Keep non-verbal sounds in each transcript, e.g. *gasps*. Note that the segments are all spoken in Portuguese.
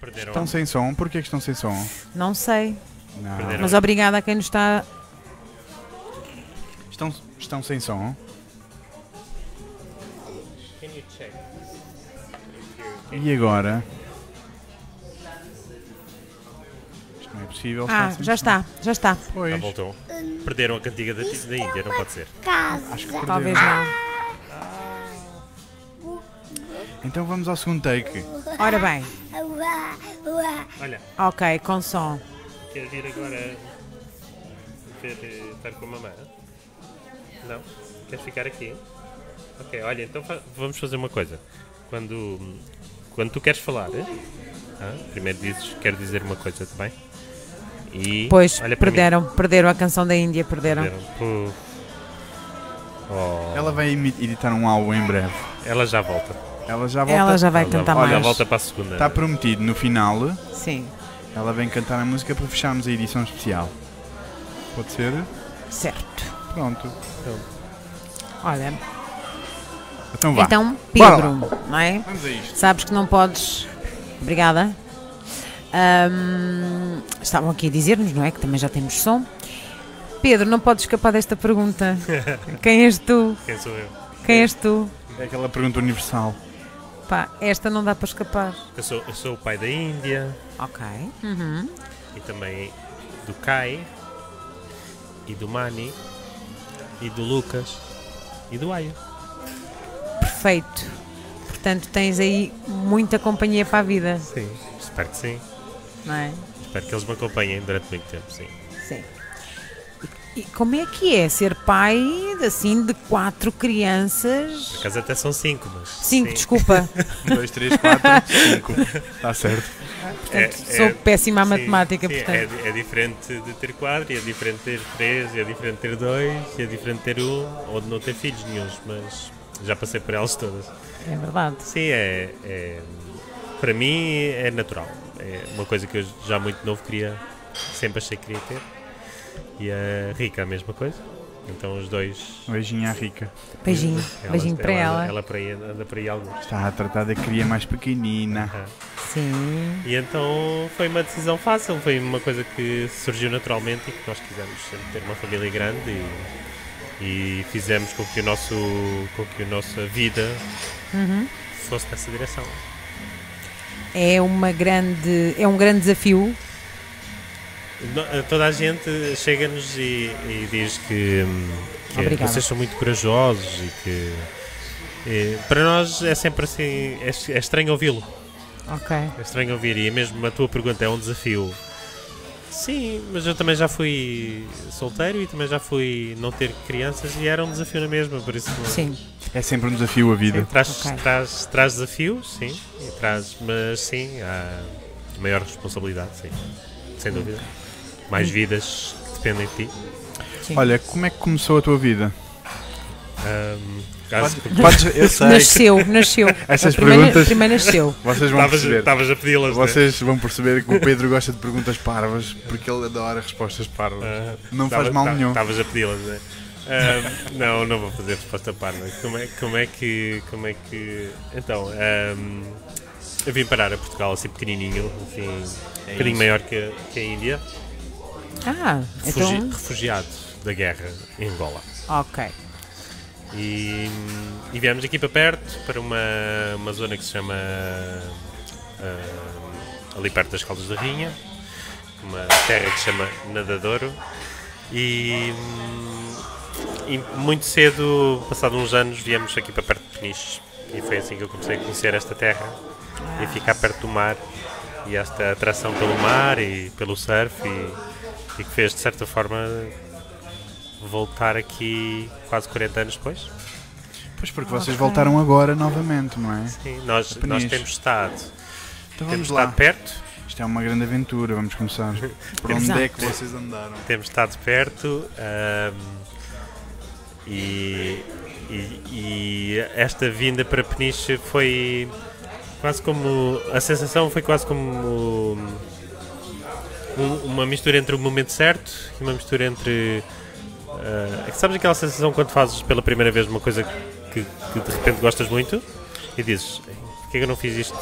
Perderam. Estão sem som? Porquê que estão sem som? Não sei. Não. Perderam. Mas obrigada a quem nos está. Estão, estão sem som? Can you check? E agora? Isto não é possível. Ah, já som. está, já está. Pois. Já voltou. Perderam a cantiga da, da Índia, não pode ser. Acho que Talvez perderam. não. Então vamos ao segundo take. Ora bem, Olha, ok, com som. queres vir agora ver, eh, estar com a mamãe? Não? Queres ficar aqui? Ok, olha, então fa- vamos fazer uma coisa. Quando, quando tu queres falar, eh? Ah, primeiro dizes, quero dizer uma coisa também. E Pois, olha para mim. perderam, perderam a canção da Índia, perderam. Perderam. Oh, Ela vai editar um álbum em breve. ela já volta. Ela já volta. Ela já vai Ela cantar olha, mais. volta para a segunda. Está prometido no final. Sim, Ela vem cantar a música para fecharmos a edição especial. Pode ser? certo. Pronto. Olha, Então vá. então, Pedro, não é? Vamos a isto. Sabes que não podes. Obrigada. Ahm, estavam aqui a dizer-nos, não é? Que também já temos som. Pedro, não podes escapar desta pergunta. *laughs* Quem és tu? Quem sou eu? Quem és tu? É aquela pergunta universal. Pá, esta não dá para escapar. Eu sou, eu sou o pai da Índia Ok. Uhum. e também do Kai e do Mani e do Lucas e do Aya. Perfeito. Portanto, tens aí muita companhia para a vida, Sim. Espero que sim. não é? Espero que eles me acompanhem durante muito tempo, sim. E, como é que é ser pai, assim, de quatro crianças? Por acaso até são cinco, mas. Cinco, sim. desculpa. *laughs* Um, dois, três, quatro, *laughs* cinco. Está certo. Portanto, sou péssima à sim, matemática, sim, portanto. É, é diferente de ter quatro, e é diferente de ter três, e é diferente de ter dois, e é diferente de ter um, ou de não ter filhos nenhums, mas já passei por elas todas. É verdade. Sim, é, é- para mim é natural. É uma coisa que eu já muito novo queria, sempre achei que queria ter. E a Rica a mesma coisa. Então os dois. Beijinho à Rica. Beijinho. Beijinho para ela. Ela para aí, anda por aí alguns. Está a tratar da cria mais pequenina. Ah. Sim. E então foi uma decisão fácil, foi uma coisa que surgiu naturalmente e que nós quisemos sempre ter uma família grande e, e fizemos com que, o nosso, com que a nossa vida Uhum. fosse nessa direção. É uma grande, é um grande desafio. Eh, Toda a gente chega-nos e, e diz que, hum, que vocês são muito corajosos e que eh, para nós é sempre assim, é, é estranho ouvi-lo. Ok. É estranho ouvir e mesmo a tua pergunta é um desafio. Sim, mas eu também já fui solteiro e também já fui não ter crianças e era um desafio na mesma, por isso Sim. É sempre um desafio a sim, vida. traz, Ok. traz, traz desafios, sim, e traz, mas sim, há maior responsabilidade, sim, sem dúvida. Mais vidas que dependem de ti. sim. Olha, como é que começou a tua vida? Caso- Podes, eu *laughs* sei. Nasceu, nasceu. Essas primeira, perguntas- primeiro nasceu. Vocês vão Estavas perceber. estavas a pedi-las, né? Vocês vão perceber que o Pedro gosta de perguntas parvas porque ele adora respostas parvas. Ah, Não faz mal nenhum. Estavas a pedi-las, né? Ahm, não, não vou fazer resposta parva. Como é, como é que. Como é que. Então, ahm, eu vim parar a Portugal assim pequenininho, assim, um bocadinho maior que, que a Índia, Ah, refugi- então. refugiado da guerra em Angola. Ok. E, e viemos aqui para perto, para uma, uma zona que se chama. ah, ali perto das Caldas da Rinha, uma terra que se chama Nadadouro. E, e muito cedo, passado uns anos, viemos aqui para perto de Peniche. E foi assim que eu comecei a conhecer esta terra e ficar perto do mar. E esta atração pelo mar e pelo surf, e, e que fez de certa forma voltar aqui quase 40 anos depois. Pois porque vocês Ok. voltaram agora novamente, não é? Sim, nós, nós temos estado, Então temos lá. estado perto, Isto é uma grande aventura, vamos começar. *laughs* Por onde é que vocês andaram? temos estado perto ahm, e, e, e esta vinda para Peniche foi quase como a sensação foi quase como um- uma mistura entre o momento certo e uma mistura entre ah, é que sabes aquela sensação quando fazes pela primeira vez uma coisa que, que de repente gostas muito e dizes porque é que eu não fiz isto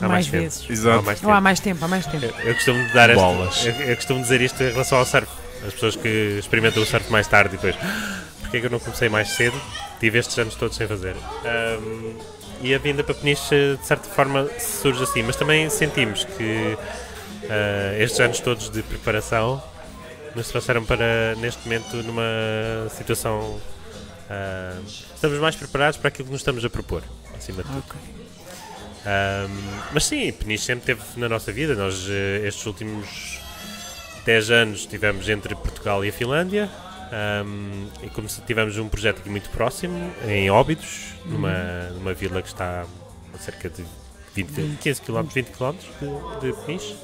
Há mais, tempo. vezes. Exato. Há mais Ou há tempo. mais tempo, há mais tempo. Eu, eu costumo dar Bolas. eu, eu costumo dizer isto em relação ao surf. As pessoas que experimentam o surf mais tarde e depois, "Ah, porque é que eu não comecei mais cedo? Tive estes anos todos sem fazer. Ahm, e a vinda para Peniche, de certa forma, surge assim, mas também sentimos que ah, estes anos todos de preparação nos trouxeram para, neste momento, numa situação. ah, estamos mais preparados para aquilo que nos estamos a propor, acima de tudo. Ok. Ahm, mas sim, Peniche sempre teve na nossa vida. Nós, eh, estes últimos 10 anos, estivemos entre Portugal e a Finlândia. ahm, e como se tivemos um projeto aqui muito próximo, em Óbidos, numa, numa vila que está a cerca de 20, 15 km, 20 km de, de Peniche.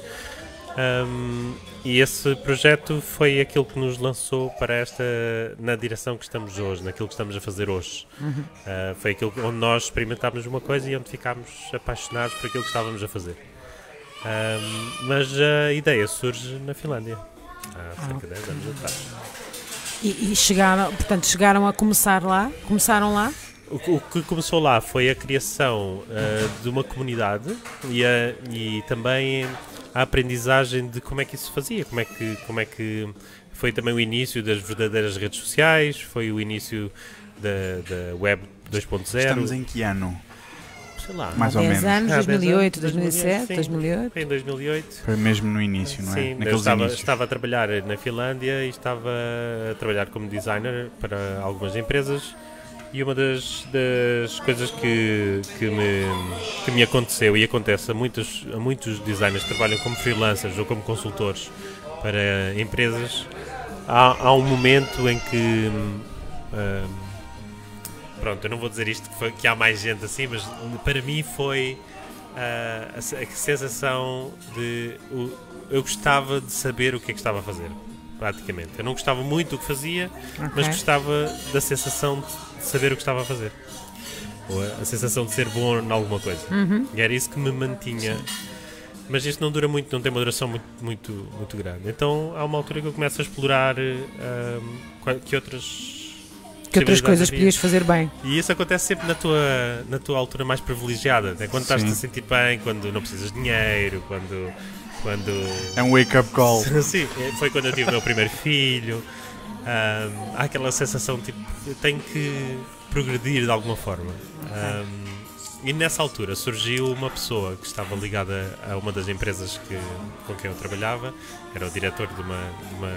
Ahm, e esse projeto foi aquilo que nos lançou para esta, na direção que estamos hoje, naquilo que estamos a fazer hoje. Uh, foi aquilo onde nós experimentámos uma coisa e onde ficámos apaixonados por aquilo que estávamos a fazer. Um, mas a ideia surge na Finlândia, há cerca de 10 anos atrás. E, e chegaram, portanto, chegaram a começar lá? Começaram lá? O, que- o que começou lá foi a criação uh, de uma comunidade e, a- e também a aprendizagem de como é que isso se fazia, como é que, como é que foi também o início das verdadeiras redes sociais, foi o início da, da web 2.0. Estamos em que ano? sei lá, Mais ou 10 menos. anos, Ah, 10 2008, anos, 2007, sim. 2008. foi em 2008. Foi mesmo no início, não é? Sim, eu Naqueles estava, inícios. estava a trabalhar na Finlândia e estava a trabalhar como designer para algumas empresas e uma das, das coisas que, que, me, que me aconteceu e acontece a muitos, a muitos designers que trabalham como freelancers ou como consultores para empresas, há, há um momento em que hum, hum, pronto, eu não vou dizer isto que, foi- que há mais gente assim, mas para mim foi ah, a, a sensação de o- eu gostava de saber o que é que estava a fazer, praticamente. Eu não gostava muito do que fazia, mas Ok. gostava da sensação de saber o que estava a fazer. Ou a, sensação de ser bom em alguma coisa. Uhum. E era isso que me mantinha. Mas isto não dura muito, não tem uma duração muito, muito, muito grande. Então há uma altura que eu começo a explorar qual- que outras. Que outras coisas podias fazer bem? E isso acontece sempre na tua, na tua altura mais privilegiada, né? quando estás-te a sentir bem, quando não precisas de dinheiro, quando. quando... É um wake-up call. *laughs* Sim, foi quando eu tive o meu primeiro filho. Ahm, há aquela sensação tipo, eu tenho que progredir de alguma forma. Ahm, e nessa altura surgiu uma pessoa que estava ligada a uma das empresas que, com quem eu trabalhava, era o diretor de uma, de uma,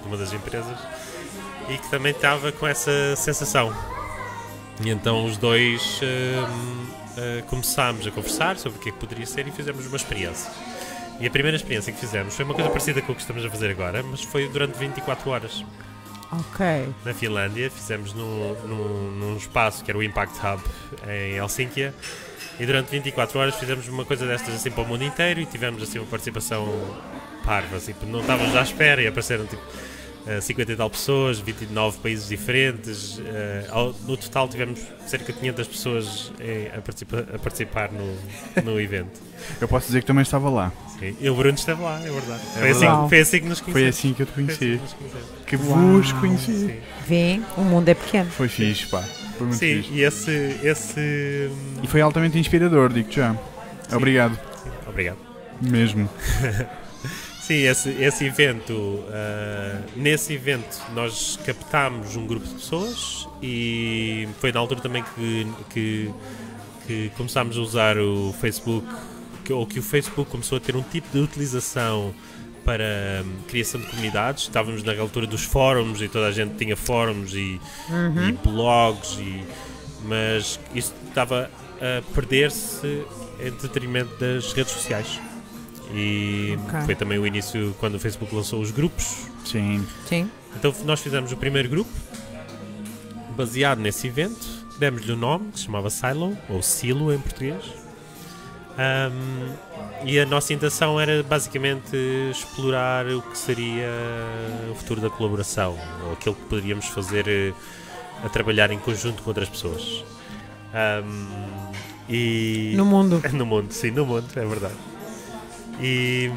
de uma das empresas, e que também estava com essa sensação. E então os dois ahm, ah, começámos a conversar sobre o que é que poderia ser e fizemos uma experiência. E a primeira experiência que fizemos foi uma coisa parecida com o que estamos a fazer agora, mas foi durante 24 horas. Ok. Na Finlândia, fizemos num, num, num espaço que era o Impact Hub em Helsínquia. E durante 24 horas fizemos uma coisa destas assim para o mundo inteiro e tivemos assim uma participação parva. Assim, não estávamos à espera e apareceram tipo eh, 50 e tal pessoas, 29 países diferentes. eh, no total tivemos cerca de 500 pessoas eh, a, participa- a participar no, no evento. Eu posso dizer que também estava lá. Sim. E o Bruno esteve lá, é verdade. É foi, assim, verdade. foi assim que nos Foi conhecemos. assim que eu te Foi assim conheci. que. Que vos conheci. Sim. Vê, o mundo é pequeno. Foi fixe, pá. Foi muito Sim, fixe. e esse. esse E foi altamente inspirador, digo já. Obrigado. Obrigado. Mesmo. *laughs* Sim, esse, esse evento, ah, nesse evento nós captámos um grupo de pessoas e foi na altura também que, que, que começámos a usar o Facebook, que, ou que o Facebook começou a ter um tipo de utilização para hum, criação de comunidades. Estávamos na altura dos fóruns e toda a gente tinha fóruns e, e blogs, e, mas isso estava a perder-se em detrimento das redes sociais. E Ok. foi também o início quando o Facebook lançou os grupos. Sim. Sim. Então nós fizemos o primeiro grupo, baseado nesse evento, demos-lhe o nome, que se chamava Silo, ou Silo em português. Ahm, e a nossa intenção era basicamente explorar o que seria o futuro da colaboração, ou aquilo que poderíamos fazer eh, a trabalhar em conjunto com outras pessoas. Ahm, e No mundo. *laughs* no mundo, sim, no mundo, é verdade. E,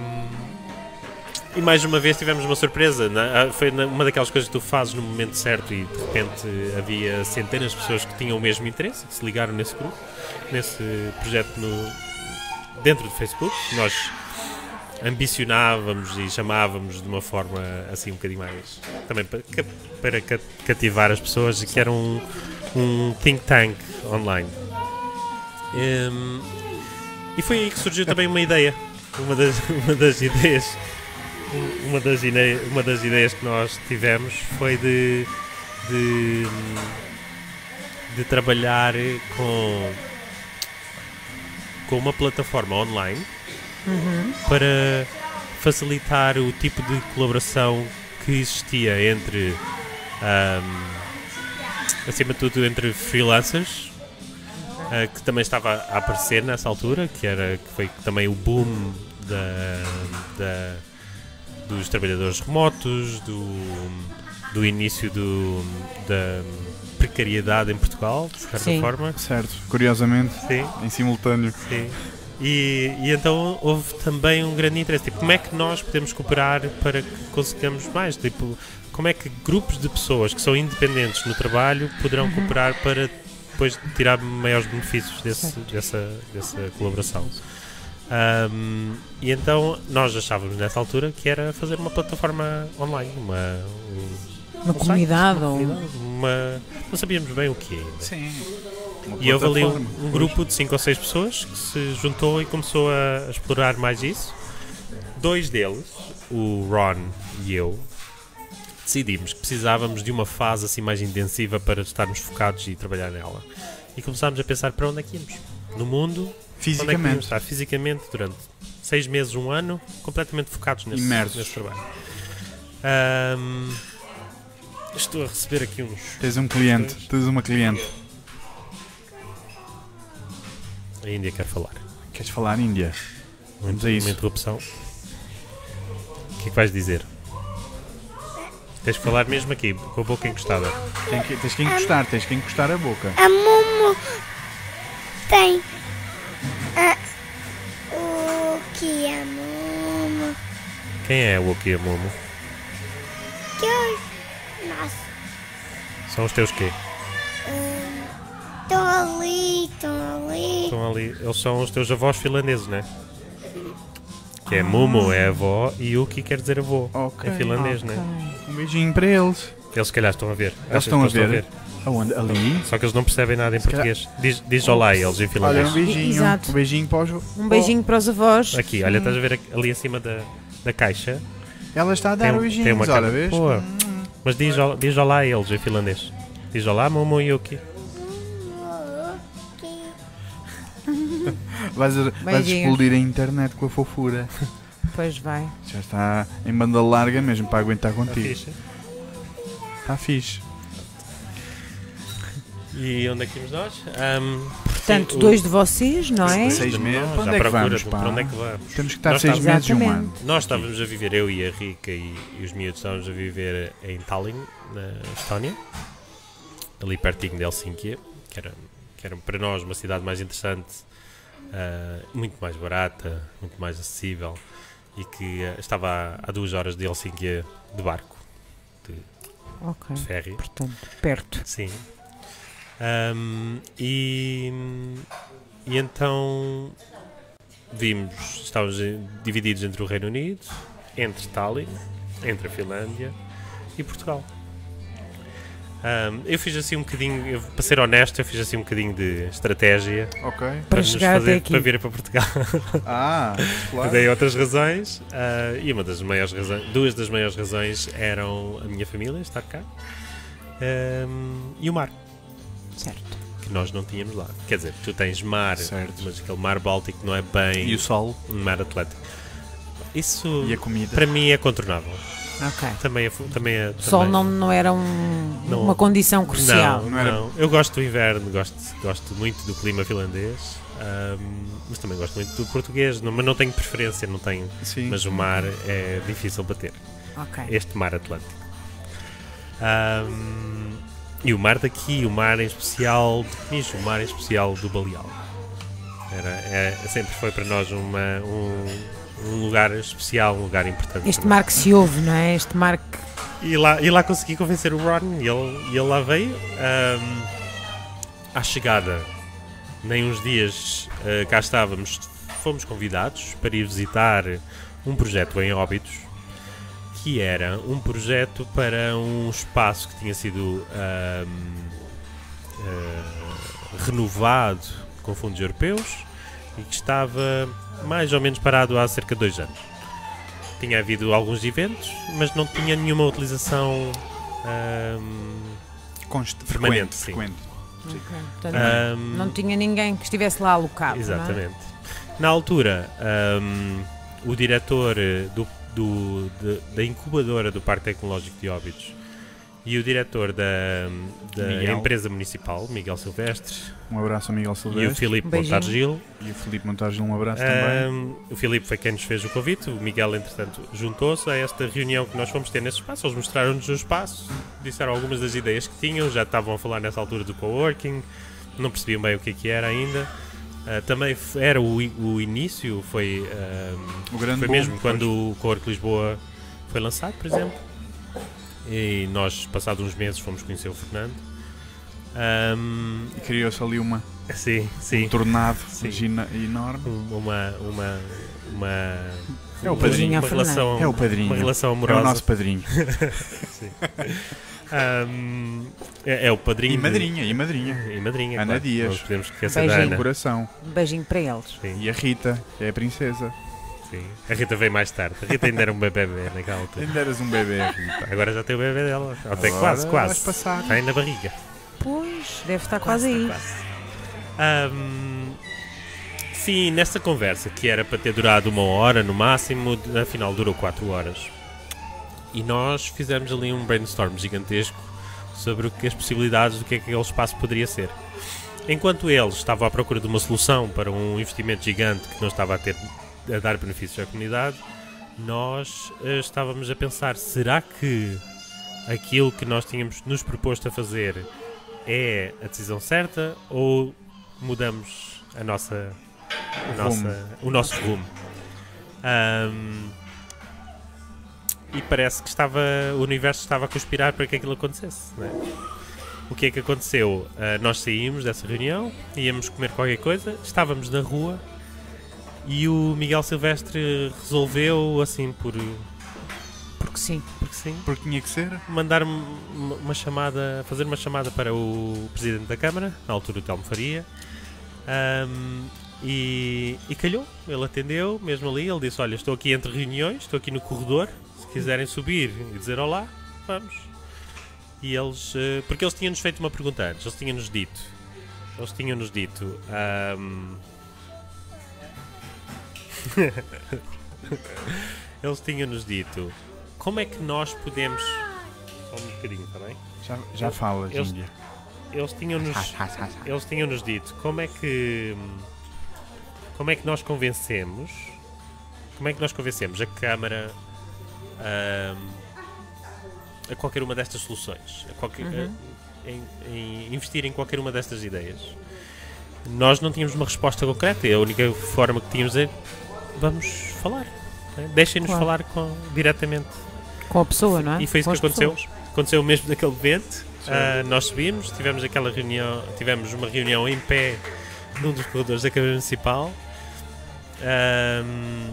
e mais uma vez tivemos uma surpresa. na- ah, Foi uma daquelas coisas que tu fazes no momento certo e de repente havia centenas de pessoas que tinham o mesmo interesse que se ligaram nesse grupo, nesse projeto no, dentro do Facebook. Nós ambicionávamos e chamávamos de uma forma assim um bocadinho mais também para, para ca- cativar as pessoas que era um, um think tank online. Hum, e foi aí que surgiu também uma ideia. Uma das, *laughs* uma das ideias. Uma das, ine- uma das ideias que nós tivemos foi de, de, de trabalhar com, com uma plataforma online para facilitar o tipo de colaboração que existia entre, ahm, acima de tudo, entre freelancers, ah, que também estava a aparecer nessa altura, que, era, que foi também o boom da, da- dos trabalhadores remotos, do, do início do, da precariedade em Portugal, de certa Sim. forma. Certo, curiosamente, Sim. em simultâneo. Sim. E, e então houve também um grande interesse. Tipo, como é que nós podemos cooperar para que consigamos mais? Tipo, como é que grupos de pessoas que são independentes no trabalho poderão cooperar para depois tirar maiores benefícios desse, dessa, dessa colaboração? Ahm, e então nós achávamos nessa altura que era fazer uma plataforma online, uma, um- Uma um comunidade site, uma, ou. comunidade, uma- não sabíamos bem o que ainda. Sim. E houve ali um, um grupo de 5 ou 6 pessoas que se juntou e começou a, explorar mais isso. Dois deles, o Ron e eu, decidimos que precisávamos de uma fase assim mais intensiva para estarmos focados e trabalhar nela. E começámos a pensar para onde é que íamos. No mundo, onde é que íamos Fisicamente. estar fisicamente durante seis meses, um ano, completamente focados nesse, Imersos. nesse trabalho. Ahm, estou a receber aqui uns. Tens um cliente, tens uma cliente. A Índia quer falar. Queres falar Índia? Vamos a Uma isso. interrupção. O que é que vais dizer? Tens que falar mesmo aqui, com a boca encostada. Tem que- tens que encostar, tens que encostar a boca. A Momo tem a, o que é Momo? Quem é o Oki Momo? Que São os teus quê? estão ali, estão ali. Estão ali. Eles são os teus avós finlandeses, né? Que é Momo é avó e Uki quer dizer avô. Ok. É finlandês, né? Um beijinho para eles. Eles se calhar estão a ver. Eles estão a ver. Aonde? Ali? Só que eles não percebem nada em Se calhar- português. Diz, diz olá a eles em Olha, finlandês. um beijinho. Exato. Um beijinho para os... Um beijinho para os avós. Aqui, olha, estás a ver ali em cima da, da caixa. Ela está a dar um- beijinhos, uma olha, vês? boa. Mas diz, diz olá a eles em finlandês. Diz olá, Momo e Uki. Vais, *laughs* vais explodir a internet com a fofura. Pois vai. Já está em banda larga mesmo para aguentar Está contigo. fixe. Está fixe. E onde é que íamos nós? Ahm, Portanto, o- dois de vocês, não é? Seis de meses. nós, Para onde é que vamos, de? Para onde é que vamos? Temos que estar Nós seis meses e um ano. Nós estávamos a viver, eu e a Rica e, e os miúdos estávamos a viver em Tallinn, na Estónia, ali pertinho de Helsínquia, que era, que era para nós uma cidade mais interessante, ah, muito mais barata, muito mais acessível e que ah, estava a, a duas horas de Helsínquia de barco, Ok. de ferry. Portanto, perto. Sim. Ahm, e, e então vimos, estávamos divididos entre o Reino Unido, entre Tallinn, entre a Finlândia e Portugal. Ahm, eu fiz assim um bocadinho, eu, para ser honesto, eu fiz assim um bocadinho de estratégia Ok. Para nos chegar até fazer aqui. para vir para Portugal. *laughs* Ah, claro. Dei outras razões ah, e uma das maiores razões, duas das maiores razões eram a minha família estar cá ahm, e o mar. Certo. que nós não tínhamos lá. Quer dizer, tu tens mar, Certo. mas aquele mar Báltico não é bem E o sol? um mar Atlântico. Isso E a comida? para mim é contornável. Ok. Também é, também é, O sol também- não, não era um- Não. uma condição crucial. Não, Não era- não. Eu gosto do inverno, gosto, gosto muito do clima finlandês, ahm, mas também gosto muito do português, não- mas não tenho preferência, não tenho. Sim. Mas o mar é difícil bater. Ok. Este mar Atlântico. Ahm, e o mar daqui, o mar em especial de Peniche, o mar em especial do Baleal. Era, é- sempre foi para nós uma, um, um lugar especial, um lugar importante. Este mar que se ouve, não é? Este mar que. E lá, e lá consegui convencer o Ron e ele, e ele lá veio. ahm, à chegada, nem uns dias ah, cá estávamos, fomos convidados para ir visitar um projeto em Óbidos, que era um projeto para um espaço que tinha sido ahm, ah, renovado com fundos europeus e que estava mais ou menos parado há cerca de dois anos. Tinha havido alguns eventos, mas não tinha nenhuma utilização Const Permanente, frequente, sim. frequente. Ok. Portanto, ahm, não tinha ninguém que estivesse lá alocado. não é? Exatamente. Na altura, hum, o diretor eh, do, do- de- da incubadora do Parque Tecnológico de Óbidos e o diretor da, da empresa municipal, Miguel Silvestre, Um abraço ao Miguel e o Silvestre Filipe Beijinho. Montargil. e o Filipe Montagem, um abraço também. O Filipe foi quem nos fez o convite, o Miguel, entretanto, juntou-se a esta reunião que nós fomos ter nesse espaço. Eles mostraram-nos o espaço, disseram algumas das ideias que tinham, já estavam a falar nessa altura do coworking, não percebiam bem o que, é que era ainda. Ah, também era o, o início, foi, hum, O grande foi mesmo quando o Cowork Lisboa foi lançado, por exemplo. E nós, passados uns meses, fomos conhecer o Fernando. Hum, E criou-se ali uma, sim, sim. um tornado Sim. gina- enorme. Um- uma uma uma É o uma- padrinho. uma relação É o padrinho. uma relação É o amorosa nosso padrinho. *laughs* Ahm, é, é o padrinho E de- madrinha, e madrinha. e madrinha Ana claro. Dias. não podemos esquecer Beijinho. da Ana coração. Um beijinho para eles. sim, E a Rita, que é a princesa. sim. a Rita veio mais tarde a Rita ainda era um bebê naquela altura Ainda eras um bebê, Rita. agora já tem o bebê dela até Agora quase vais quase passar. está aí na barriga Pois, deve estar quase, aí. quase. Ahm, sim nesta conversa que era para ter durado uma hora no máximo afinal durou quatro horas e nós fizemos ali um brainstorm gigantesco sobre o que as possibilidades do que é que aquele espaço poderia ser. Enquanto eles estavam à procura de uma solução para um investimento gigante que não estava a ter a dar benefícios à comunidade, nós eh, estávamos a pensar: será que aquilo que nós tínhamos nos proposto a fazer é a decisão certa ou mudamos a nossa, a nossa- o nosso rumo? Ahm, e parece que estava o universo estava a conspirar para que aquilo acontecesse. não é? O que é que aconteceu? Ah, nós saímos dessa reunião, íamos comer qualquer coisa, estávamos na rua e o Miguel Silvestre resolveu, assim, por. Porque sim. Porque sim, Porque tinha que ser. mandar-me uma chamada, fazer uma chamada para o Presidente da Câmara, na altura o Telmo Faria, ahm, e, e calhou, ele atendeu, mesmo ali, ele disse, olha, estou aqui entre reuniões, estou aqui no corredor, se quiserem subir e dizer olá, vamos. E eles, eh, porque eles tinham-nos feito uma pergunta antes, eles tinham-nos dito, eles tinham-nos dito, ahm, *laughs* eles tinham-nos dito, como é que nós podemos, só um bocadinho, está bem? Já, já falas, Eles- Índia. Eles tinham-nos eles tinham-nos dito como é que como é que nós convencemos como é que nós convencemos a Câmara ahm, a qualquer uma destas soluções a qualquer, Uhum. a- em, em investir em qualquer uma destas ideias nós não tínhamos uma resposta concreta e a única forma que tínhamos é vamos falar né? deixem-nos Claro. falar com, diretamente Com a pessoa, não é? e foi isso Com que aconteceu. pessoas. Aconteceu mesmo naquele evento. Ah, nós subimos, tivemos aquela reunião, tivemos uma reunião em pé num dos corredores da Câmara Municipal. Ahm,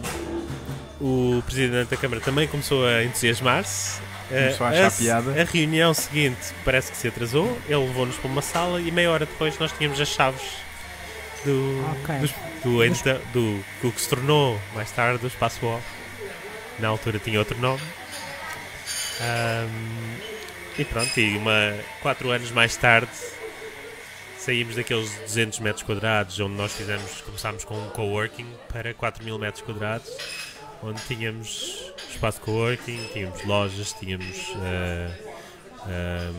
o Presidente da Câmara também começou a entusiasmar-se. Começou a achar a, piada. a reunião seguinte parece que se atrasou. Ele levou-nos para uma sala e meia hora depois nós tínhamos as chaves do, Ok. dos- do, então- do, do que se tornou mais tarde o Espaço Off. Na altura tinha outro nome. Ahm, e pronto, e uma, quatro anos mais tarde saímos daqueles 200 metros quadrados onde nós fizemos, começámos com um coworking para 4 mil metros quadrados onde tínhamos espaço de coworking, tínhamos lojas, tínhamos ahm,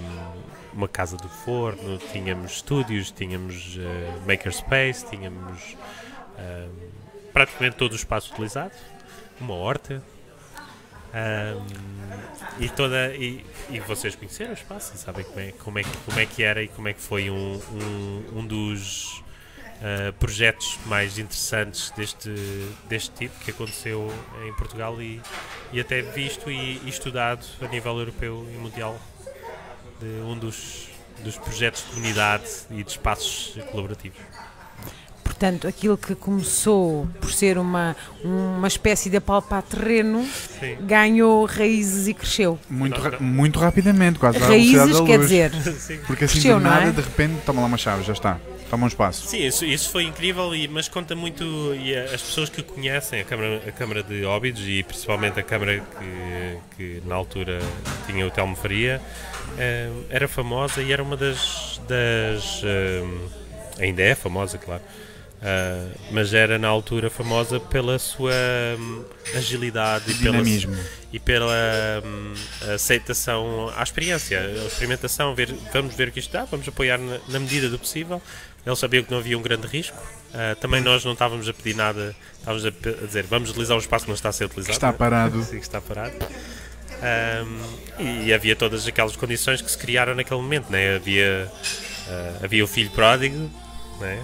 uma casa do forno, tínhamos estúdios, tínhamos ah, makerspace, tínhamos ahm, praticamente todo o espaço utilizado, uma horta. ahm, e toda e, e vocês conheceram o espaço e sabem como é, como, é, que- como é que era e como é que foi um, um, um dos ah, projetos mais interessantes deste, deste tipo que aconteceu em Portugal e, e até visto e, e estudado a nível europeu e mundial de um dos, dos projetos de comunidade e de espaços colaborativos. Portanto, aquilo que começou por ser uma, uma espécie de apalpar terreno Sim. ganhou raízes e cresceu. Muito, ra- muito rapidamente, quase Raízes quer dizer, *laughs* Sim. Porque assim Cresceu, do não nada, é? de repente, toma lá uma chave, já está. Toma um espaço. Sim, isso, isso foi incrível, e, mas conta muito. E as pessoas que conhecem a Câmara, a Câmara de Óbidos e principalmente a Câmara que, que na altura tinha o Telmo Faria, eh, era famosa e era uma das. das eh, ainda é famosa, claro. ah, mas era na altura famosa pela sua hum, agilidade e pela, Dinamismo. e pela hum, aceitação à experiência, a experimentação, ver, vamos ver o que isto dá, vamos apoiar na, na medida do possível. Eles sabiam que não havia um grande risco. Ah, também nós não estávamos a pedir nada, estávamos a, a dizer vamos utilizar um espaço que não está a ser utilizado. Está parado. Sim, está parado. Ahm, e havia todas aquelas condições que se criaram naquele momento, né? havia, ah, havia o filho pródigo, né?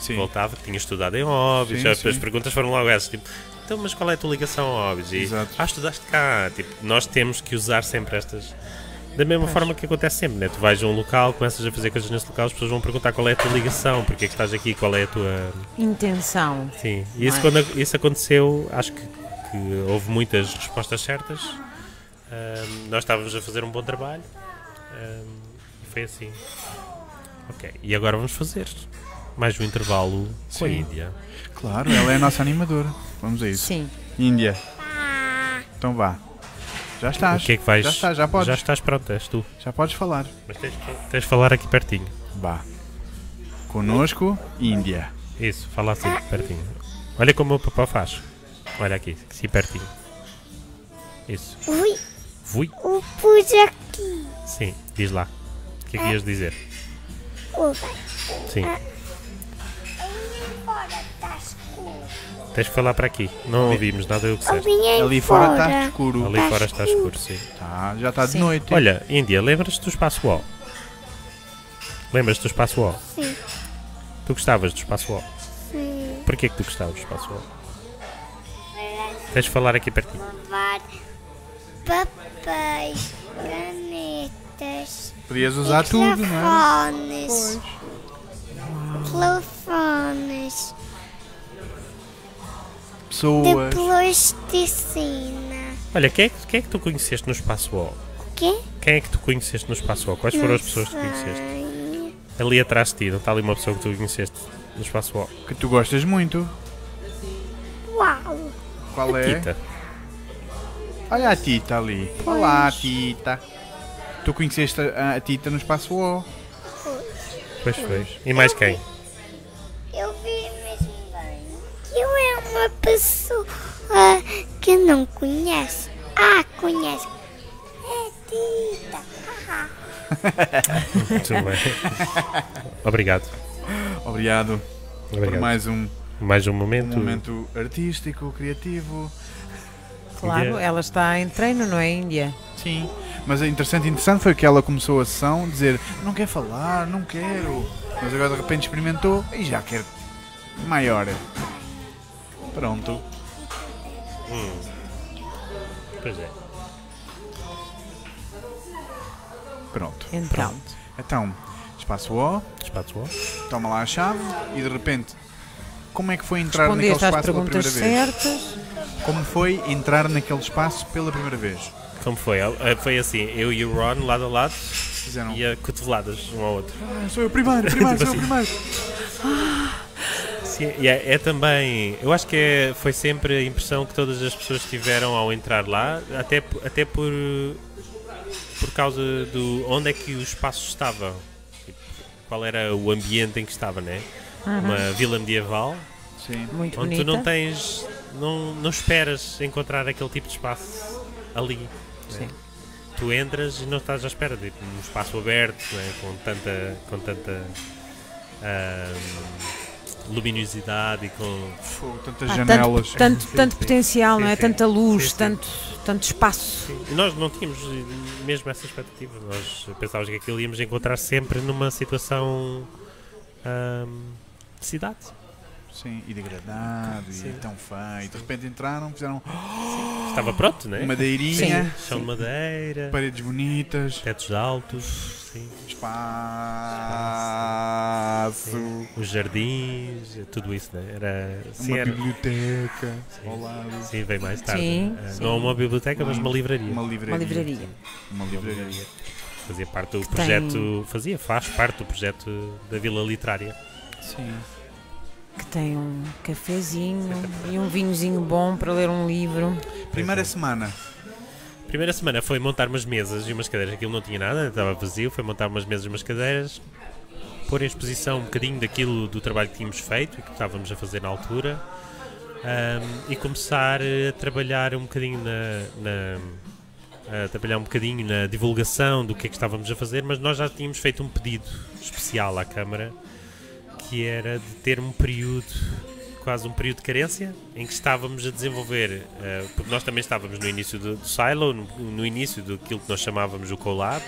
Sim. voltava, que tinha estudado em Óbidos, Sim, as, sim. as perguntas foram logo essas, tipo, então, mas qual é a tua ligação a Óbidos? E, Exato. ah, estudaste cá, tipo, nós temos que usar sempre estas, da mesma forma que acontece sempre, né? tu vais a um local, começas a fazer coisas nesse local, as pessoas vão perguntar qual é a tua ligação, porque é que estás aqui, qual é a tua... intenção. Sim, e isso, é? quando isso aconteceu, acho que, que houve muitas respostas certas, nós estávamos a fazer um bom trabalho, e foi assim. Ok, e agora vamos fazer mais um intervalo com a Sim. Índia. Claro, ela é a nossa animadora. Vamos a isso. Sim. Índia, então vá. Já estás. O que é que vais. Já estás, já podes. Já Já, estás pronto, és tu. podes falar. Mas tens, tens de falar aqui pertinho. Vá. Conosco, Índia. Isso, fala assim, pertinho. Olha como o papá faz. Olha aqui, assim pertinho. Isso. ui, Fui? o pus aqui. Sim, diz lá. O que é que ias dizer? O Sim, ali fora está escuro. Tens que falar para aqui. Não ouvimos nada do que disseste. Ali, Ali fora está escuro. Ali fora está escuro, sim. Tá, já está de Sim. noite. Olha, Índia, lembras-te do espaço O? Lembras-te do espaço O? Sim, Tu gostavas do espaço O? sim. Porquê que tu gostavas do espaço O? Tens de falar aqui pertinho. Levar papéis, canetas, Podias usar tudo, não é? telefones. Telefones. Pessoas. De plasticina. Olha, quem é, que- quem é que tu conheceste no espaço O? O quê? Quem é que tu conheceste no espaço O? Quais foram as pessoas que tu conheceste? Sei. Ali atrás de ti, não está ali uma pessoa que tu conheceste no espaço O? Que tu gostas muito. Uau! Qual é? Tita. Olha a Tita ali. Olá, Tita. Tu conheceste a, a Tita no espaço O. Pois foi. E mais quem? Eu é uma pessoa que não conhece. Ah, conhece. É Tita. Muito bem. *laughs* Obrigado. Obrigado, por Obrigado. mais um, Mais um um momento. momento artístico, criativo. Claro, Índia. ela está em treino, não é, Índia? Sim. Mas é interessante, interessante foi que ela começou a sessão a dizer não quer falar, não quero. Mas agora de repente experimentou e já quer maior. Pronto. Pois é. Pronto. Então, Então, espaço O, Espaço O. toma lá a chave e de repente, como é que foi entrar naquele respondeste às espaço pela primeira vez? certas. Como foi entrar naquele espaço pela primeira vez? Como foi? Ah, Foi assim, eu e o Ron lado a lado Fizeram. e a cotoveladas um ao outro. Ah, sou eu primeiro, primeiro, *laughs* Tipo sou eu assim. primeiro. Sim, é, é também. Eu acho que é- foi sempre a impressão que todas as pessoas tiveram ao entrar lá, até, até por, por causa do onde é que o espaço estava. Tipo, Qual era o ambiente em que estava, né? Uma vila medieval Sim. Muito onde bonita. tu não tens. Não, não esperas encontrar aquele tipo de espaço ali. né? Sim. Tu entras e não estás à espera de um espaço aberto, né? com tanta. Com tanta ahm, luminosidade e com Fogo, tantas Pá, janelas. tanto, tanto, Sim, tanto sim. potencial, Sim, não é? sim. Tanta luz, Sim, sim. Tanto, tanto espaço. Sim, nós não tínhamos mesmo essa expectativa. Nós pensávamos que aquilo íamos encontrar sempre numa situação ahm, de cidade. Sim, e degradado, Sim. e tão fã, e de repente entraram, fizeram Estava pronto, né? *gasps* madeirinha, Chão de madeira, paredes bonitas, tetos altos, sim. espaço, os jardins, tudo isso, né? Era, sim, uma era, biblioteca Sim. ao lado, sim, veio mais tarde. Sim, Ah, sim. Não uma biblioteca, mas uma livraria. uma livraria. Uma livraria. Uma livraria. Fazia parte do projeto, fazia, faz parte do projeto da Vila Literária. Sim. Que tem um cafezinho e um vinhozinho bom para ler um livro. Primeira é. semana. Primeira semana foi montar umas mesas e umas cadeiras. Aquilo não tinha nada, estava vazio. Foi montar umas mesas e umas cadeiras, pôr em exposição um bocadinho daquilo do trabalho que tínhamos feito e que estávamos a fazer na altura ahm, e começar eh, a trabalhar um bocadinho na, na- a trabalhar um bocadinho na divulgação do que é que estávamos a fazer, mas nós já tínhamos feito um pedido especial à Câmara que era de ter um período quase um período de carência em que estávamos a desenvolver, eh, porque nós também estávamos no início do, do Silo, no, no início daquilo que nós chamávamos o Collab,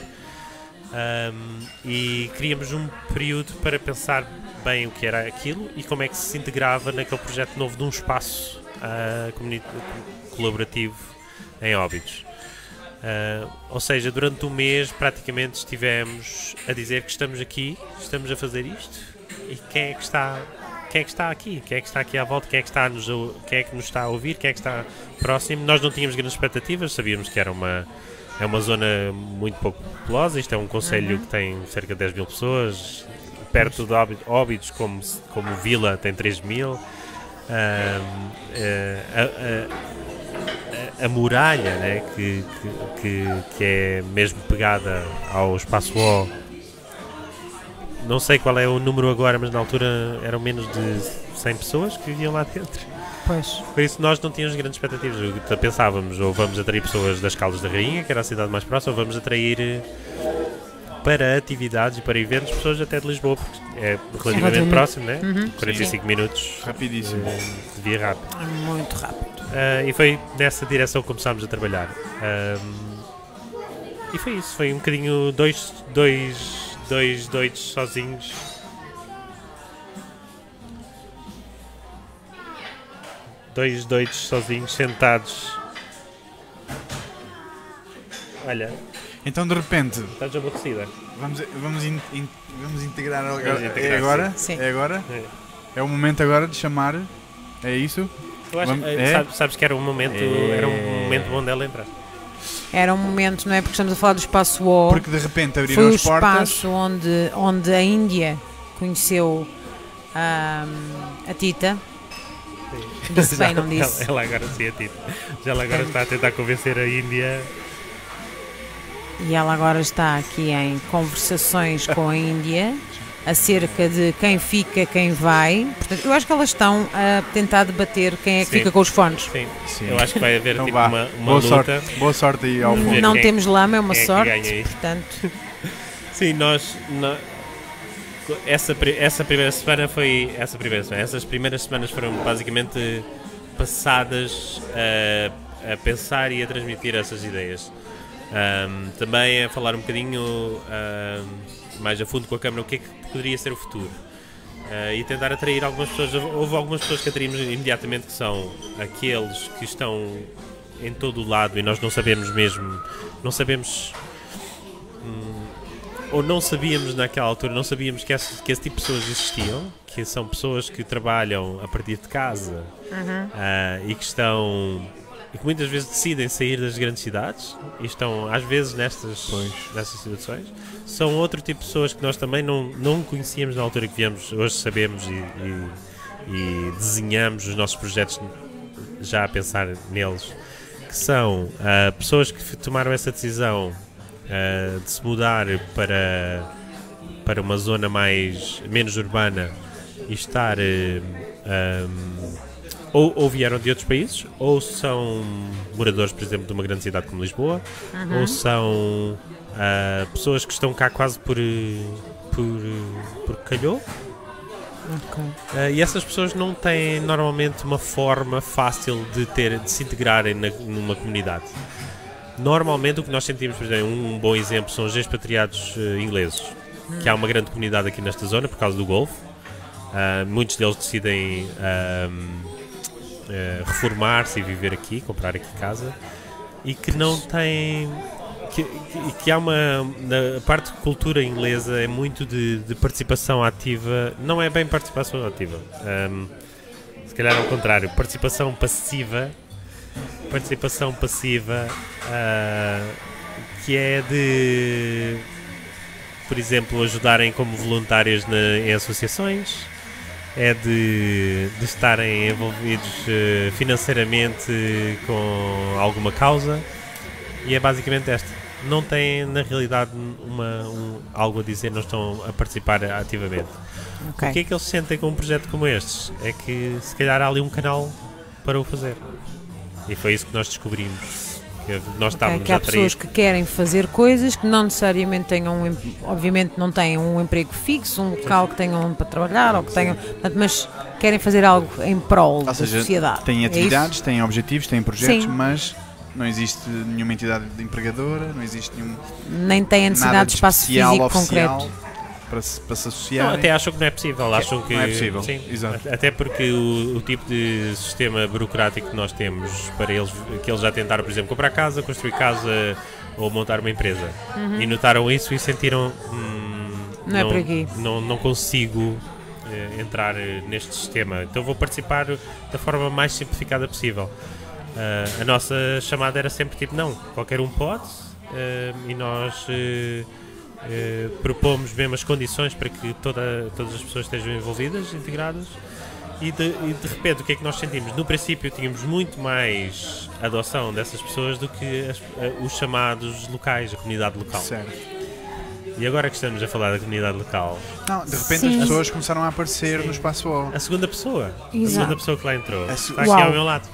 ahm, e queríamos um período para pensar bem o que era aquilo e como é que se integrava naquele projeto novo de um espaço comuni- colaborativo em Óbidos. Ah, ou seja, durante um mês praticamente estivemos a dizer que estamos aqui, estamos a fazer isto e quem é que está quem é que está aqui, quem é que está aqui à volta, quem é que está, nos, quem é que nos está a ouvir, quem é que está próximo. Nós não tínhamos grandes expectativas, sabíamos que era uma, é uma zona muito pouco populosa, isto é um conselho que tem cerca de 10 mil pessoas, perto de Óbi- Óbidos, como, como Vila, tem 3 mil. Eh, a, a- a- a muralha, né, que, que, que é mesmo pegada ao espaço O, não sei qual é o número agora, mas na altura eram menos de 100 pessoas que viviam lá dentro. Pois. Por isso nós não tínhamos grandes expectativas. Pensávamos, ou vamos atrair pessoas das Caldas da Rainha, que era a cidade mais próxima, ou vamos atrair eh, para atividades e para eventos pessoas até de Lisboa, porque é relativamente próximo, né? Uhum. 45 minutos Rapidíssimo. eh, de via rápida. É Muito rápido. Ah, e foi nessa direção que começámos a trabalhar. Ahm, e foi isso, foi um bocadinho dois, dois, dois doidos sozinhos. Dois doidos sozinhos sentados. Olha, Então de repente, estás aborrecida. vamos, vamos, in- in- vamos integrar agora. Vamos integrar, é agora? sim. É agora? É. É o momento agora de chamar. É isso? Acho, Vamos- eh, é? sabes, sabes que era um momento, É. era um momento bom dela entrar. Era um momento, não é? Porque estamos a falar do espaço O. Porque de repente abriram Foi o as portas. espaço onde, onde a Índia conheceu ahm, a Tita. Disse bem, *laughs* não disse? Ela, ela agora sim a Tita. Já ela agora está a tentar convencer a Índia. E ela agora está aqui em conversações com a Índia acerca de quem fica, quem vai. Portanto, eu acho que elas estão a tentar debater quem é que Sim. fica com os fones. Sim, Sim. eu acho que vai haver Então tipo vá. uma, uma Boa luta. sorte. Boa sorte aí ao fundo. Não quem- temos lama, é uma é sorte. aí. Portanto, *laughs* Sim, nós. nó- essa, essa primeira semana foi. Essa primeira semana, essas primeiras semanas foram basicamente passadas a, a pensar e a transmitir essas ideias. Ahm, também a falar um bocadinho ahm, mais a fundo com a Câmara o que é que poderia ser o futuro. Ah, e tentar atrair algumas pessoas. Houve algumas pessoas que atraímos imediatamente que são aqueles que estão em todo o lado e nós não sabemos mesmo, não sabemos hum, ou não sabíamos naquela altura, não sabíamos que esse, que esse tipo de pessoas existiam, que são pessoas que trabalham a partir de casa ah, e que estão e que muitas vezes decidem sair das grandes cidades e estão às vezes nestas, nestas situações. São outro tipo de pessoas que nós também não, não conhecíamos na altura que viemos, hoje sabemos e, e- e desenhamos os nossos projetos já a pensar neles, que são ah, pessoas que tomaram essa decisão ah, de se mudar para, para uma zona mais menos urbana e estar eh, ahm, ou, ou vieram de outros países, ou são moradores, por exemplo, de uma grande cidade como Lisboa, ou são ah, pessoas que estão cá quase por, por, por calhou. ok. Ah, e essas pessoas não têm normalmente uma forma fácil de, ter, de se integrarem na- numa comunidade. Normalmente o que nós sentimos, por exemplo, um bom exemplo são os expatriados eh, ingleses, que há uma grande comunidade aqui nesta zona por causa do Golfo. Ah, muitos deles decidem ahm, eh, reformar-se e viver aqui, comprar aqui casa, e que não têm. Que, que, há uma. Na parte de cultura inglesa é muito de, de participação ativa, não é bem participação ativa, ahm, se calhar ao contrário, participação passiva. Participação passiva ah, que é de por exemplo, ajudarem como voluntárias na- em associações, é de, de estarem envolvidos eh, financeiramente com alguma causa e é basicamente esta. Não têm, na realidade, uma, um- algo a dizer, não estão a participar ativamente. Ok. O que é que eles sentem com um projeto como estes? É que se calhar há ali um canal para o fazer. E foi isso que nós descobrimos. Que nós estávamos que há pessoas que querem fazer coisas que não necessariamente tenham, um obviamente não têm um emprego fixo, um local que tenham para trabalhar, ou que tenham, portanto, mas querem fazer algo em prol Ou da seja, sociedade. têm É atividades, têm objetivos, têm projetos, Sim. mas não existe nenhuma entidade de empregadora, não existe nenhum? Nem têm a necessidade de espaço físico oficial concreto. Para se, para se associar. Não, até acham que não é possível. Acham que não é possível, Sim, exato. Até porque o, o tipo de sistema burocrático que nós temos para eles, que eles já tentaram, por exemplo, comprar casa, construir casa ou montar uma empresa. E notaram isso e sentiram. "Hum, Não é por aqui." Não, não consigo eh, entrar eh, neste sistema. Então vou participar da forma mais simplificada possível. Ah, a nossa chamada era sempre tipo: não, qualquer um pode. ah, e nós. eh, eh, propomos mesmo as condições para que toda, todas as pessoas estejam envolvidas, integradas. E de, e de repente, o que é que nós sentimos? No princípio, tínhamos muito mais adoção dessas pessoas do que as- eh, os chamados locais, a comunidade local. Certo. E agora que estamos a falar da comunidade local, Não, de repente Sim. as pessoas começaram a aparecer no espaço O. a segunda pessoa, a Exato. segunda pessoa que lá entrou, A se- está aqui Uau. ao meu lado.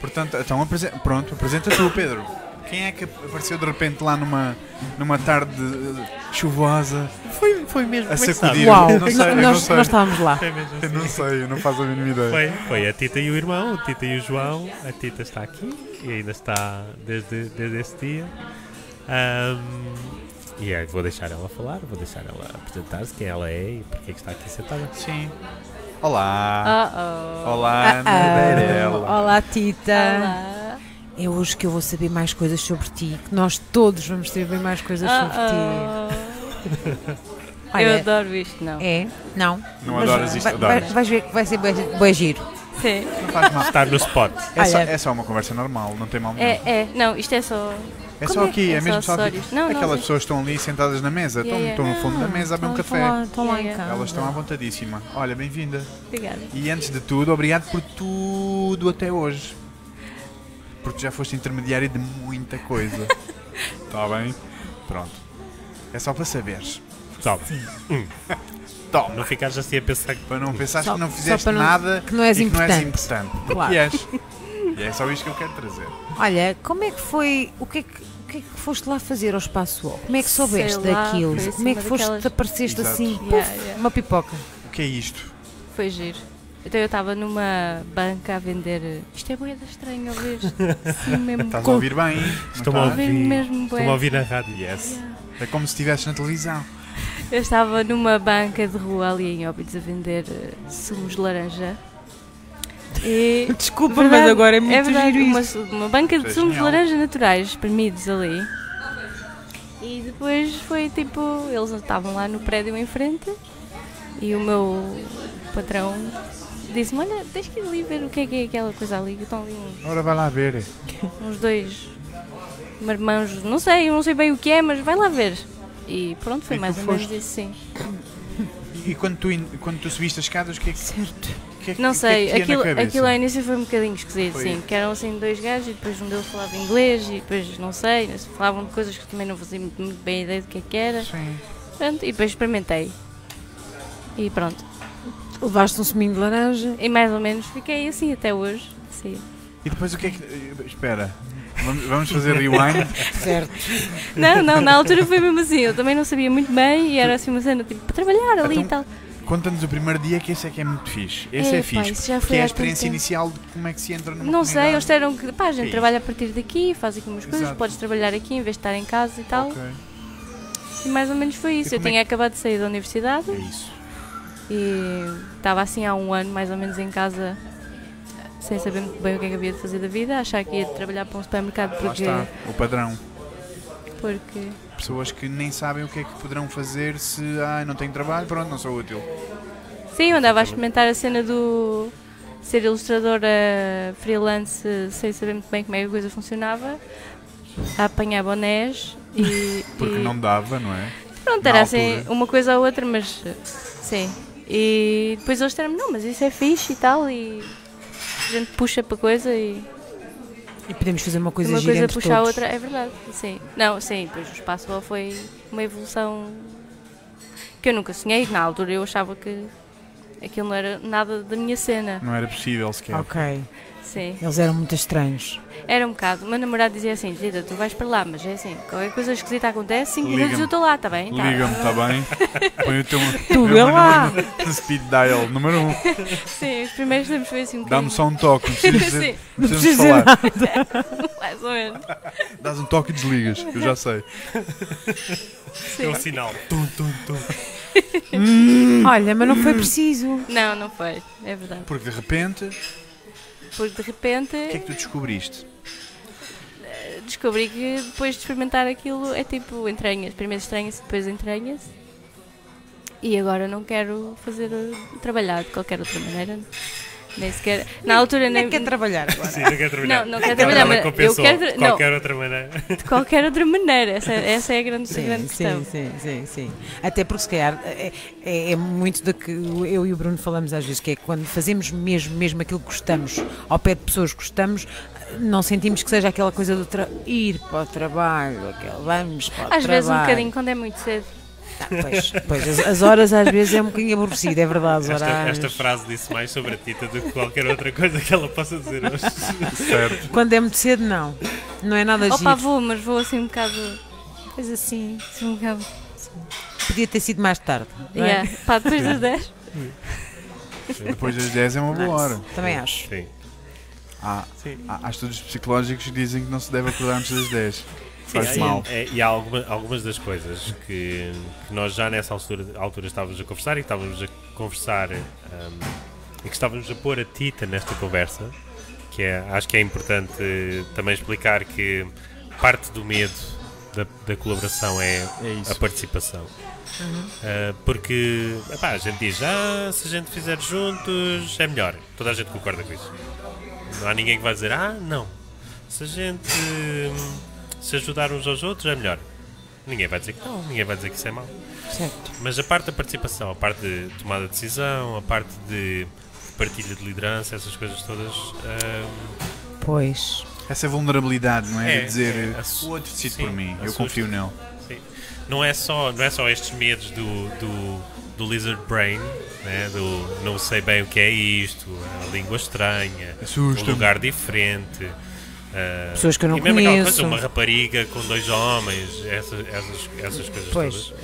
Portanto, então apresen- pronto, apresenta tu, Pedro. Quem é que apareceu de repente lá numa, numa tarde eh, chuvosa Foi, foi mesmo a é sacudir? Uau, não sei, eu não nós, sei. nós estávamos lá. Mesmo Eu assim. não sei, eu não faço a mínima ideia. Foi, foi a Tita e o irmão, o Tita e o João. A Tita está aqui e ainda está desde, desde esse dia. Ahm, e é, vou deixar ela falar, vou deixar ela apresentar-se, quem ela é e porque é que está aqui sentada. Sim. Olá. Uh-oh. Olá, Ah, Ana ah, Varela. Olá, Tita. Olá. É hoje que eu vou saber mais coisas sobre ti, que nós todos vamos saber mais coisas sobre ti. Olha, Eu adoro isto, não. É? Não? Não Mas adoras isto, vai- adoras. Vais ver que vai ser bué giro. Sim. Não faz mal. Está no spot. É só, é só uma conversa normal, não tem mal nenhum. É, é. Não, isto é só. É Como só aqui, que- é, é mesmo só só aqui. Não, não, Aquelas mas- pessoas estão ali sentadas na mesa, estão, Yeah, estão no fundo da Ah, mesa a beber um café. Estão lá, estão lá em Yeah, casa. Elas estão à vontadíssima. Olha, bem-vinda. Obrigada. E antes de tudo, obrigado por tudo até hoje. Porque já foste intermediário de muita coisa. Está *laughs* bem? Pronto. É só para saberes. Top. *laughs* Toma. Não ficares assim a pensar que. Para não pensares Só- que não fizeste não- nada que não és e que não és importante. importante. Porque Claro. és. *laughs* E é só isto que eu quero trazer. Olha, como é que foi. O que é que, o que, é que foste lá fazer ao espaço O? Como é que soubeste lá, daquilo? Como é que foste, daquelas- apareceste Exato. assim? Yeah, puf, yeah. Uma pipoca. O que é isto? Foi giro. Então eu estava numa banca a vender. Isto é boeda estranho ouvir. *laughs* Sim, mesmo. Estás a ouvir bem? Estou-me a ouvir. mesmo Estou-me a ouvir na rádio. Yes. É como se estivesse na televisão. Eu estava numa banca de rua ali em Óbidos a vender eh, sumos de laranja. E *laughs* Desculpa, Verdade, mas agora é muito é verdade, giro uma, isso. uma banca de sumos de laranja naturais espremidos ali. E depois foi tipo, eles estavam lá no prédio em frente e o meu patrão disse-me, olha, tens que ir ali ver o que é que é aquela coisa ali, estão ali uns, Ora vai lá ver. *laughs* uns dois marmãos, não sei, não sei bem o que é, mas vai lá ver. E pronto, foi E mais ou menos isso, sim. E, quando, tu, quando tu subiste as escadas, o que é que, Certo. que, é que- Não é sei, na aquilo, aquilo ao início foi um bocadinho esquisito, Foi. sim. Que eram assim dois gajos e depois um deles falava inglês e depois não sei, falavam de coisas que também não fazia muito, muito bem ideia do que é que era. Sim. Pronto, e depois experimentei. E pronto. Levaste um suminho de laranja. E mais ou menos fiquei assim até hoje. Sim. E depois o que é que. Espera. Vamos, fazer rewind. *laughs* Certo. Não, não, na altura foi mesmo assim. Eu também não sabia muito bem e era assim uma cena tipo para trabalhar ali e Então, tal. Conta-nos o primeiro dia que esse é que é muito fixe. Esse é, É, fixe. isso já porque foi é a experiência inicial de como é que se entra numa Não sei, eles disseram que pá, a É gente isso. trabalha a partir daqui, faz aqui umas coisas, Exato. podes trabalhar aqui em vez de estar em casa e tal. Ok, E mais ou menos foi isso. Eu é tinha acabado de sair da universidade. é isso. E estava assim há um ano mais ou menos em casa, sem saber muito bem o que é que havia de fazer da vida, achar que ia trabalhar para um supermercado Lá porque. está, o padrão. porque Pessoas que nem sabem o que é que poderão fazer se ah, não tenho trabalho, pronto, não sou útil. Sim, eu andava a experimentar a cena do ser ilustradora freelance sem saber muito bem como é que a coisa funcionava, a apanhar bonés e. *laughs* Porque e- não dava, não é? Pronto, na era assim uma coisa ou outra, mas sim. E depois eles disseram não, mas isso é fixe e tal, e a gente puxa para coisa e E podemos fazer uma coisa uma gira coisa entre puxa a todos. outra, é verdade, sim. Não, sim, depois o espaço foi uma evolução que eu nunca sonhei, na altura eu achava que aquilo não era nada da minha cena. Não era possível sequer. Ok. Sim. Eles eram muito estranhos. Era um bocado. O meu namorado dizia assim: Tita, tu vais para lá, mas é assim, qualquer coisa esquisita acontece, 5 Liga-me. minutos eu estou lá, está bem? Tá. Liga-me, está bem? *laughs* Põe o teu Tu meu vê lá. número *laughs* speed dial número 1. Um. Sim, os primeiros tempos foi assim um Dá-me só um toque, não precisas dizer. Sim, Não falar. *laughs* mais ou menos. Dás um toque e desligas, eu já sei. É um Sim. sinal. Tum, tum, tum. Olha, mas não foi preciso. Não, não foi, é verdade. Porque de repente, o Porque de repente que é que tu descobriste? descobri que depois de experimentar aquilo é tipo entranhas. Primeiro estranha-se, depois entranha-se. E agora não quero fazer uh, trabalhar de qualquer outra maneira. Nem sequer. Na altura Nem nem. quer trabalhar agora. Sim, não quer trabalhar. Não, não quero Ela- trabalhar, mas eu quero tra- de não. qualquer outra maneira. De qualquer outra maneira. Essa, essa é a grande, Sim, grande questão. sim, sim, sim, sim. Até porque se calhar é, é- é muito da que eu e o Bruno falamos às vezes, que é quando fazemos mesmo, mesmo aquilo que gostamos, ao pé de pessoas que gostamos, não sentimos que seja aquela coisa do tra- ir para o trabalho, aquele vamos para o Às trabalho. vezes um bocadinho quando é muito cedo. Ah, pois, pois, as, as horas às vezes é um bocadinho aborrecido, é verdade, Esta, esta frase disse mais sobre a Tita do que qualquer outra coisa que ela possa dizer hoje. Certo. Quando é muito cedo, não. Não é nada Opa, giro. vou, mas vou assim um bocado. Pois assim, Assim um bocado. podia ter sido mais tarde. não é? Yeah. Pá, depois das 10. Depois das 10 é uma boa hora. Também acho. Sim. Há, Sim. há, há estudos psicológicos que dizem que não se deve acordar antes das 10. Faz é- mal. é- e há alguma- algumas das coisas que, que nós já nessa altura, altura estávamos a conversar e que estávamos a conversar hum, e que estávamos a pôr a Tita nesta conversa, que é, acho que é importante também explicar que parte do medo da, da colaboração é, É isso. a participação. Uh, porque epá, a gente diz, ah, se a gente fizer juntos é melhor. Toda a gente concorda com isso. Não há ninguém que vai dizer, ah, não. Se a gente hum, se ajudar uns aos outros é melhor. Ninguém vai dizer que não, ninguém vai dizer que isso é mau. Certo. Mas a parte da participação, a parte de tomada de decisão, a parte de partilha de liderança, essas coisas todas. hum, Pois. Essa vulnerabilidade, não é? É, de dizer é, o outro decide sim, por mim, eu assusta. confio nele. Sim. Não é só, não é só estes medos do, do, do lizard brain, né? do não sei bem o que é isto, a língua estranha, um Assusta-me. lugar diferente. Ah, Pessoas que eu não e mesmo conheço. Coisa, uma rapariga com dois homens, essas, essas, essas coisas Pois. todas.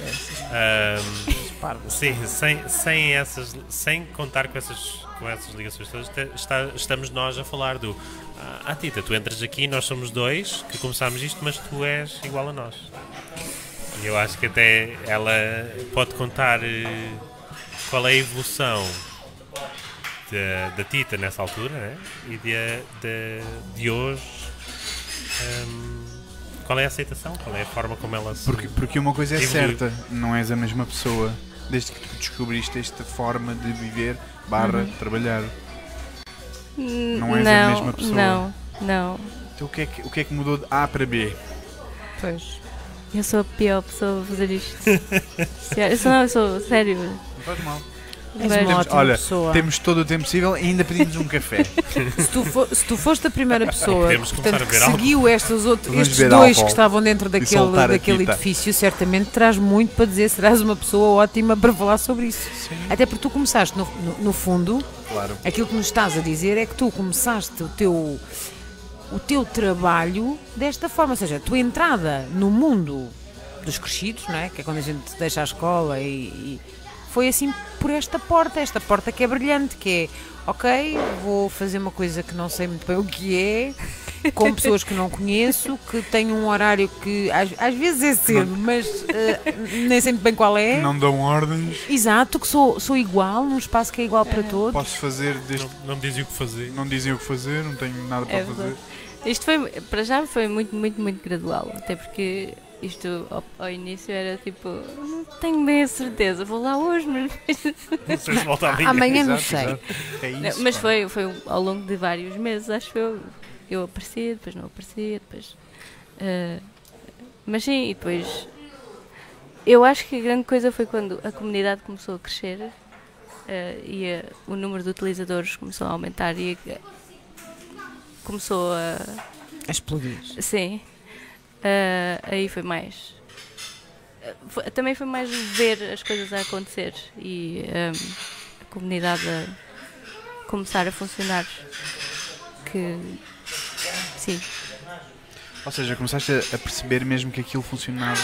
Ah, sim, sem, sem, essas, sem contar com essas, com essas ligações todas, está- estamos nós a falar do ah, ah, Tita, tu entras aqui, nós somos dois que começámos isto, mas tu és igual a nós. E eu acho que até ela pode contar eh, qual é a evolução da, da Tita nessa altura né? e de, de, de hoje. hum, qual é a aceitação? Qual é a forma como ela se. Porque, porque uma coisa é Evolui. certa, não és a mesma pessoa desde que tu descobriste esta forma de viver barra trabalhar. Não és a mesma pessoa. Não, não. Então o que, é que, o que é que mudou de A para B? Pois. Eu sou a pior pessoa a fazer isto. *laughs* Sério, eu sou, não, eu sou sério. Não faz mal. És ótima olha, pessoa. Temos todo o tempo possível e ainda pedimos um café. Se, tu for- se tu foste a primeira pessoa Podemos começar portanto, a que seguiu estes, outros, Vamos estes dois álcool que estavam dentro daquele, soltar a daquele fita. edifício, certamente traz muito para dizer, serás uma pessoa ótima para falar sobre isso. Até porque tu começaste, no, no, no fundo, Claro. aquilo que nos estás a dizer é que tu começaste o teu, o teu trabalho desta forma, ou seja, a tua entrada no mundo dos crescidos, não é? que é quando a gente deixa a escola e, e foi assim por esta porta, esta porta que é brilhante, que é ok, vou fazer uma coisa que não sei muito bem o que é com pessoas que não conheço, que têm um horário que às, às vezes é cedo, mas eh, nem sei muito bem qual é. Não dão ordens. Exato, que sou, sou igual, num espaço que é igual para todos. Posso fazer desde. Não, não me dizem o que fazer. Não dizem o que fazer, não tenho nada para É fazer. Isto foi, para já foi muito, muito, muito gradual. Até porque isto ao, ao início era tipo, não tenho bem a certeza, vou lá hoje, mas. *laughs* Amanhã. Amanhã não sei. É Não, isso. mas foi, foi ao longo de vários meses, acho eu. Eu aparecia, depois não aparecia, depois. ah, mas sim, e depois. Eu acho que a grande coisa foi quando a comunidade começou a crescer ah, e a- o número de utilizadores começou a aumentar e a- começou a. A explodir. Sim. Ah, aí foi mais. também foi mais ver as coisas a acontecer e ah, a comunidade a começar a funcionar. Que. Sim, Ou seja, começaste a- perceber mesmo que aquilo funcionava.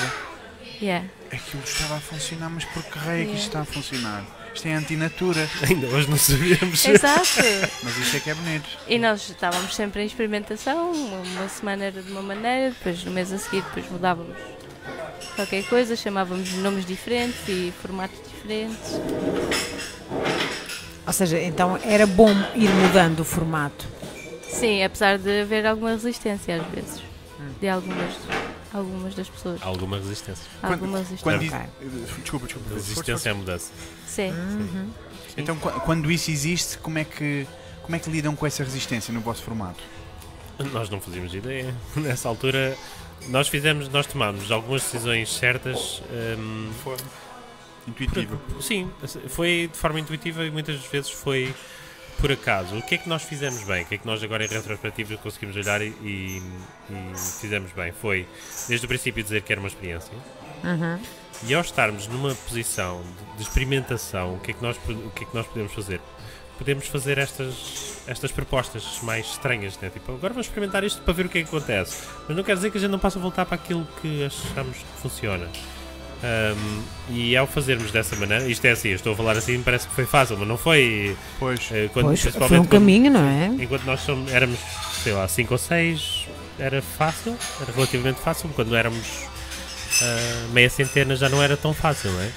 yeah. Aquilo estava a funcionar, mas por que raio é que isto Yeah. está a funcionar? Isto é antinatura. *laughs* Ainda hoje não sabíamos. Exato! Mas isto é que é bonito. E nós estávamos sempre em experimentação, uma, uma semana era de uma maneira, depois no mês a seguir depois mudávamos qualquer coisa, chamávamos nomes diferentes e formatos diferentes. Ou seja, então era bom ir mudando o formato. Sim, apesar de haver alguma resistência às vezes, de algumas, algumas das pessoas. Alguma resistência. Alguma resistência. Quando isso- Desculpa, desculpa. Resistência à mudança. Sim. Uhum. Então, qu- quando isso existe, como é que como é que lidam com essa resistência no vosso formato? Nós não fazíamos ideia. *laughs* Nessa altura, nós fizemos, nós tomámos algumas decisões certas. Foi por- intuitivo. sim, foi de forma intuitiva e muitas vezes foi por acaso. O que é que nós fizemos bem? O que é que nós agora em retrospectiva conseguimos olhar e, e- e fizemos bem? Foi, desde o princípio, dizer que era uma experiência. Uhum. E ao estarmos numa posição de, de experimentação, o que, é que nós, o que é que nós podemos fazer? Podemos fazer estas, estas propostas mais estranhas, né? Tipo, agora vamos experimentar isto para ver o que é que acontece. Mas não quer dizer que a gente não possa voltar para aquilo que achamos que funciona. Ahm, e ao fazermos dessa maneira, isto é assim, eu estou a falar assim, parece que foi fácil, mas não foi. Pois. eh, quando, Pois, foi um quando- caminho, não é? Enquanto nós somos, éramos, sei lá, 5 ou 6, era fácil, era relativamente fácil. Quando éramos ah, meia centena já não era tão fácil, não é?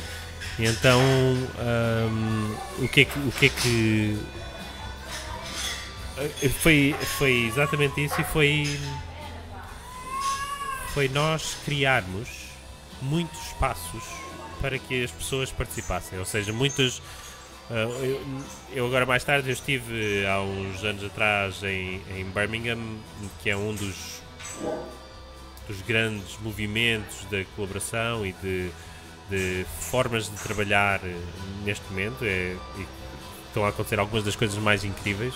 E então, ahm, o que é que. O que, é que ah, foi, foi exatamente isso e foi. Foi nós criarmos muitos espaços para que as pessoas participassem, ou seja, muitos. ah, eu, eu agora mais tarde eu estive há uns anos atrás em, em Birmingham, que é um dos, dos grandes movimentos da colaboração e de, de formas de trabalhar eh, neste momento. É, estão a acontecer algumas das coisas mais incríveis.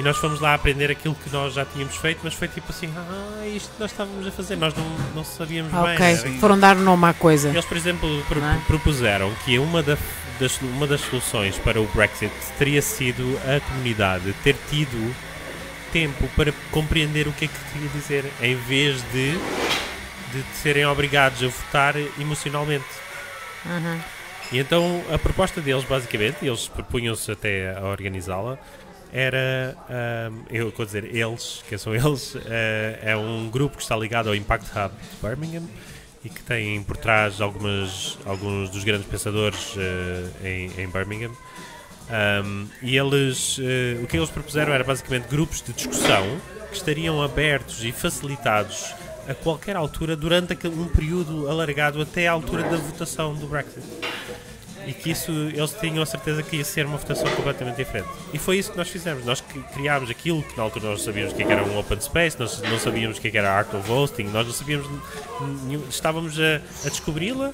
E nós fomos lá aprender aquilo que nós já tínhamos feito, mas foi tipo assim, ah, isto nós estávamos a fazer, nós não, não sabíamos Ah, bem. ok, foram dar nome à coisa. eles, por exemplo, pro- é? propuseram que uma, da- das, uma das soluções para o Brexit teria sido a comunidade ter tido tempo para compreender o que é que queria dizer, em vez de, de serem obrigados a votar emocionalmente. Uhum. E então a proposta deles, basicamente, e eles propunham-se até a organizá-la, era, ahm, eu vou dizer eles, que são eles, eh, é um grupo que está ligado ao Impact Hub de Birmingham e que tem por trás algumas, alguns dos grandes pensadores eh, em, em Birmingham. Ahm, e eles, eh, o que eles propuseram era basicamente grupos de discussão que estariam abertos e facilitados a qualquer altura durante um período alargado até à altura da votação do Brexit. E que isso, eles tinham a certeza que ia ser uma votação completamente diferente. E foi isso que nós fizemos. Nós cri- criámos aquilo que na altura nós sabíamos o que é era um open space, nós não sabíamos o que é era art of hosting, nós não sabíamos. Estávamos a, descobri-la,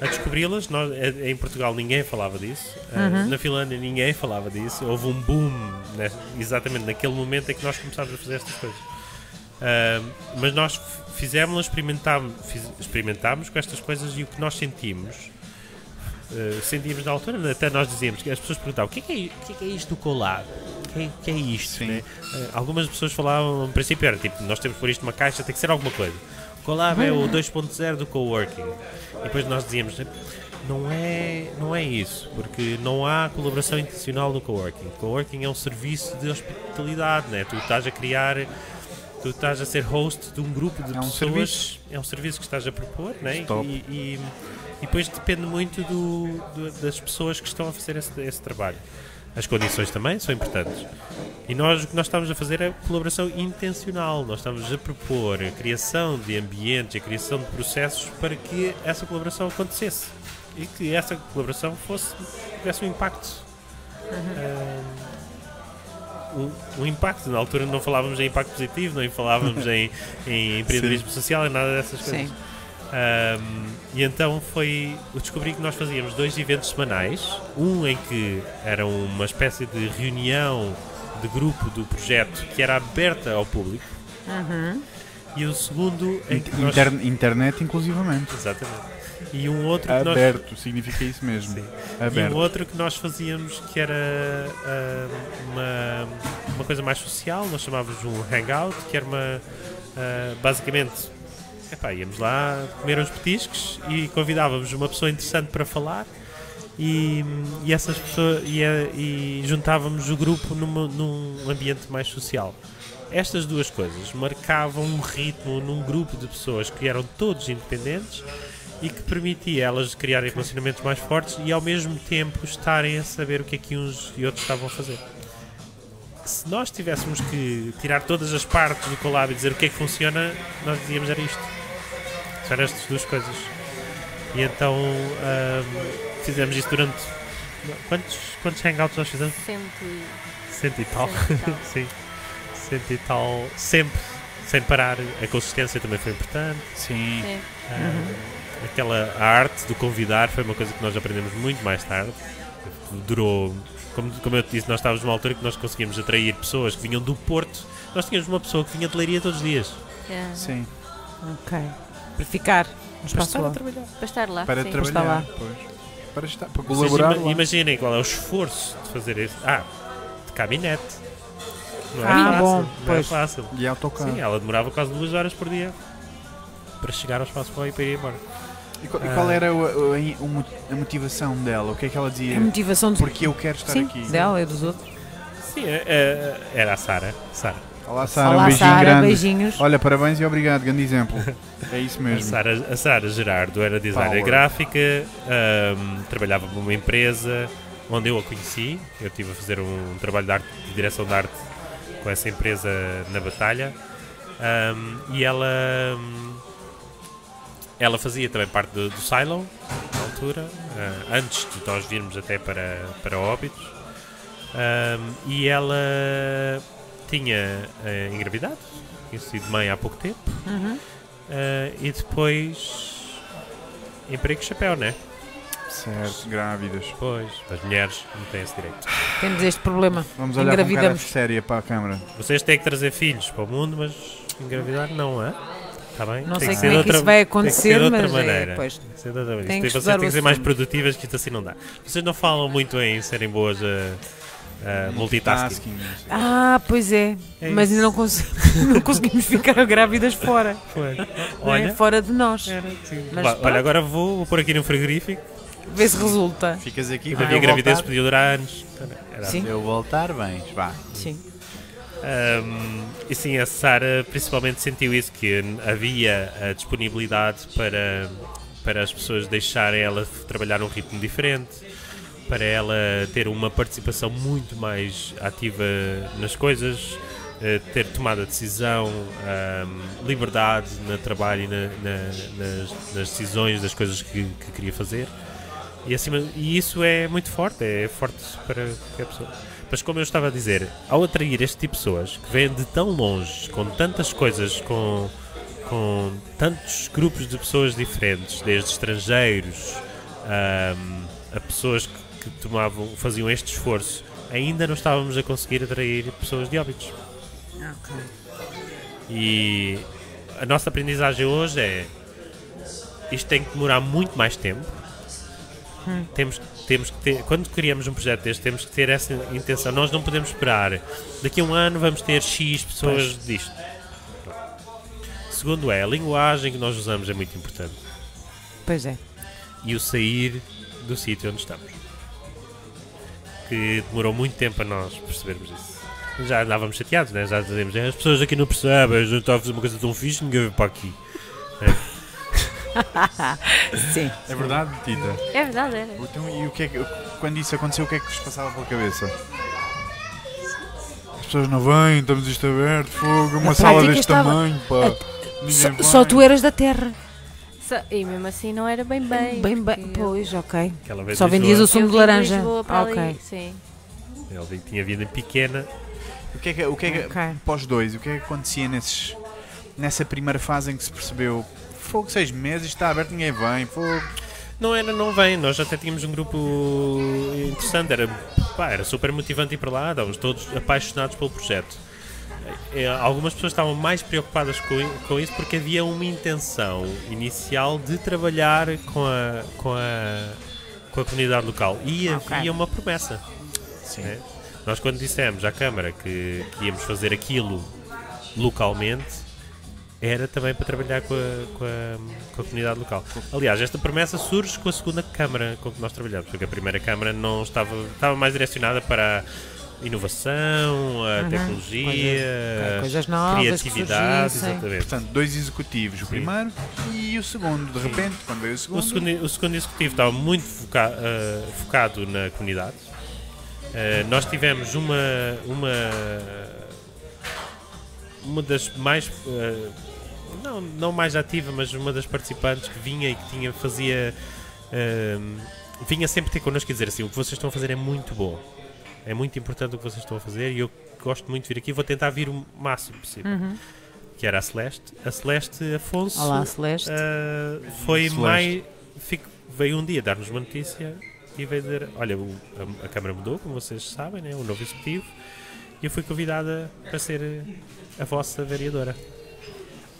a descobri-las. Nós- eh, Em Portugal ninguém falava disso, eh, na Finlândia ninguém falava disso. Houve um boom né, exatamente naquele momento em que nós começámos a fazer estas coisas. Ah, mas nós fizemos, experimentámos, fiz- experimentámos com estas coisas e o que nós sentimos Uh, sentíamos na altura, até nós dizíamos que as pessoas perguntavam o que é, que é, o que é, que é isto do collab? O que é, o que é isto? Né? Uh, algumas pessoas falavam, no princípio era tipo, nós temos que pôr isto numa caixa, tem que ser alguma coisa. O collab é o 2.0 do coworking. E depois nós dizíamos, não é, não é isso, porque não há colaboração intencional no coworking. O coworking é um serviço de hospitalidade, né? tu estás a criar Tu estás a ser host de um grupo de É um pessoas. serviço. É um serviço que estás a propor, né? E, e, e depois depende muito do, do- das pessoas que estão a fazer esse, esse trabalho. As condições também são importantes. E nós o que nós estamos a fazer é colaboração intencional. Nós estamos a propor a criação de ambientes, a criação de processos para que essa colaboração acontecesse e que essa colaboração fosse tivesse um impacto. Ah, um, um impacto. Na altura não falávamos em impacto positivo, nem falávamos *laughs* em, em empreendedorismo social, em nada dessas coisas. Sim. Um, e então foi. Eu descobri que nós fazíamos dois eventos semanais. Um em que era uma espécie de reunião de grupo do projeto que era aberta ao público. Uhum. E o segundo em que nós. Inter- internet, inclusivamente. Exatamente. E um outro que nós. Aberto, significa isso mesmo. Sim. E Aberto. um outro que nós fazíamos que era ah, uma, uma coisa mais social, nós chamávamos um hangout, que era uma. ah, basicamente, epá, íamos lá comer uns petiscos e convidávamos uma pessoa interessante para falar. E, e essas pessoas e, a- e juntávamos o grupo numa- num ambiente mais social. Estas duas coisas marcavam um ritmo num grupo de pessoas que eram todos independentes e que permitia elas criarem relacionamentos mais fortes e ao mesmo tempo estarem a saber o que é que uns e outros estavam a fazer. Se nós tivéssemos que tirar todas as partes do collab e dizer o que é que funciona, nós dizíamos era isto. Eram estas duas coisas. E então fizemos isso durante. Quantos, quantos hangouts nós fizemos? Cento e, Cento e tal. cento e tal. *laughs* Sim. Cento e tal. Sempre. Sem parar. A consistência também foi importante. Sim. Sim. Ah, aquela a arte do convidar foi uma coisa que nós aprendemos muito mais tarde. Durou, como, como eu te disse, nós estávamos numa altura que nós conseguíamos atrair pessoas que vinham do Porto. Nós tínhamos uma pessoa que vinha de Leiria todos os dias. Yeah. Sim. Ok. Para ficar no Para espaço estar a lá. trabalhar. Para estar lá. Para sim. estar trabalhar. lá. Pois. Para, estar, para colaborar. imaginem qual é o esforço de fazer isso. Ah, de caminhonete. Não é Ah, fácil. bom, não é pois. fácil. E autocarro. Sim, ela demorava quase duas horas por dia para chegar ao espaço para ir para ir embora. E qual, e Ah. qual era o- o- a, motivação dela? O que é que ela dizia? A motivação de... Porque eu quero estar Sim, aqui. dela e dos outros. Sim, é- é- era a Sara. Sara. Olá, Sara. Um Olá, beijinho Sara, grande. beijinhos. Olha, parabéns e obrigado. Grande exemplo. *laughs* É isso A mesmo. Sara, a Sara Gerardo era designer Power. gráfica, ahm, trabalhava para uma empresa onde eu a conheci. Eu estive a fazer um trabalho de, arte, de direção de arte com essa empresa na Batalha. Ahm, e ela, ela fazia também parte do, do Silo, na altura, ah, antes de nós virmos até para, para Óbitos. Ahm, e ela tinha ah, engravidado, tinha sido mãe há pouco tempo. Uhum. Ah, e depois emprego chapéu, né? Certo, grávidas. Pois, as mulheres não têm esse direito. Temos este problema. Vamos olhar com cara séria para a câmara. Vocês têm que trazer filhos para o mundo, mas engravidar não, é? Está bem? Não Tem sei que como é que outra- isso vai tem que ser acontecer, de outra mas é, maneira. pois, Tem que ser de outra maneira. Tem que Vocês estudar têm o que ser mais produtivas que isto assim não dá. Vocês não falam muito em serem boas a, a multitasking. Ah, pois é. É mas ainda não, cons- *laughs* não conseguimos ficar grávidas fora. É? Olha, Fora de nós. era. Mas olha, agora vou, vou pôr aqui no frigorífico. Vê se resulta. Ficas aqui A quando minha gravidez voltar. podia durar anos. Era Sim. Eu voltar, bem. Vá. Sim. Um, e sim, a Sara principalmente sentiu isso, que havia a disponibilidade para, para as pessoas deixarem ela trabalhar num ritmo diferente, para ela ter uma participação muito mais ativa nas coisas, eh, ter tomada decisão, um, liberdade no trabalho e na- na- nas, nas decisões das coisas que, que queria fazer. E, acima, e isso é muito forte, é forte para qualquer pessoa. Mas como eu estava a dizer, ao atrair este tipo de pessoas que vêm de tão longe, com tantas coisas, com, com tantos grupos de pessoas diferentes, desde estrangeiros ahm, a pessoas que, que tomavam, faziam este esforço, ainda não estávamos a conseguir atrair pessoas de óbitos. E a nossa aprendizagem hoje é isto tem que demorar muito mais tempo. Temos, temos que ter, quando criamos um projeto deste, temos que ter essa intenção. Nós não podemos esperar. Daqui a um ano vamos ter X pessoas disto. Segundo é, a linguagem que nós usamos é muito importante. Pois é. E o sair do sítio onde estamos. Que demorou muito tempo a nós percebermos isso. já andávamos chateados, né? já dizemos, as pessoas aqui não percebem, a gente está a fazer uma coisa tão fixe, ninguém vem para aqui. *laughs* Sim. É verdade, Tita? É verdade, era. Então, e o que é que, quando isso aconteceu, o que é que vos passava pela cabeça? As pessoas não vêm, estamos isto aberto, fogo, uma Na sala deste estava- tamanho, pá. Ninguém Só, só tu eras da terra. E mesmo assim não era bem bem. Bem, bem. Pois, ok. Só vendias o sumo de laranja. Lisboa para ali, Ok. Sim. Ele tinha em pequena. O que é que, o que, é que Ok. pós dois, o que é que acontecia nesses, nessa primeira fase em que se percebeu fogo, seis meses, está aberto, ninguém vem, fogo. Não era, não vem, nós até tínhamos um grupo interessante, era, pá, era super motivante ir para lá, estávamos todos apaixonados pelo projeto. Eh, Algumas pessoas estavam mais preocupadas com, com isso porque havia uma intenção inicial de trabalhar com a, com a, com a comunidade local e Ok. havia uma promessa. né? Nós, quando dissemos à Câmara que, que íamos fazer aquilo localmente, era também para trabalhar com a, com a, com a comunidade local. Aliás, esta promessa surge com a segunda Câmara com que nós trabalhamos, porque a primeira Câmara não estava, estava mais direcionada para a inovação, a Uhum. tecnologia, Coisas- coisas novas criatividade, exatamente. Portanto, dois executivos, o primeiro e o segundo. De repente, quando veio o segundo, O segundo, o segundo executivo estava muito foca- eh, focado na comunidade. Eh, nós tivemos uma, uma, uma das mais, eh, não, não mais ativa, mas uma das participantes que vinha e que tinha, fazia, vinha sempre ter connosco e dizer assim, o que vocês estão a fazer é muito bom. É muito importante o que vocês estão a fazer e eu gosto muito de vir aqui, vou tentar vir o máximo possível. Uhum. Que era a Celeste. A Celeste Afonso Olá, Celeste. Uh, foi Celeste. mais. fico- veio um dia dar-nos uma notícia e veio dizer: Olha, o- a, a Câmara mudou, como vocês sabem, né? o novo executivo, e eu fui convidada para ser a vossa vereadora.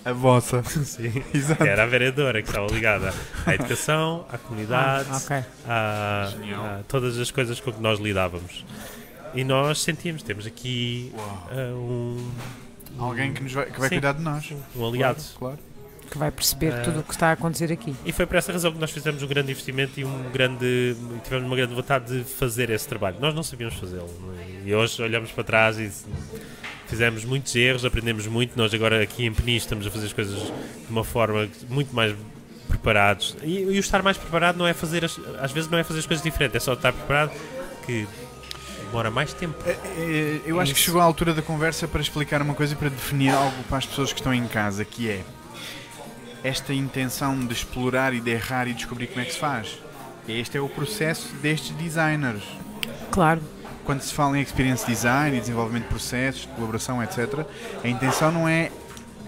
a vossa. *laughs* Sim. Exato. Era a vereadora que estava ligada à educação, à comunidade, Ah, ok. a, a todas as coisas com que nós lidávamos. E nós sentimos, temos aqui uh, um, Alguém que, nos vai, que vai Sim. cuidar de nós. um aliado. Claro. Que vai perceber Ah. tudo o que está a acontecer aqui. E foi por essa razão que nós fizemos um grande investimento e um grande, tivemos uma grande vontade de fazer esse trabalho. Nós não sabíamos fazê-lo. é? E hoje olhamos para trás e fizemos muitos erros, aprendemos muito. Nós agora aqui em Peniche estamos a fazer as coisas de uma forma muito mais preparados. E, e o estar mais preparado não é fazer, as, às vezes não é fazer as coisas diferentes, é só estar preparado que demora mais tempo. É, é, Eu acho que chegou a altura da conversa para explicar uma coisa e para definir algo para as pessoas que estão em casa, que é esta intenção de explorar e de errar e descobrir como é que se faz. Este é o processo destes designers. Claro. Quando se fala em experience design e desenvolvimento de processos, de colaboração, etc., a intenção não é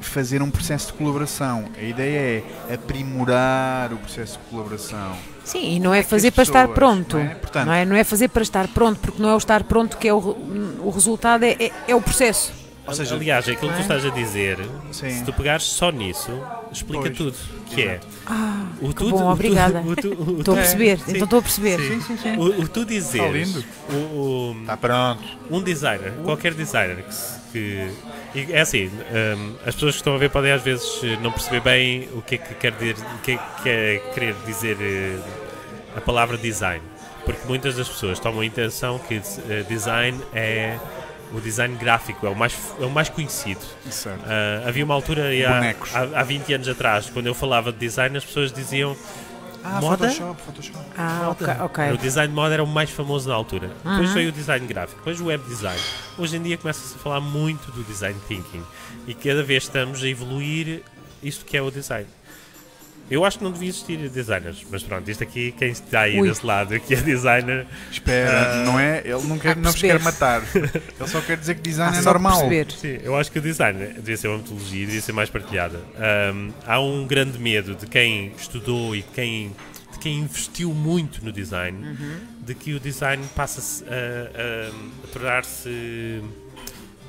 fazer um processo de colaboração. A ideia é aprimorar o processo de colaboração. Sim, e não é que fazer para estar pessoas, pronto. não é? Portanto- não, é? não é fazer para estar pronto, porque não é o estar pronto que é o, o resultado, é, é, é o processo. Ou seja, Aliás, aquilo que tu é? estás a dizer, Sim. se tu pegares só nisso, explica Pois. tudo. Que é Ah, o que tu- bom, obrigada. Estou a perceber, Sim. então estou a perceber. Sim. sim, sim. O, o tu dizeres, lindo. o, o- Está pronto. um designer, qualquer designer que, se- que- e é assim, hum, as pessoas que estão a ver podem às vezes não perceber bem o que é que quer dizer, o que é que é querer dizer eh, a palavra design, porque muitas das pessoas tomam a intenção que eh, design é o design gráfico, é o mais, é o mais conhecido. Ah, havia uma altura há, há, há 20 anos atrás, quando eu falava de design, as pessoas diziam Ah, Moda? Photoshop, Photoshop. Ah, ok, ok. o design de moda era o mais famoso na altura. Depois Uhum. veio o design gráfico, depois o web design. Hoje em dia começa-se a falar muito do design thinking e cada vez estamos a evoluir isto que é o design. Eu acho que não devia existir designers, mas pronto, isto aqui, quem está aí Ui. desse lado, aqui é designer, Espera, Ah. não é? Ele não, quer, Há não vos quer matar. *laughs* Ele só quer dizer que design Há é que normal. Sim, eu acho que o design devia ser uma metodologia, devia ser mais partilhada. Ahm, há um grande medo de quem estudou e de quem, de quem investiu muito no design, de que o design passa a, a- a tornar-se.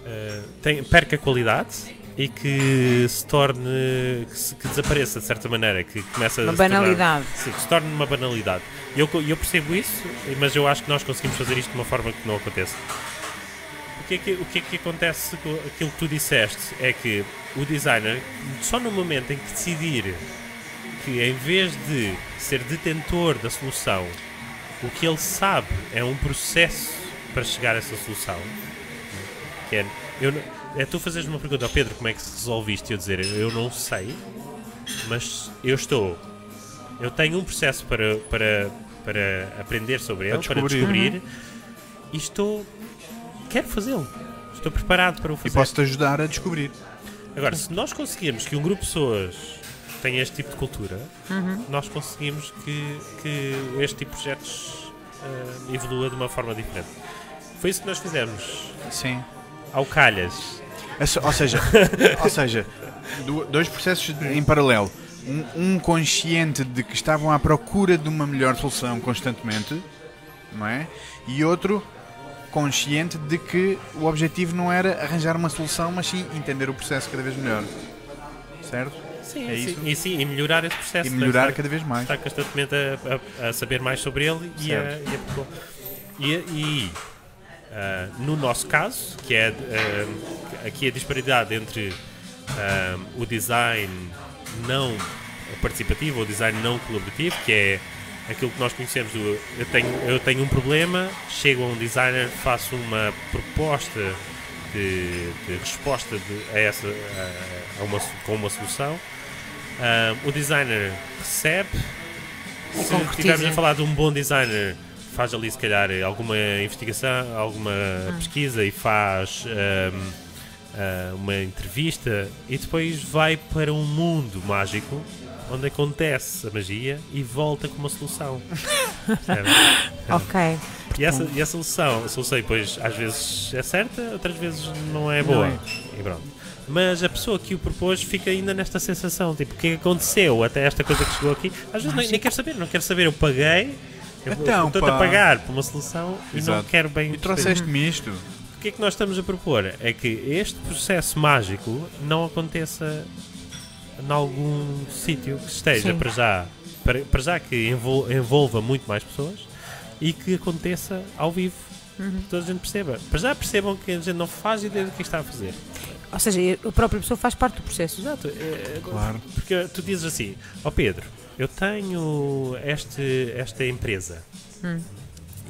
ah, tem, perca qualidade e que se torne. que, se- que desapareça de certa maneira, que começa Uma a se tornar- banalidade. Sim, que se torne uma banalidade. Eu, eu percebo isso, mas eu acho que nós conseguimos fazer isto de uma forma que não aconteça. O que, é que, o que é que acontece com aquilo que tu disseste? É que o designer, só no momento em que decidir que em vez de ser detentor da solução, o que ele sabe é um processo para chegar a essa solução, Que é, eu, não- é tu fazeres uma pergunta ao Pedro como é que se resolve isto e eu dizer eu não sei, mas eu estou. Eu tenho um processo para, para, para aprender sobre ele, para descobrir. descobrir e estou. Quero fazê-lo. Estou preparado para o E fazer. posso-te ajudar a descobrir. Agora, se nós conseguirmos que um grupo de pessoas tenha este tipo de cultura, nós conseguimos que, que este tipo de projetos ah, evolua de uma forma diferente. Foi isso que nós fizemos Sim. Ao Calhas. É Ou seja, *laughs* ou seja do- dois processos em paralelo. Um, um consciente de que estavam à procura de uma melhor solução constantemente, não é? E outro consciente de que o objetivo não era arranjar uma solução, mas sim entender o processo cada vez melhor. Certo? Sim, É sim. isso. E, sim, e melhorar esse processo. E melhorar Estar- cada vez mais. Estar constantemente a, a- a saber mais sobre ele e a, Certo. e a. E, e, ah, no nosso caso, que é ah, aqui a disparidade entre ah, o design não participativo ou design não colaborativo, que é aquilo que nós conhecemos do eu tenho, eu tenho um problema, chego a um designer, faço uma proposta de, de resposta de- a essa, a, a uma, com uma solução. O designer recebe. Se estivermos a falar de um bom designer, faz ali se calhar alguma investigação, alguma pesquisa e faz ahm, ah, uma entrevista e depois vai para um mundo mágico onde acontece a magia e volta com uma solução. *laughs* *laughs* Ok. E essa, e a solução, a solução depois às vezes é certa, outras vezes não é boa. é. E pronto. Mas a pessoa que o propôs fica ainda nesta sensação, tipo, o que é que aconteceu até esta coisa que chegou aqui? Às vezes nem, nem quero saber, não quero saber, eu paguei, eu Então, estou-te a pagar por uma solução e não Exato. quero bem E trouxeste-me isto. O que é que nós estamos a propor? É que este processo mágico não aconteça em algum sítio que esteja Sim. para já, para, para já que envol- envolva muito mais pessoas e que aconteça ao vivo. Que toda a gente perceba. Para já percebam que a gente não faz ideia do que está a fazer. Ou seja, a própria pessoa faz parte do processo. Exato. é- Claro. Porque tu dizes assim, ó Pedro, eu tenho este, esta empresa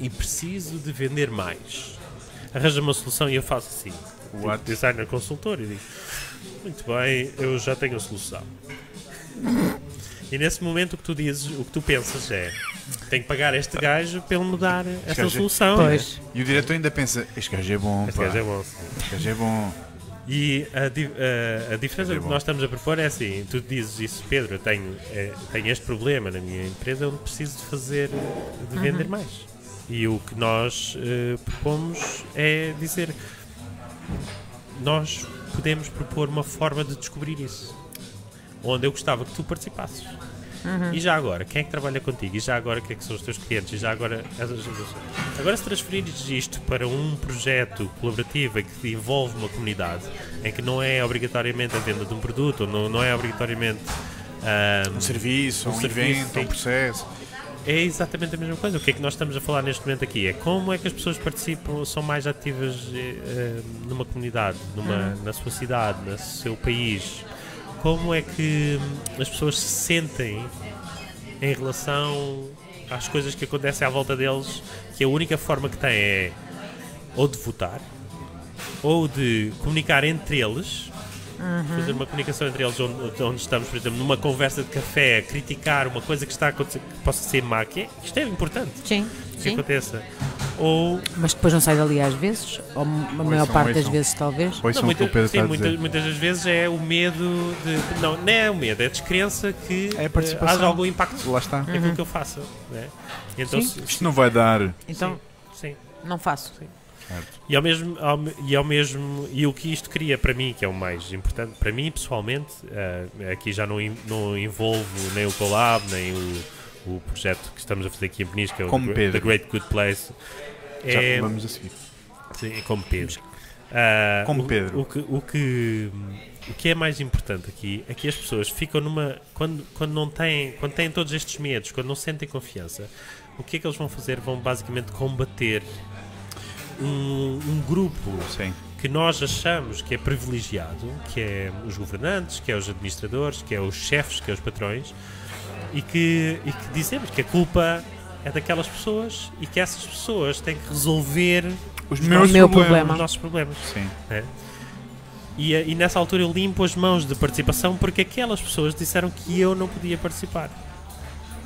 e preciso de vender mais. Arranja uma solução e eu faço assim. What? Tipo, designer consultor e digo, muito bem, eu já tenho a solução. E nesse momento o que tu dizes, o que tu pensas é tenho que pagar este gajo para ele me dar esta é- solução. Pois. E o diretor ainda pensa: este gajo é bom, Este pá. gajo é bom. sim. Este gajo é bom. E a, a- a diferença É que nós estamos a propor é assim: tu dizes isso, Pedro, eu tenho, eh, tenho este problema na minha empresa onde preciso de fazer, de vender mais. E o que nós eh, propomos é dizer: nós podemos propor uma forma de descobrir isso, onde eu gostava que tu participasses. E já agora, quem é que trabalha contigo? E já agora, quem é que são os teus clientes? E já agora, essas situações. Agora, se transferires isto para um projeto colaborativo que envolve uma comunidade, em que não é obrigatoriamente a venda de um produto, ou não, não é obrigatoriamente. ahm, Um serviço, Um um, serviço, evento, um processo. é exatamente a mesma coisa. O que é que nós estamos a falar neste momento aqui? É como é que as pessoas participam, são mais ativas eh, numa comunidade, numa, na sua cidade, no seu país. Como é que as pessoas se sentem em relação às coisas que acontecem à volta deles, que a única forma que têm é ou de votar, ou de comunicar entre eles, fazer uma comunicação entre eles onde, onde estamos, por exemplo, numa conversa de café, criticar uma coisa que está a acontecer que possa ser má, que é, isto é importante Sim, que sim. aconteça. Ou Mas depois não sai dali às vezes, ou a maior Ouçam, parte das vezes talvez. Pois não, muita- sim, muitas, muitas das vezes é o medo de. Não, não é o medo, é a descrença que É a eh, haja algum impacto Lá está. naquilo que eu faço. Né? Então, Sim. se- Isto não vai dar. Então, sim. não faço. E ao mesmo, ao me- e ao mesmo e o que isto cria para mim, que é o mais importante, para mim pessoalmente, eh, aqui já não, não envolvo nem o Collab, nem o, o projeto que estamos a fazer aqui em Peniche, que é o Como The, Great Good Place. Já É, vamos a seguir. Sim, como Pedro. Ah, Como o- Pedro. O, que, o, que, o que é mais importante aqui é que as pessoas ficam numa. Quando, quando não têm. Quando têm todos estes medos, quando não sentem confiança, o que é que eles vão fazer? Vão basicamente combater um, um grupo Sim. que nós achamos que é privilegiado, que é os governantes, que é os administradores, que é os chefes, que é os patrões, e que, e que dizemos que a culpa é daquelas pessoas e que essas pessoas têm que resolver Os Os meus meu problemas. problema. os nossos problemas. Sim. E, eh, e nessa altura eu limpo as mãos de participação porque aquelas pessoas disseram que eu não podia participar.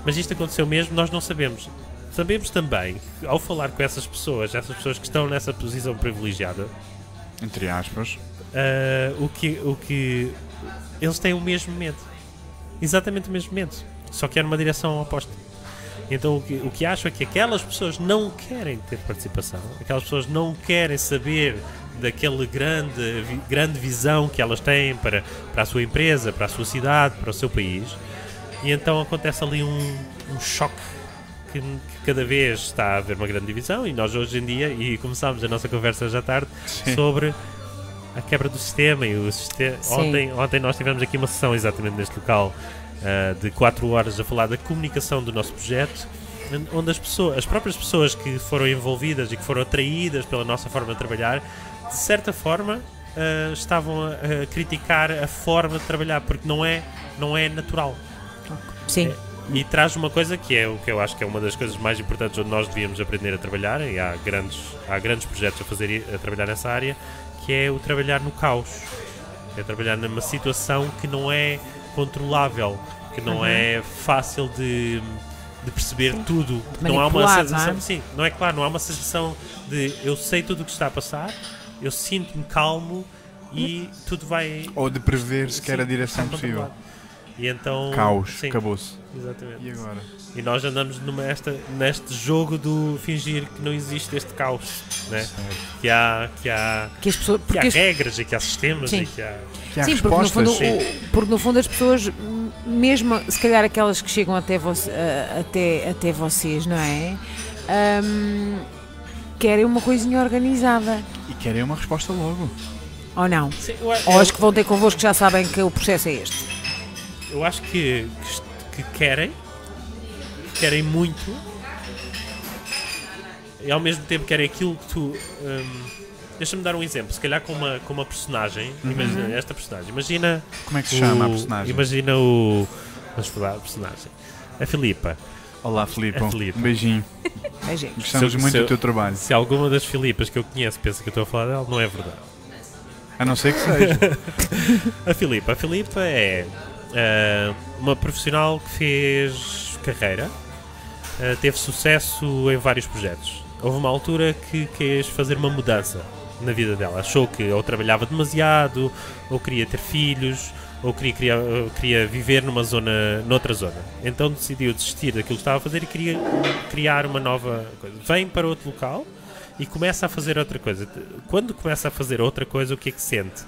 Mas isto aconteceu mesmo, nós não sabemos. Sabemos também, que ao falar com essas pessoas, essas pessoas que estão nessa posição privilegiada, Entre aspas. ah, o, que, o que eles têm o mesmo medo. Exatamente o mesmo medo. Só que é numa direção oposta. Então o que, o que acho é que aquelas pessoas não querem ter participação, aquelas pessoas não querem saber daquela grande, vi- grande visão que elas têm para, para a sua empresa, para a sua cidade, para o seu país. E então acontece ali um, um choque que, que cada vez está a haver uma grande divisão e nós hoje em dia, e começámos a nossa conversa hoje à tarde, Sim. sobre a quebra do sistema e o sistema. Ontem, ontem nós tivemos aqui uma sessão exatamente neste local ah, de 4 horas a falar da comunicação do nosso projeto, onde- as pessoas, as próprias pessoas que foram envolvidas e que foram atraídas pela nossa forma de trabalhar, de certa forma ah, estavam a, a criticar a forma de trabalhar porque não é, não é natural. Sim. E traz uma coisa que é o que eu acho que é uma das coisas mais importantes onde nós devíamos aprender a trabalhar, e há grandes, há grandes projetos a fazer a trabalhar nessa área, que é o trabalhar no caos. É trabalhar numa situação que não é controlável, que não é fácil de, de perceber tudo. que Não há uma manipular, sensação, não é? sim, não é claro, não há uma sensação de eu sei tudo o que está a passar, eu sinto-me calmo e tudo vai Ou de prever sequer Sim, a direção possível. E então Caos. sim, Acabou-se. Exatamente. E agora? E nós andamos numa, esta, neste jogo do fingir que não existe este caos, né? Que, há, que, há, Que as pessoas, que há as- regras e que há sistemas Sim. e que há. Que há Sim, porque no, respostas. fundo, o- porque no fundo as pessoas, mesmo se calhar aquelas que chegam até, voce- até, até vocês, não é? Ahm, querem uma coisinha organizada. E querem uma resposta logo. Ou não? Sim, eu, Ou eu- as que vão ter convosco já sabem que o processo é este. eu acho que, que, que querem, querem muito, e ao mesmo tempo querem aquilo que tu. hum, Deixa-me dar um exemplo, se calhar com uma, com uma personagem. Imagina esta personagem. Imagina. Como é que se chama a o- personagem? Imagina o. Vamos falar a personagem. A Filipa. Olá, Filipe. Filipe. Um beijinho. *laughs* Beijinhos. Gostamos Se muito se do eu- teu trabalho. Se alguma das Filipas que eu conheço pensa que eu estou a falar dela, não é verdade. A não ser que seja. *laughs* A Filipa. A Filipa é ah, uma profissional que fez carreira, ah, teve sucesso em vários projetos. Houve uma altura que quis fazer uma mudança na vida dela. Achou que ou trabalhava demasiado, ou queria ter filhos, ou queria, ou queria viver numa zona, noutra zona. Então decidiu desistir daquilo que estava a fazer e queria criar uma nova coisa. Vem para outro local e começa a fazer outra coisa. Quando começa a fazer outra coisa, o que é que sente?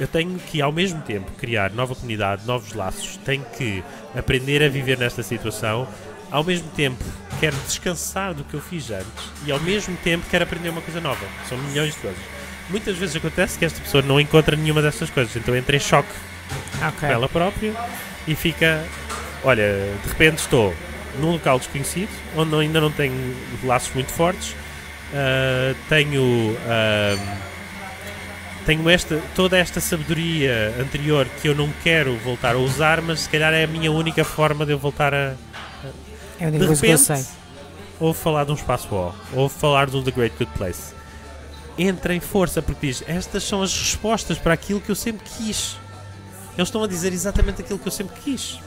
Eu tenho que, ao mesmo tempo, criar nova comunidade, novos laços. Tenho que aprender a viver nesta situação. Ao mesmo tempo, quero descansar do que eu fiz antes. E, ao mesmo tempo, quero aprender uma coisa nova. São milhões de coisas. Muitas vezes acontece que esta pessoa não encontra nenhuma destas coisas. Então entra em choque Ok. com ela própria e fica... Olha, de repente estou num local desconhecido, onde ainda não tenho laços muito fortes. ah, tenho... ah, tenho esta, toda esta sabedoria anterior que eu não quero voltar a usar, mas se calhar é a minha única forma de eu voltar a. É a De única coisa que eu repente, sei. ou falar de um espaço O, ou falar de um The Great Good Place. Entra em força, porque diz: estas são as respostas para aquilo que eu sempre quis. Eles estão a dizer exatamente aquilo que eu sempre quis.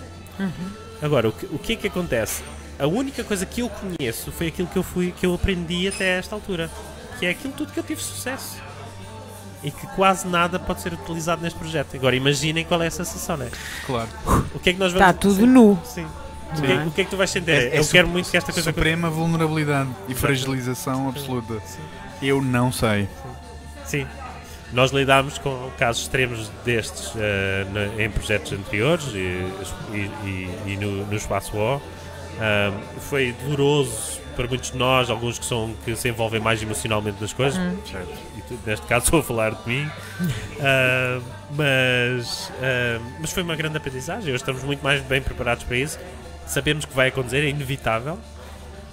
Agora, o que, o que é que acontece? A única coisa que eu conheço foi aquilo que eu fui, que eu aprendi até esta altura, que é aquilo tudo que eu tive sucesso. E que quase nada pode ser utilizado neste projeto. Agora imaginem qual é a sensação, né? claro. O que é que nós vamos Está tudo Sim. nu. Sim. O, Sim. que, é- o que é que tu vais sentir? É- é eu quero muito que esta coisa Suprema vulnerabilidade e fragilização absoluta. Eu não sei. Sim. Nós lidámos com casos extremos destes eh, na- em projetos anteriores e, e- e- e no, no Espaço O. Ahm, foi doloroso para muitos de nós, alguns que, são, que se envolvem mais emocionalmente nas coisas. Tu, neste caso *laughs* estou a falar de mim. *laughs* Ah, mas, ah, mas foi uma grande aprendizagem. Hoje estamos muito mais bem preparados para isso. Sabemos que vai acontecer, é inevitável.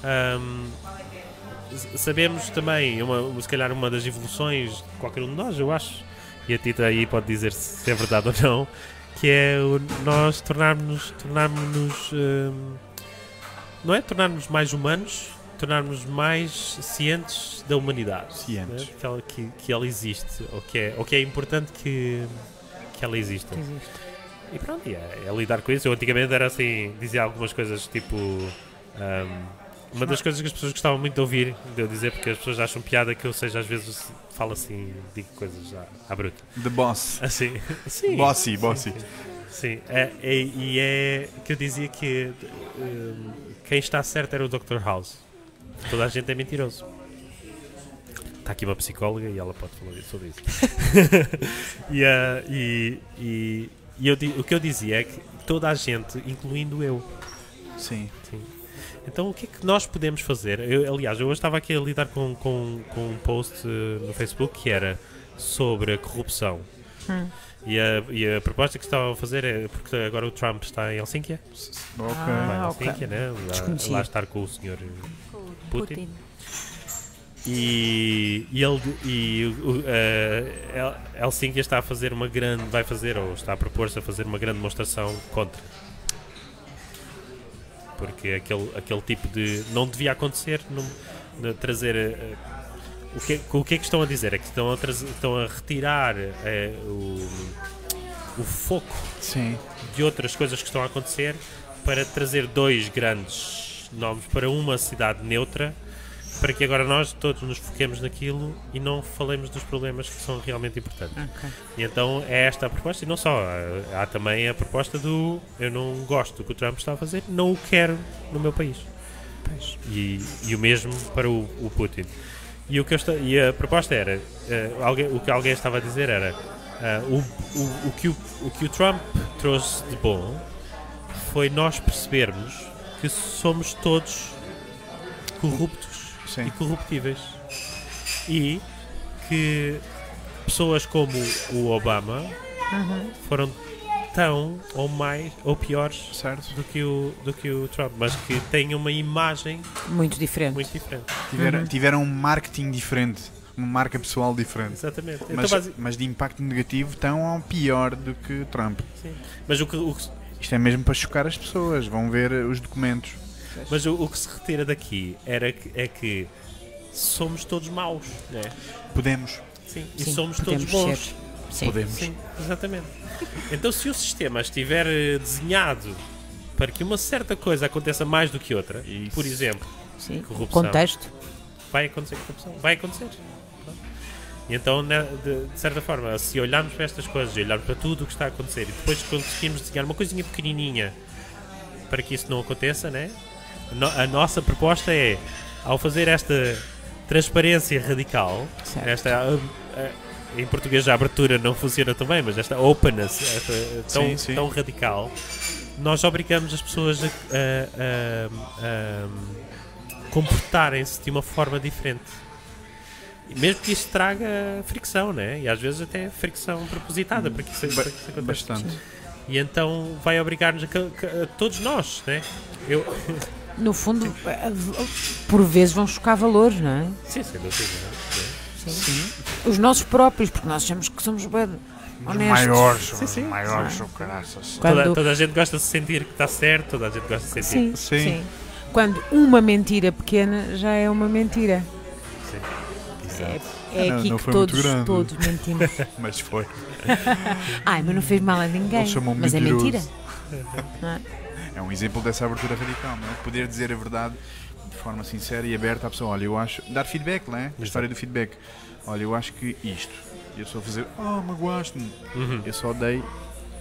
Ahm, s- sabemos também, uma, se calhar uma das evoluções de qualquer um de nós, eu acho, e a Tita aí pode dizer se é verdade ou não, que é o, nós tornarmos-nos tornarmos não é tornarmos mais humanos, tornarmos mais cientes da humanidade. Cientes. né? Que, ela, que, que ela existe, ou que é, ou que é importante que, que ela exista. Que existe. E pronto, e é, é lidar com isso. Eu antigamente era assim, dizia algumas coisas tipo. ahm, uma das coisas que as pessoas gostavam muito de ouvir, de eu dizer, porque as pessoas acham piada que eu seja às vezes falo assim, digo coisas à, à bruta. The Boss. Assim, *laughs* sim. Bossy, bossy. Sim, é, é- e é que eu dizia que hum, quem está certo era o Dr. House. Toda a gente é mentiroso. Está aqui uma psicóloga e ela pode falar sobre isso. *laughs* e, ah, e, e, e eu, o que eu dizia é que toda a gente, incluindo eu. Sim. Então o que é que nós podemos fazer? Eu, aliás, eu hoje estava aqui a lidar com, com, com um post eh, no Facebook que era sobre a corrupção. Hum. E, a, e a proposta que estavam a fazer é porque agora o Trump está em Helsínquia. Ok. Vai a Ah, ok. Helsínquia, né? Lá, lá estar com o senhor Putin. Putin. E, e ele e o- eh, Hel- Helsínquia está a fazer uma grande, vai fazer ou está a propor-se a fazer uma grande demonstração contra. Porque aquele, aquele tipo de não devia acontecer, não, de trazer eh, o que, o que é que estão a dizer? É que estão a, trazer, estão a retirar eh, o, o foco Sim. de outras coisas que estão a acontecer para trazer dois grandes nomes para uma cidade neutra para que agora nós todos nos foquemos naquilo e não falemos dos problemas que são realmente importantes. Ok. E então é esta a proposta, e não só, há, há também a proposta do eu não gosto do que o Trump está a fazer, não o quero no meu país. Pois. E, e o mesmo para o, o Putin. E, o que eu esta- e a proposta era, eh, alguém, o que alguém estava a dizer era, ah, o, o, o, que o, o que o Trump trouxe de bom foi nós percebermos que somos todos corruptos Sim. e corruptíveis. E que pessoas como o Obama Uhum. foram tão ou mais ou piores Certo. do que o, do que o Trump, mas que têm uma imagem Muito diferente. muito diferente. Tiveram, Uhum. tiveram um marketing diferente. Uma marca pessoal diferente. Exatamente. Então, Mas, basi- mas de impacto negativo tão ou pior do que Trump. sim. Mas, o que, o que- Isto é mesmo para chocar as pessoas. Vão ver os documentos. mas o, o que se retira daqui era que, é que somos todos maus, né? Podemos. Sim. E Sim, somos todos bons. ser. Sim. Podemos. Sim, exatamente. *laughs* Então, se o sistema estiver eh, desenhado para que uma certa coisa aconteça mais do que outra, Isso. por exemplo, Sim. Corrupção. Contexto. vai acontecer corrupção. Vai acontecer. E então, de, certa forma, se olharmos para estas coisas, e olharmos para tudo o que está a acontecer e depois conseguirmos desenhar uma coisinha pequenininha para que isso não aconteça, né? A nossa proposta é, ao fazer esta transparência radical, Certo. esta ah, ah, em português a abertura não funciona tão bem, mas esta openness esta, tão, Sim, sim. tão radical, nós obrigamos as pessoas a, a- a- a comportarem-se de uma forma diferente. Mesmo que isso traga fricção, né? E às vezes até fricção propositada para que isso, Ba- para que isso aconteça. Bastante. E então vai obrigar-nos a, a todos nós, né? Eu, No fundo, eh, por vezes vão chocar valores, não é? sim, sem dúvida. né? Sim. Os nossos próprios, porque nós achamos que somos bem Os honestos. maiores, Sim, sim. os maiores, o caraças. Toda, Quando- toda a gente gosta de se sentir que está certo, toda a gente gosta de se sentir. Sim, Sim. sim. Quando uma mentira pequena já é uma mentira. É, é Não, aqui não que todos, grande. todos mentimos. *laughs* Mas foi. Ai, mas não fez mal a ninguém. Mas é mentiroso. mentira. *laughs* Não é? É um exemplo dessa abertura radical, não é? Poder dizer a verdade de forma sincera e aberta à pessoa. Olha, eu acho. Dar feedback, não é? A história do feedback. Olha, eu acho que isto. E a pessoa fazer. Ah, magoaste-me. Uhum. Eu só dei.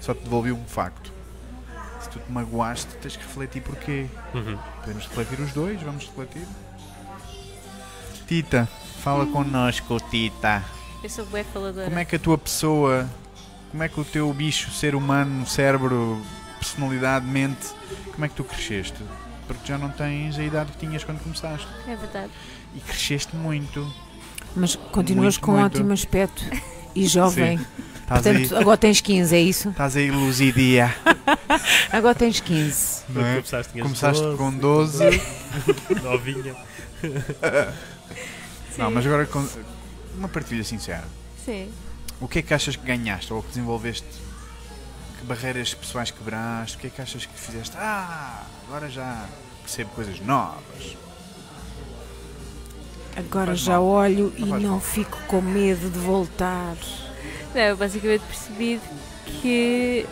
Só te devolvi um facto. Se tu te magoaste, tens que refletir porquê. Uhum. Podemos refletir os dois, vamos refletir. Tita, fala connosco, Tita. Eu sou bué faladora. Como é que a tua pessoa, como é que o teu bicho, ser humano, cérebro, personalidade, mente, como é que tu cresceste? Porque já não tens a idade que tinhas quando começaste. É verdade. E cresceste muito. Mas continuas Muito, com um muito. ótimo aspecto e jovem. Estás aí, Portanto, agora tens 15, é isso? estás aí luzidia. *laughs* Agora tens 15. Não é? começaste, Começaste 12, com 12. *laughs* novinha. *laughs* Não, mas agora com uma partilha sincera. Sim. O que é que achas que ganhaste ou que desenvolveste? Que barreiras pessoais quebraste? O que é que achas que fizeste? Ah, agora já percebo coisas novas. Agora Faz já mal. olho Não e não mal. fico com medo de voltar. Não, eu basicamente percebi que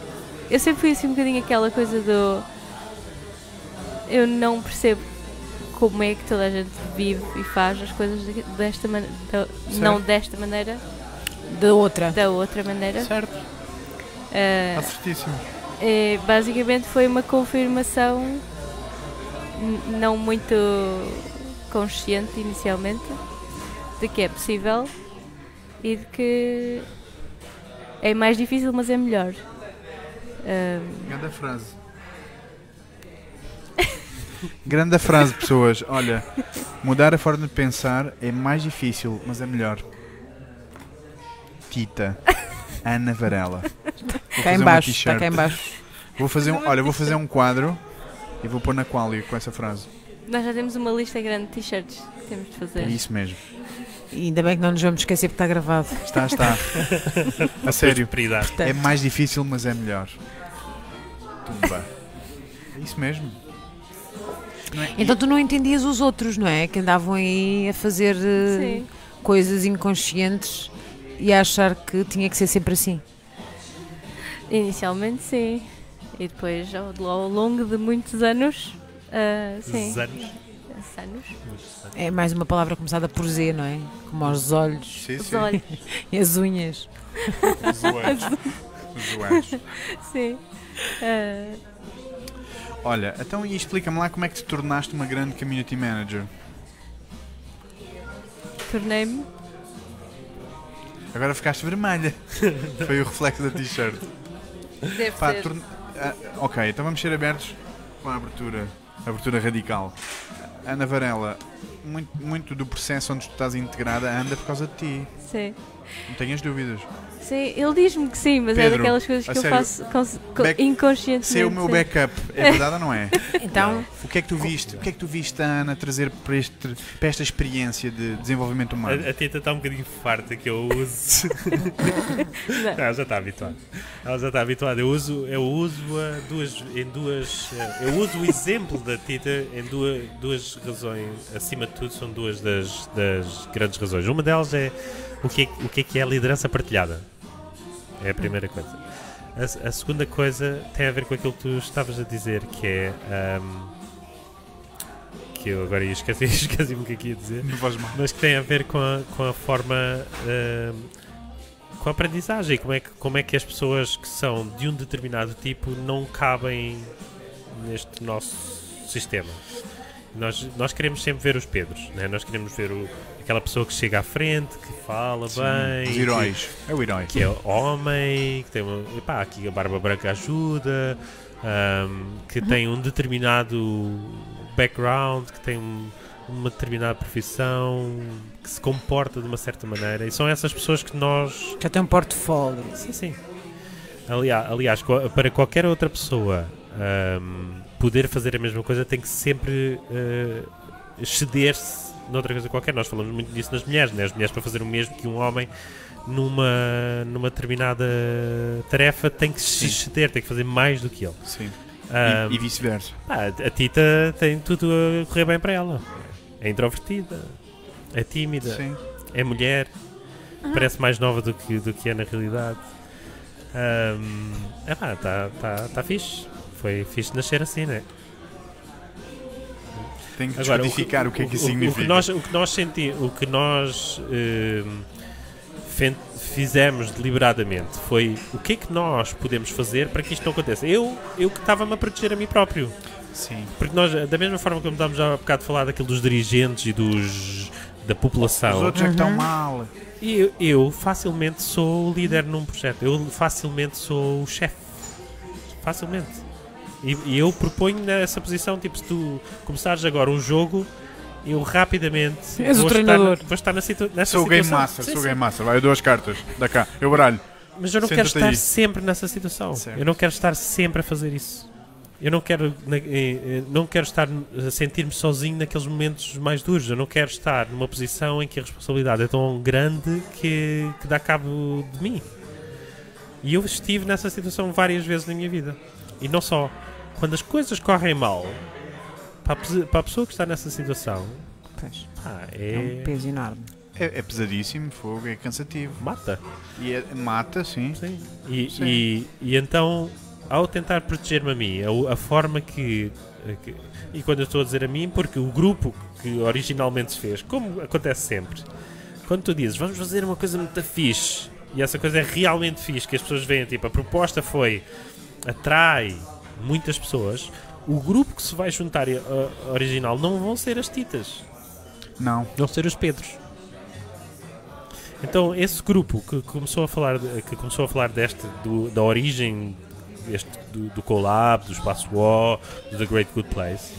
eu sempre fui assim um bocadinho aquela coisa do. Eu não percebo como é que toda a gente vive e faz as coisas de- desta maneira. Não desta maneira, Da outra. da outra maneira. Certo, está certíssimo. é, basicamente foi uma confirmação não muito consciente inicialmente de que é possível e de que é mais difícil mas é melhor. Ahm, Grande frase. *laughs* Grande frase, pessoas. Olha, mudar a forma de pensar é mais difícil, mas é melhor. Tita. Ana Varela. Vou Cá fazer em uma baixo, está cá em baixo. Vou fazer um, olha, vou fazer um quadro e vou pôr na qualia com essa frase. nós já temos uma lista grande de t-shirts que temos de fazer. É isso mesmo. E ainda bem que não nos vamos esquecer porque está gravado. Está, está. A sério. Prioridade. É mais difícil, mas é melhor. Tumba. É isso mesmo. É? Então tu não entendias os outros, não é? Que andavam aí a fazer eh, Sim. coisas inconscientes e a achar que tinha que ser sempre assim. Inicialmente sim. E depois ao, ao longo de muitos anos. ah, sim. Anos. Anos. É mais uma palavra começada por Z, não é? Como os olhos Sim, Os sim. olhos. *laughs* e as unhas. Os joelhos. Os joelhos. Sim. Ah, Olha, então e explica-me lá como é que te tornaste uma grande community manager. Tornei-me. Agora ficaste vermelha. *laughs* Foi o reflexo da t-shirt. Deve Pá, ser. torn- ah, ok, então vamos ser abertos com a abertura, a abertura radical. Ana Varela, muito, muito do processo onde tu estás integrada anda por causa de ti. Sim. Não tenhas dúvidas. Sim, ele diz-me que sim, mas é Pedro, daquelas coisas que eu sério, faço cons- co- back- inconscientemente. Ser o meu sim. backup, é verdade ou não é? *laughs* Então, O que é que tu viste? O que é que tu viste a Ana trazer para, este, para esta experiência de desenvolvimento humano? A, a Tita está um bocadinho farta que eu uso. *laughs* Não. Ela já está habituada. Ela já está habituada. Eu uso, eu uso a duas, em duas. eh, Eu uso o exemplo da Tita em duas, duas razões. Acima de tudo, são duas das, das grandes razões. Uma delas é o que é, o que é que é a liderança partilhada. É a primeira coisa. A, a segunda coisa tem a ver com aquilo que tu estavas a dizer, que é. ahm, que eu agora ia esqueci, *laughs* esqueci-me o que é que ia dizer mas que tem a ver com a, com a forma ahm, com a aprendizagem como é, que, como é que as pessoas que são de um determinado tipo não cabem neste nosso sistema nós, nós queremos sempre ver os Pedros né? nós queremos ver o, aquela pessoa que chega à frente que fala Sim, bem os que- heróis. É o herói. que é homem, que tem uma, epá, aqui a barba branca ajuda, ahm, que tem um determinado background, que tem um- uma determinada profissão, que se comporta de uma certa maneira. E são essas pessoas que nós. já tem um portfólio. Sim, sim. Aliás, aliás para qualquer outra pessoa ahm, poder fazer a mesma coisa, tem que sempre ah, exceder-se noutra coisa qualquer. Nós falamos muito disso nas mulheres, né? As mulheres, para fazer o mesmo que um homem numa, numa determinada tarefa, tem que se exceder, tem que fazer mais do que ele. Sim. Ahm, E, e vice-versa. a Tita tem tudo a correr bem para ela. É introvertida, é tímida, Sim. é mulher, parece mais nova do que, do que é na realidade. Um, é pá, está tá, tá fixe. Foi fixe nascer assim, né? Tem que Agora, descodificar o que, é que isso o, significa. que nós, o que nós senti, o que nós fen- fizemos deliberadamente foi o que é que nós podemos fazer para que isto não aconteça. Eu, eu que estava-me a proteger a mim próprio. Sim. Porque nós, da mesma forma como estávamos já há bocado a falar daquilo dos dirigentes e dos da Os população, outros é que estão Uhum. mal. eu, eu facilmente sou o líder num projeto. Eu facilmente sou o chefe. Facilmente. E, e eu proponho nessa posição, tipo, se tu começares agora um jogo, eu rapidamente És o vou, estar, treinador. vou estar na situ nessa Sou o Game situação. Master, Sim, sou o. Game Master. Vai, eu dou as cartas. Da cá. Eu baralho. Mas eu não quero estar aí. sempre nessa situação. Certo. Eu não quero estar sempre a fazer isso. Eu não quero, eh, eh, não quero estar a sentir-me sozinho naqueles momentos mais duros. Eu não quero estar numa posição em que a responsabilidade é tão grande que, que dá cabo de mim. E eu estive nessa situação várias vezes na minha vida. E não só. Quando as coisas correm mal, para, a, para a pessoa que está nessa situação, Pois, pá, é um é. peso enorme. É, é pesadíssimo, fogo, é cansativo. mata. E é- mata, sim. Sim. E, Sim. E, e então, ao tentar proteger-me a mim, a, a forma que, que- E quando eu estou a dizer a mim, porque o grupo que originalmente se fez, como acontece sempre, quando tu dizes vamos fazer uma coisa muito fixe e essa coisa é realmente fixe, que as pessoas veem, tipo, a proposta foi atrai muitas pessoas, o grupo que se vai juntar eh, original não vão ser as titas. Não. Não ser os Pedros. Então esse grupo que começou a falar, de- que começou a falar deste, do- da origem deste, do, do collab, do espaço O, do The Great Good Place,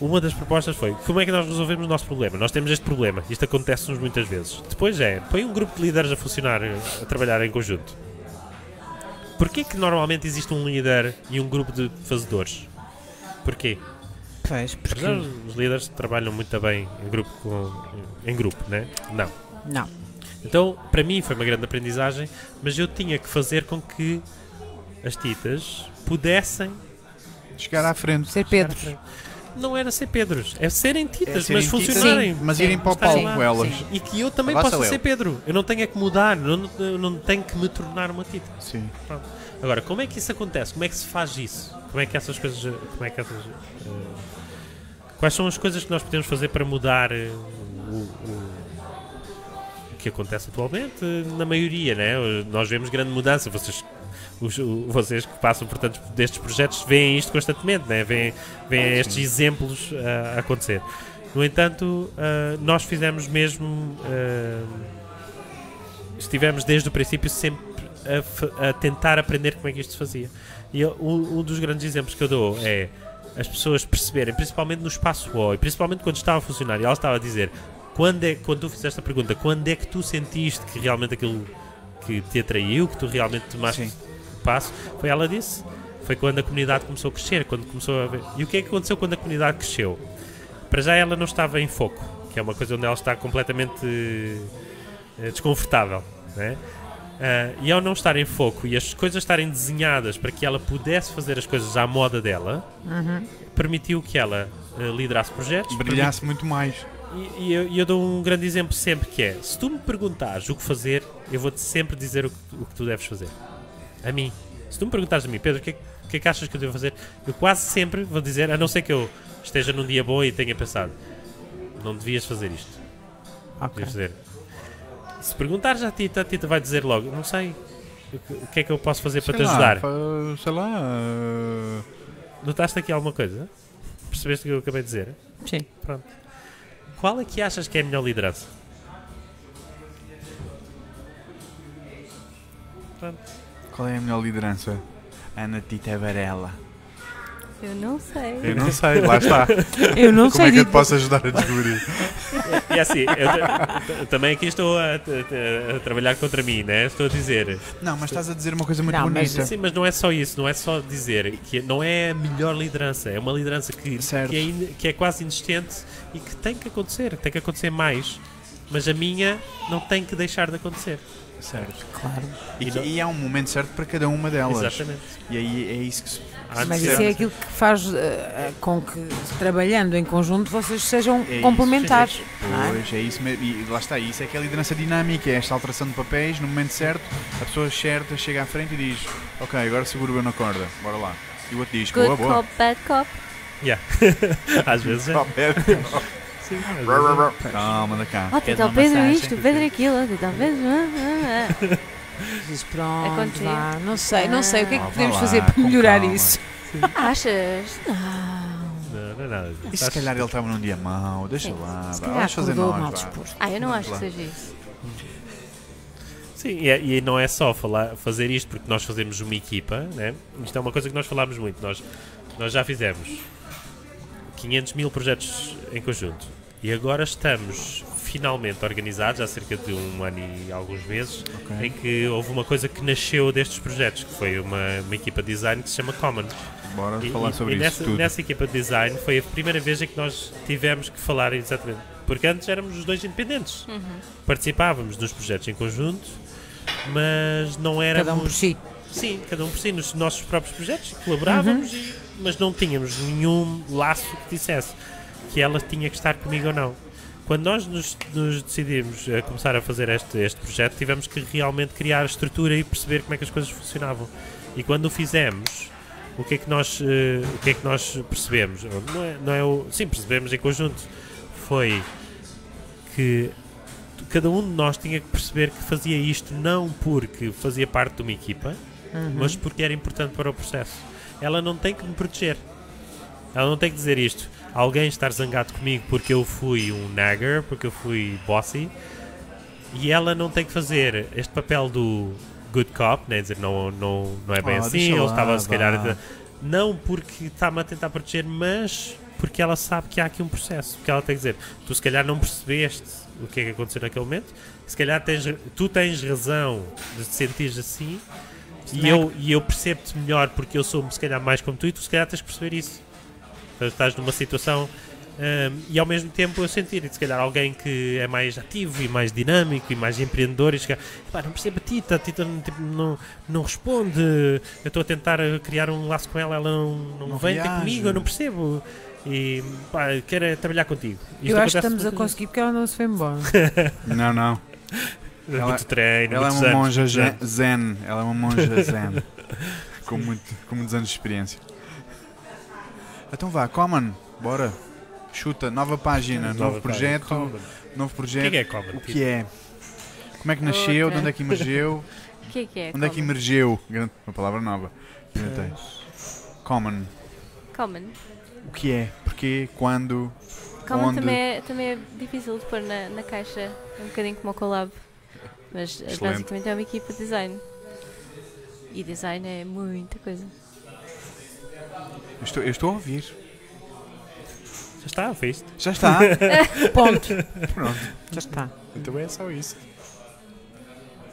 uma das propostas foi como é que nós resolvemos o nosso problema? Nós temos este problema, isto acontece-nos muitas vezes. Depois é, põe um grupo de líderes a funcionar, a trabalhar em conjunto. Porquê que normalmente existe um líder e um grupo de fazedores? Porquê? Pois, porque. Apesar os líderes trabalham muito bem em grupo, com, em grupo, né? Não. Não. Então, para mim foi uma grande aprendizagem, mas eu tinha que fazer com que as titas pudessem. Chegar à frente. Ser Pedro. Não era ser Pedros, é serem titas, É serem mas funcionarem. sim, mas irem para o palco elas. Sim. E que eu também possa ser Pedro. Eu não tenho é que mudar, eu não, eu não tenho que me tornar uma tita. Sim. Agora, como é que isso acontece? Como é que se faz isso? Como é que essas coisas. Como é que essas. eh, quais são as coisas que nós podemos fazer para mudar eh, o, o- o que acontece atualmente? Na maioria, né? Nós vemos grande mudança. Vocês, os- vocês que passam por tantos destes projetos veem isto constantemente, né? Veem, veem estes exemplos ah, a acontecer. No entanto, ah, nós fizemos mesmo. ah, estivemos desde o princípio sempre a, a tentar aprender como é que isto se fazia. E eu- um, um dos grandes exemplos que eu dou é as pessoas perceberem, principalmente no espaço O, e principalmente quando estava a funcionar, e ela estava a dizer, quando, é, quando tu fizeste a pergunta, quando é que tu sentiste que realmente aquilo que te atraiu, que tu realmente tomaste Sim. Passo, foi ela disse. Foi quando a comunidade começou a crescer, quando começou a ver. E o que é que aconteceu quando a comunidade cresceu? Para já ela não estava em foco, que é uma coisa onde ela está completamente eh, desconfortável, né? Ah, e ao não estar em foco e as coisas estarem desenhadas para que ela pudesse fazer as coisas à moda dela, permitiu que ela eh, liderasse projetos. Brilhasse muito mais. permit- E, e eu, eu dou um grande exemplo sempre que é: se tu me perguntares o que fazer, eu vou-te sempre dizer o que, o que tu deves fazer. A mim. Se tu me perguntares a mim, Pedro, o que, é, que- é que achas que eu devo fazer? Eu quase sempre vou dizer, a não ser que eu esteja num dia bom e tenha pensado, não devias fazer isto. Ok. Devias fazer. Se perguntares à Tita, a Tita vai dizer logo, não sei. O que, é que eu posso fazer para Sei te lá, ajudar? sei lá. uh, Notaste aqui alguma coisa? Percebeste o que eu acabei de dizer? Sim. Pronto. Qual é que achas que é a melhor liderança? Pronto. Qual é a melhor liderança? Ana Tita Varela. Eu não sei. Eu não sei, lá está. *laughs* Eu não Como sei é que eu te posso ajudar a descobrir? E assim, eu, ta- eu também aqui estou a, a- a trabalhar contra mim, né? Estou a dizer. Não, mas estás a dizer uma coisa muito Não, mas- bonita. Sim, mas não é só isso, não é só dizer que não é a melhor liderança, é uma liderança que, Certo. que, é, in- que é quase inexistente e que tem que acontecer, tem que acontecer mais. Mas a minha não tem que deixar de acontecer. Certo. Claro. E, E e há um momento certo para cada uma delas. Exatamente. E aí é isso que se. Mas isso é aquilo que faz eh, com que, trabalhando em conjunto, vocês sejam É complementares. é? Pois, é isso mesmo. E lá está, isso é que é a liderança dinâmica, é esta alteração de papéis no momento certo, a pessoa certa chega à frente e diz: Ok, agora seguro bem na corda, bora lá. E o outro diz: Good Boa, boa. cop, bad cop. Yeah. *laughs* Às vezes é. Sim, é. Calma, da cá. O uma Pedro massagem? isto, o Pedro aquilo, ah, ah, ah. Diz, pronto, vá. Não sei, não sei. O que é que Ah, podemos lá, fazer para melhorar calma. isso? *laughs* Achas? Não. Não, não é nada disso. E se calhar ele estava num dia mau, deixa lá, vamos fazer nós. Ah, eu não acho que seja isso. Sim, e, é- e não é só falar, fazer isto porque nós fazemos uma equipa, né? Isto é uma coisa que nós falámos muito. Nós, nós já fizemos 500 mil projetos em conjunto e agora estamos finalmente organizados há cerca de um ano e alguns meses Ok. em que houve uma coisa que nasceu destes projetos, que foi uma, uma equipa de design que se chama Common. Bora E, falar e- sobre e isso nessa, tudo. nessa equipa de design foi a primeira vez em que nós tivemos que falar exatamente. Porque antes éramos os dois independentes. Participávamos dos projetos em conjunto, mas não éramos. Cada um por si. Sim, cada um por si, nos nossos próprios projetos, colaborávamos e mas não tínhamos nenhum laço que dissesse que ela tinha que estar comigo ou não. Quando nós nos, nos decidimos a começar a fazer este, este projeto, tivemos que realmente criar a estrutura e perceber como é que as coisas funcionavam. E quando o fizemos, o que é que nós, eh, o que é que nós percebemos? Não é, não é o, sim, percebemos em conjunto. Foi que cada um de nós tinha que perceber que fazia isto não porque fazia parte de uma equipa, mas porque era importante para o processo. Ela não tem que me proteger. Ela não tem que dizer isto. Alguém estar zangado comigo porque eu fui um nagger, porque eu fui bossy, e ela não tem que fazer este papel do good cop, né? dizer, não, não, não é bem Oh, assim, lá, estava se calhar. vá. Não porque está-me a tentar proteger, mas porque ela sabe que há aqui um processo. Porque ela tem que dizer, tu se calhar não percebeste o que é que aconteceu naquele momento, se calhar tens, tu tens razão de te sentires assim, e eu, e eu percebo-te melhor porque eu sou se calhar mais como tu, e tu se calhar tens que perceber isso. Então, estás numa situação hum, e ao mesmo tempo eu sentir, e se calhar alguém que é mais ativo e mais dinâmico e mais empreendedor e chegar, "Pá, não percebo a Tita, a Tita não, tipo, não, não responde, eu estou a tentar criar um laço com ela, ela não, não, Não vem ter comigo, eu não percebo. E pá, quero é trabalhar contigo. Isto Eu acho que estamos a conseguir porque ela não se foi embora. *laughs* Não, não. Ela- muito treino, Ela é uma anos, monja zen. zen. Ela é uma monja *laughs* zen. com, muito, com muitos anos de experiência. Então vá, Common, bora. Chuta, nova página, Nova novo página. projeto. Common. Novo O projeto. que é que é Common? O que é? Como é que nasceu? Outra. De onde é que emergeu? O que é que é? Onde é que common? emergeu? Uma palavra nova. Inventei. Common. Common. O que é? Porquê? Quando? Common Onde? também é, também é difícil de pôr na, na caixa, um bocadinho como o collab. Mas eh, Excelente. basicamente é uma equipa de design. E design é muita coisa. Eu estou, eu estou a ouvir. Já está, fez Já está. *laughs* Ponto. Pronto. Já está. Então é só isso.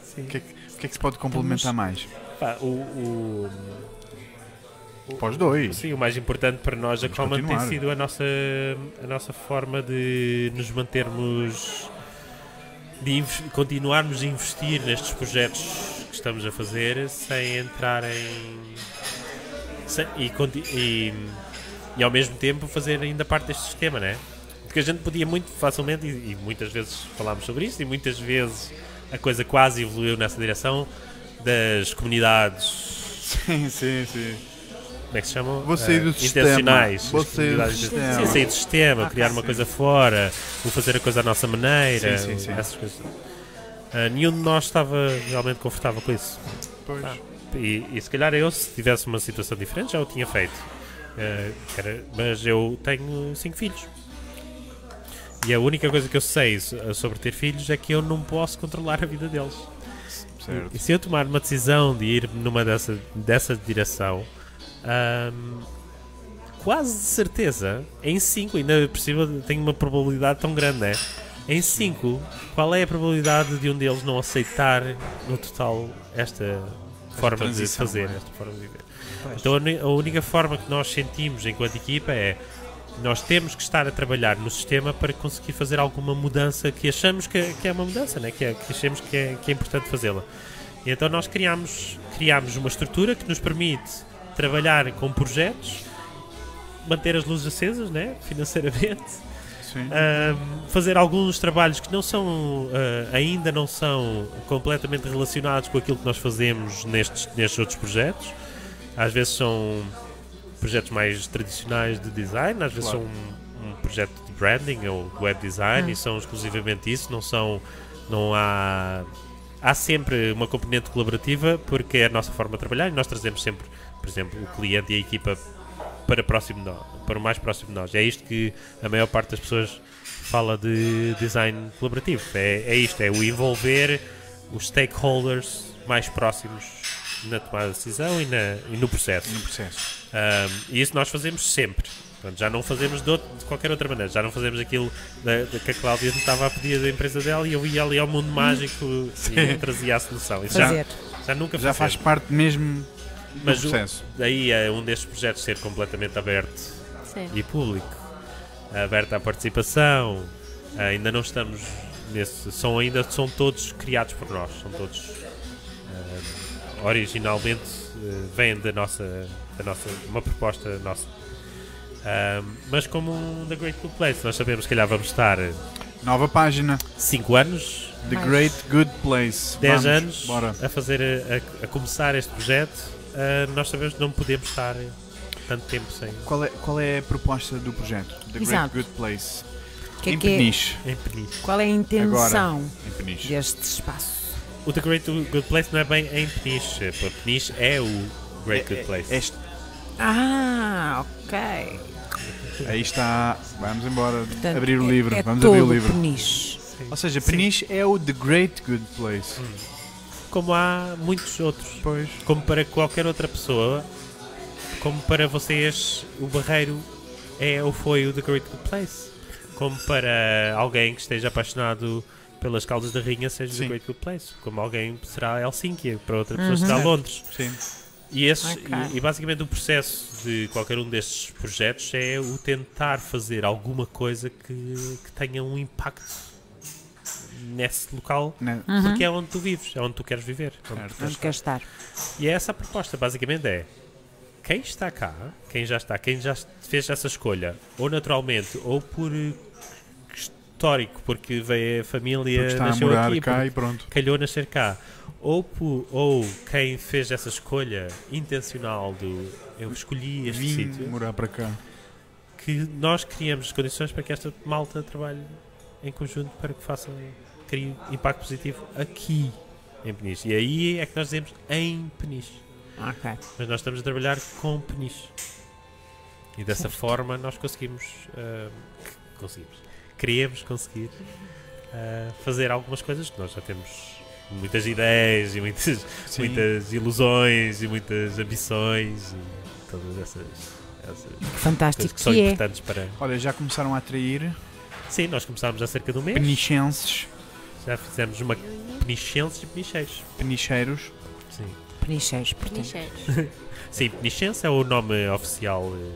Sim. O que é que, o que, é que se pode complementar mais? Pá, o, o, Para os dois. sim, o mais importante para nós, a Vamos Common, tem continuar. sido a nossa, a nossa forma de nos mantermos, de inves- continuarmos a investir nestes projetos que estamos a fazer sem entrar em. E, e, e ao mesmo tempo fazer ainda parte deste sistema, né? Porque a gente podia muito facilmente, e, e muitas vezes falámos sobre isso, e muitas vezes a coisa quase evoluiu nessa direção das comunidades Sim, sim, sim. como é que se chamam? Vou sair do Eh, sistema. Intencionais. Vou sair do sistema. Sim, sair do sistema, criar uma sim. coisa fora, vou fazer a coisa à nossa maneira, Sim, sim, sim. essas coisas. Ah, nenhum de nós estava realmente confortável com isso. Pois. Ah. E, e se calhar eu, se tivesse uma situação diferente, já o tinha feito. Ah, era- mas eu tenho cinco filhos. E a única coisa que eu sei so- sobre ter filhos é que eu não posso controlar a vida deles. Certo. E se eu tomar uma decisão de ir numa dessa, dessa direção, ahm, quase de certeza, em 5, ainda por cima tenho uma probabilidade tão grande, né? Em 5, qual é a probabilidade de um deles não aceitar no total esta forma de fazer, é? esta forma de viver? Então a única forma que nós sentimos enquanto equipa é nós temos que estar a trabalhar no sistema para conseguir fazer alguma mudança que achamos que, que é uma mudança, né? que, é, que achamos que é, que é importante fazê-la. Então nós criamos, criamos uma estrutura que nos permite trabalhar com projetos, manter as luzes acesas, né? financeiramente, Ahm, fazer alguns trabalhos que não são ah, ainda não são completamente relacionados com aquilo que nós fazemos nestes, nestes outros projetos. Às vezes são projetos mais tradicionais de design, às vezes Claro. são um, um projeto de branding ou web design e são exclusivamente isso, não são não há há sempre uma componente colaborativa porque é a nossa forma de trabalhar e nós trazemos sempre, por exemplo, o cliente e a equipa para próximo de nós, para o mais próximo de nós. É isto que a maior parte das pessoas fala de design colaborativo. É, é isto, é o envolver os stakeholders mais próximos na tomada de decisão e, na, e no processo. No processo. Um, e isso nós fazemos sempre. Portanto, já não fazemos de, outro- de qualquer outra maneira. Já não fazemos aquilo da, da que a Cláudia me estava a pedir da empresa dela e eu ia ali ao mundo mágico e trazia a solução. Isso já, Fazer. já nunca Já faz parte mesmo do Mas o- processo. Daí é um destes projetos ser completamente aberto Sim. e público, aberto à participação. Ainda não estamos nesse. São, ainda são todos criados por nós. São todos. ah, originalmente eh, vem da nossa, da nossa, uma proposta nossa. Ahm, mas como um The Great Good Place, nós sabemos que calhar vamos estar Nova página. 5 anos, The Mais. Great Good Place. 10 Vamos, anos Bora. a fazer a, a- começar este projeto. Ah, nós sabemos que não podemos estar tanto tempo sem Qual é, qual é a proposta do projeto? The Great Exato. Good Place. Que é em que é- Peniche. em Peniche. qual é a intenção Em Peniche. deste espaço? O The Great Good Place não é bem em Peniche, porque Peniche é o Great Good Place. Este- Ah, ok. aí está. Vamos embora. Portanto, abrir o é- livro. É Vamos todo abrir o livro. Peniche. Ou seja, Peniche é o The Great Good Place. Como há muitos outros. Pois. Como para qualquer outra pessoa, como para vocês, o Barreiro é ou foi o The Great Good Place. Como para alguém que esteja apaixonado pelas Caldas da Rainha, seja Sim. The Great Good Place. Como alguém será Helsínquia, para outra pessoa será Uhum. Londres. Sim. E, esses, Ok. e, e basicamente o processo de qualquer um destes projetos é o tentar fazer alguma coisa que, que tenha um impacto nesse local, Né? porque é onde tu vives, é onde tu queres viver. onde tu Certo. queres Onde quer estar? e é essa a proposta, basicamente é quem está cá, quem já está, quem já fez essa escolha, ou naturalmente, ou por eh, histórico, porque veio a família, Porque está a nasceu morar aqui, cá e pronto. calhou nascer cá, ou, po- ou quem fez essa escolha intencional do eu escolhi este Vim sítio, morar para cá. que nós criamos as condições para que esta malta trabalhe em conjunto para que façam crie impacto positivo aqui em Peniche. E aí é que nós dizemos em Peniche. Ok. Mas nós estamos a trabalhar com Peniche. E dessa forma nós conseguimos. c- conseguimos. Queríamos conseguir ah, fazer algumas coisas que nós já temos muitas ideias e muitas, Sim. muitas ilusões e muitas ambições e todas essas, essas coisas Fantástico que são que é. importantes para. Olha, já começaram a atrair Sim, nós começámos há cerca de um mês. penichenses, Já fizemos uma penichenses e penicheiros. penicheiros. Sim. Penicheiros, portanto. Nicheiros. *laughs* Sim, penichense é o nome oficial, eh,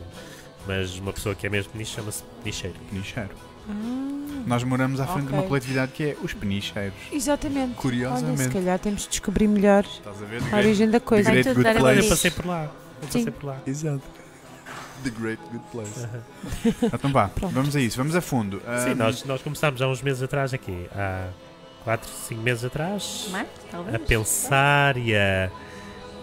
mas uma pessoa que é mesmo peniche chama-se penicheiro. Penicheiro. Ah, Nós moramos à frente de uma coletividade que é os penicheiros. exatamente. Olha, se Curiosamente. calhar temos de descobrir melhor Estás a ver? a origem da coisa. The Great Good eu Place. Place. passei por lá. Eu Sim. passei por lá. Exato. The Great Good Place. Aham. *laughs* Então vá, vamos a isso, vamos a fundo. Sim, nós, nós começámos há uns meses atrás aqui, há 4, 5 meses atrás, talvez. a pensar e a.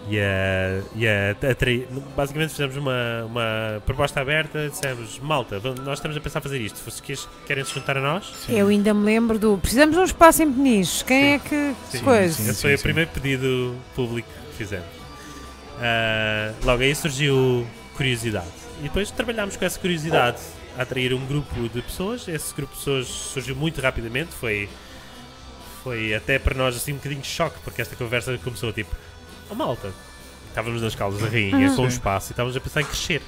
E a, e a atrair. Basicamente fizemos uma, uma proposta aberta, dissemos, malta, nós estamos a pensar fazer isto. Se vocês querem se juntar a nós, sim. Eu ainda me lembro do. Precisamos de um espaço em Peniche. Quem Sim. é que. Sim, coisa? sim. Esse foi o primeiro pedido público que fizemos. Ah, logo aí surgiu curiosidade. E depois trabalhámos com essa curiosidade a atrair um grupo de pessoas. Esse grupo de pessoas surgiu muito rapidamente. Foi, foi até para nós assim um bocadinho de choque, porque esta conversa começou tipo: Oh malta, estávamos nas Caldas da Rainha com um Sim. espaço e estávamos a pensar em crescer.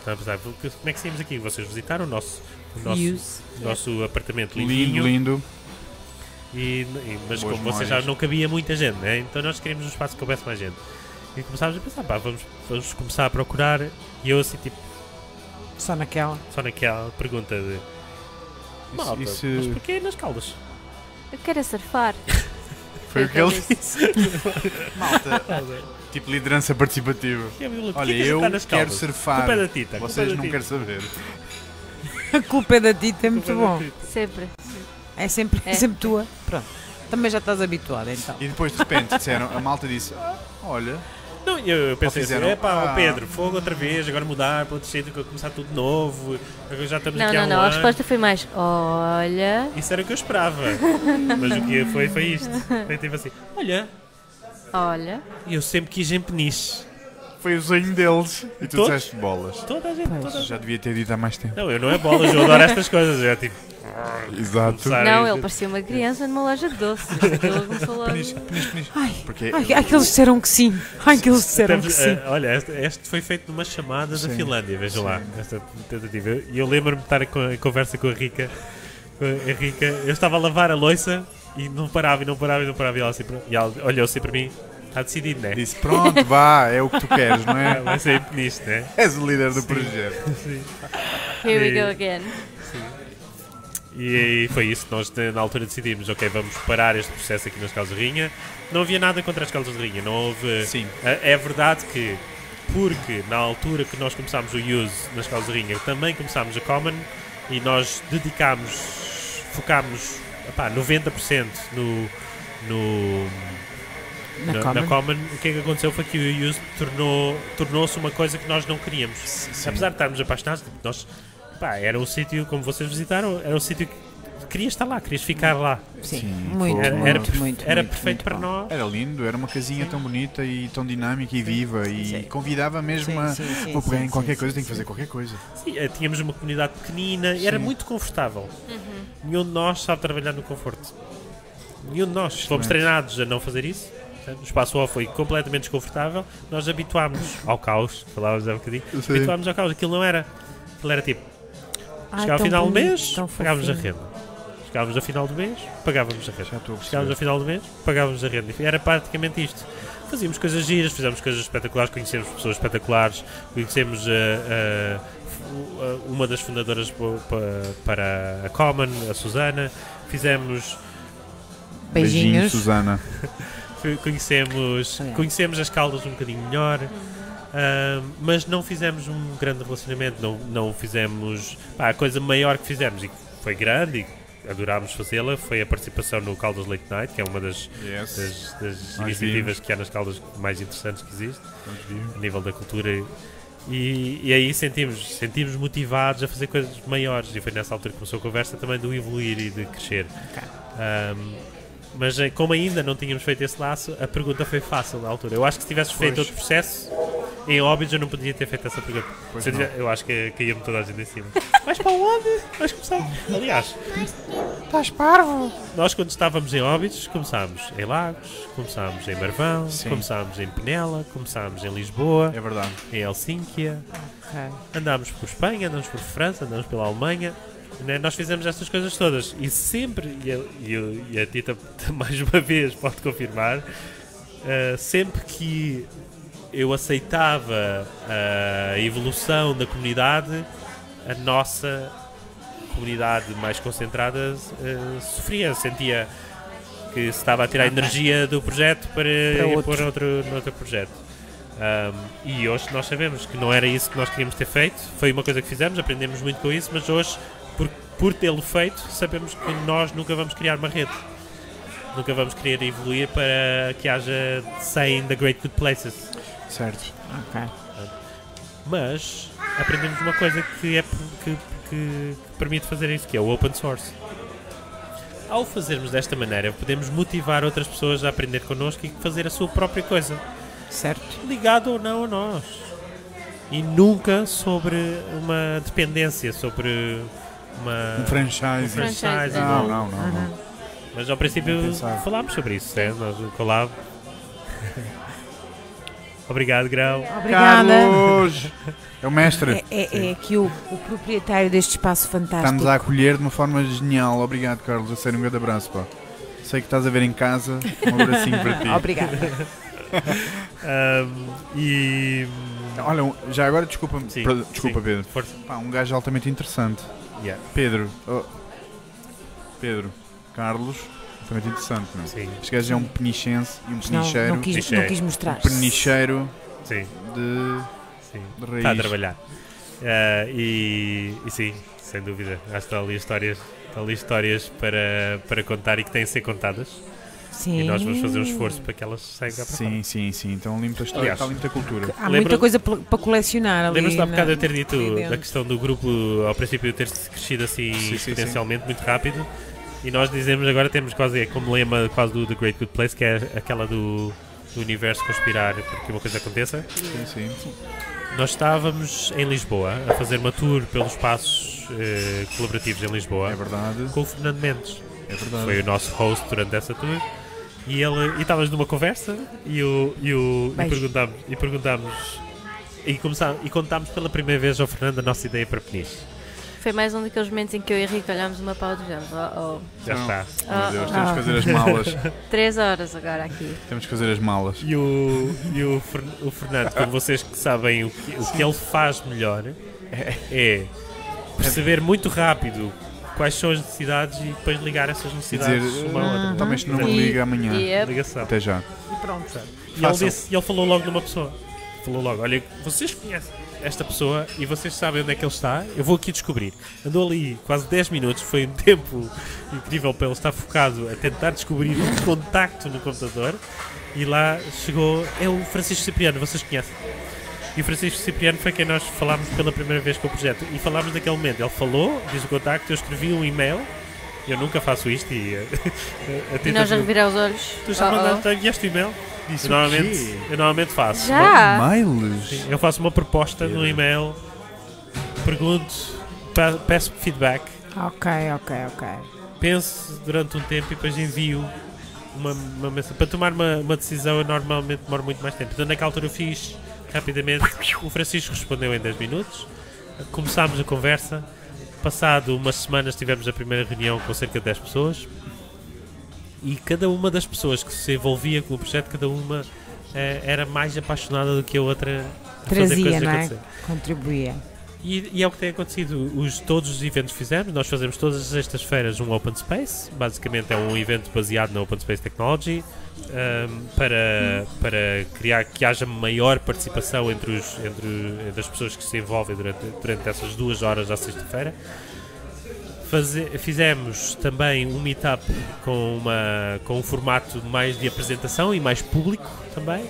Estávamos a pensar, como é que saímos aqui? Vocês visitaram o nosso, o nosso, o nosso apartamento Lindo, lindinho. lindo. E, e- mas Boas como vocês já não cabia muita gente, né? então nós queríamos um espaço que coubesse mais gente. E começámos a pensar, pá, vamos, vamos começar a procurar. E eu assim, tipo, Só naquela. só naquela pergunta de. Malta, isso- mas porquê nas caldas? Eu quero é surfar. *laughs* Foi o que ele disse. *laughs* Malta, tipo liderança participativa. Porquê Olha, eu quero surfar. Culpa é *laughs* da Tita. é Vocês não querem saber. A culpa é da Tita, é muito é bom. Sempre. É sempre, É. sempre tua. Pronto. Também já estás habituada então. E depois de repente disseram, a malta disse: "Ah, Olha, Não, eu, eu pensei assim, é pá, ah. Pedro, fogo outra vez, agora mudar para outro sítio, começar tudo de novo, agora já estamos Não, aqui há não, um não. A resposta foi mais: Olha. Isso era o que eu esperava. *laughs* Mas o que foi, foi isto. Foi tipo assim, olha, Olha. eu sempre quis em peniche. foi o sonho deles. E tu Todos? disseste bolas. Toda a gente, toda a gente. Já devia ter dito há mais tempo. Não, eu não é bolas, eu adoro estas coisas. Eu é tipo, Exato. Não, ele parecia uma criança numa loja de doces. *laughs* Ele começou logo. Ai, Porque ai, ai, que eles disseram que sim. Ai, que eles disseram que sim. eh, olha, este, este foi feito numa chamada da Sim. Finlândia, vejam Sim. lá, esta tentativa. E eu lembro-me de estar com- em conversa com a Rica. Com a Rica, eu estava a lavar a louça e não parava, e não parava, e não parava. E ela, assim, para- e ela olhou assim para mim, está decidido, né? Disse: Pronto, *laughs* vá, é o que tu queres, não é? Vai ser nisto, né? És o líder do projeto. Here we go again. E aí foi isso que nós na altura decidimos, ok, vamos parar este processo aqui nas Calças de Rinha. Não havia nada contra as Calças de Rinha, não houve... Sim. É é verdade que, porque na altura que nós começámos o Use nas Calças de Rinha, também começámos a Common e nós dedicámos, focámos epá, 90% no, no, Na na, Common. na Common, o que é que aconteceu foi que o Use tornou- tornou-se uma coisa que nós não queríamos. Sim. Apesar de estarmos apaixonados, nós, pá, era um sítio, como vocês visitaram, era um sítio que querias estar lá, querias ficar lá. Sim, Sim, muito, Era, uma- era, muito, muito, era muito, perfeito muito para bom. nós. Era lindo, era uma casinha tão bonita e tão dinâmica e viva e Sim. convidava mesmo Sim, a. sim, sim, Vou pegar sim, em qualquer sim, coisa, sim, tenho que fazer sim. qualquer coisa. Sim, eh, tínhamos uma comunidade pequenina e era Sim. muito confortável. Nenhum de nós sabe trabalhar no conforto. Nenhum de nós. Fomos treinados a não fazer isso. O espaço off foi completamente desconfortável. Nós habituámos ao caos. Falávamos há um bocadinho. Sim. Habituámos ao caos. Aquilo não era. Aquilo era tipo. Ai, chegava ao final do mês, pagávamos a renda. Chegávamos ao final do mês, pagávamos a renda. A Chegávamos ao final do mês, pagávamos a renda. E Era praticamente isto. Fazíamos coisas giras, fizemos coisas espetaculares, conhecemos pessoas espetaculares, conhecemos eh, fu- eh, uma das fundadoras para a Common, a Susana. Fizemos, Beijinhos. Susana. *laughs* conhecemos, conhecemos as Caldas um bocadinho melhor. Ah, mas não fizemos um grande relacionamento, não, não fizemos. pá, a coisa maior que fizemos e que foi grande e adorámos fazê-la foi a participação no Caldas Late Night, que é uma das, Yes. das, das iniciativas que há nas Caldas mais interessantes que existe, a nível da cultura. E, e aí sentimos, sentimos motivados a fazer coisas maiores. E foi nessa altura que começou a conversa também do evoluir e de crescer. Ahm, mas eh, como ainda não tínhamos feito esse laço, a pergunta foi fácil na altura. Eu acho que se tivesses feito outro processo, em Óbidos eu não podia ter feito essa pergunta. Eu, tivesse- eu acho que caía-me toda a gente em cima. *laughs* Vais para onde? Vais começar? Aliás, Estás parvo? nós quando estávamos em Óbidos, começámos em Lagos, começámos em Marvão, Sim. começámos em Penela, começámos em Lisboa, É verdade. em Helsínquia, Ok. andámos por Espanha, andámos por França, andámos pela Alemanha. Né? Nós fizemos estas coisas todas e sempre, e, eu- e a Tita *laughs* mais uma vez pode confirmar, eh, sempre que eu aceitava a evolução da comunidade, a nossa comunidade mais concentrada eh, sofria, sentia que se estava a tirar energia do projeto para, ir outro. pôr outro, noutro projeto. Um, e hoje nós sabemos que não era isso que nós queríamos ter feito, foi uma coisa que fizemos, aprendemos muito com isso, mas hoje, por, por tê-lo feito, sabemos que nós nunca vamos criar uma rede. Nunca vamos querer evoluir para que haja 100 The Great Good Places. Certo. Ok. Mas aprendemos uma coisa que, é, que, que- que permite fazer isso, que é o open source. Ao fazermos desta maneira, podemos motivar outras pessoas a aprender connosco e fazer a sua própria coisa, Certo. ligado ou não a nós. E nunca sobre uma dependência, sobre uma. Um franchise. franchise. Não, não, não. não. Mas ao princípio falámos sobre isso, né? Nós, o collab. *laughs* Obrigado, Grau. Obrigada. Carlos! É o mestre. É, é, é que o, o proprietário deste espaço fantástico. Está-nos a acolher de uma forma genial. Obrigado, Carlos. A sério, um grande abraço, pá. Sei que estás a ver em casa. Um abracinho para ti. *laughs* Obrigada. *laughs* Ahm, e. Olha, um- já agora, desculpa, Sim, desculpa sim. Pedro. Força. Pá, um gajo altamente interessante. Yeah. Pedro. oh, Pedro. Carlos. Altamente interessante, não é? Sim, Este gajo é um penichense e um Não, penicheiro. não, quis, não quis mostrar. Penicheiro sim, de, sim. de raiz. Está a trabalhar. Ah, e, e sim, sem dúvida. Acho que está ali histórias, está ali histórias para, para contar e que têm de ser contadas. Sim. E nós vamos fazer um esforço para que elas saiam cá para fora. Sim, sim, sim. Então limpa a história, Aliás, está limpa a cultura. Há Lembra- muita coisa para colecionar ali. Lembras-te há bocado eu ter dito da questão do grupo ao princípio ter crescido assim Sim, sim, sim. exponencialmente muito rápido e nós dizemos agora temos quase é como lema quase do The Great Good Place que é aquela do, do universo conspirar para que uma coisa aconteça. Sim, sim. Nós estávamos em Lisboa a fazer uma tour pelos espaços eh, colaborativos em Lisboa É verdade. com o Fernando Mendes. É verdade. Foi o nosso host durante essa tour. E ele e estávamos numa conversa e, o, e, o, e perguntámos e perguntámos e, começámos, e contámos pela primeira vez ao Fernando a nossa ideia para Peniche. Foi mais um daqueles momentos em que eu e Henrique olhámos uma para a outra e dizemos, oh, Já está. Meu Deus, Ah, temos ah. que fazer as malas. oh, *laughs* três horas agora aqui. temos que fazer as malas. E o, e o, o Fernando, como vocês que sabem o que, o que ele faz melhor, é perceber muito rápido quais são as necessidades e depois ligar essas necessidades dizer, uma à outra. Este número, E- liga amanhã. Yep. Ligação. Até já. E pronto. E ele, disse, e ele falou logo numa pessoa. Falou logo: Olha, vocês conhecem esta pessoa e vocês sabem onde é que ele está? Eu vou aqui descobrir. Andou ali quase 10 minutos, foi um *laughs* tempo incrível para ele estar focado a tentar descobrir um contacto no computador. E lá chegou: É o Francisco Cipriano, vocês conhecem? E o Francisco Cipriano foi quem nós falámos pela primeira vez com o projeto. E falámos naquele momento. Ele falou, diz o contacto, eu escrevi um e-mail. Eu nunca faço isto e. *laughs* eh, a E tentativa- nós a revirar os olhos. Tu já Oh, oh. mandaste enviaste o e-mail? Disse Eu normalmente, eu normalmente faço. Já? Mails? Sim, Eu faço uma proposta no e-mail, pergunto, pe- peço feedback, Ok, ok, ok. penso durante um tempo e depois envio uma, uma mensagem. Para tomar uma, uma decisão eu normalmente demoro muito mais tempo. Então naquela altura eu fiz rapidamente, o Francisco respondeu em 10 minutos, começámos a conversa, passado umas semanas tivemos a primeira reunião com cerca de 10 pessoas e cada uma das pessoas que se envolvia com o projeto, cada uma eh, era mais apaixonada do que a outra a fazer Trazia, coisas não é? acontecer. Contribuía. E, e é o que tem acontecido. Os, todos os eventos fizemos, nós fazemos todas as sextas-feiras um Open Space. Basicamente é um evento baseado na Open Space Technology ahm, para, para criar que haja maior participação entre, os, entre, entre as pessoas que se envolvem durante, durante essas duas horas à sexta-feira. Fizemos também um meetup com, uma, com um formato mais de apresentação e mais público também.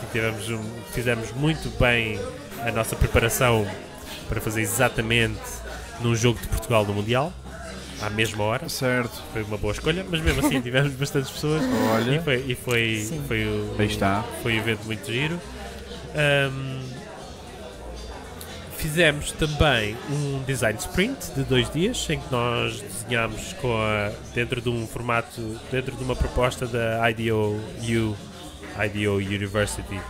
que tivemos um- fizemos muito bem a nossa preparação para fazer exatamente num jogo de Portugal no Mundial, à mesma hora. Certo. Foi uma boa escolha, mas mesmo assim tivemos bastantes pessoas e Olha, foi, e foi, Sim. foi, o, aí está. foi um evento muito giro. Ahm, fizemos também um design sprint de dois dias em que nós desenhámos com a, dentro de um formato, dentro de uma proposta da IDO U, IDO University,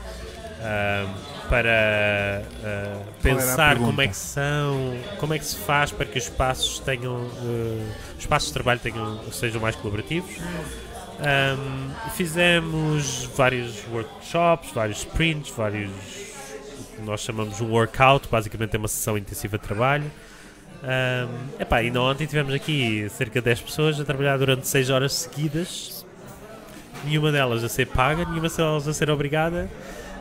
ahm, para a pensar como é que são, como é que se faz para que os espaços tenham, os espaços de trabalho tenham, sejam mais colaborativos. Um, fizemos vários workshops, vários sprints, vários o que nós chamamos um workout, basicamente é uma sessão intensiva de trabalho. Um, epá, ainda ontem tivemos aqui cerca de 10 pessoas a trabalhar durante 6 horas seguidas, nenhuma delas a ser paga, nenhuma delas a ser obrigada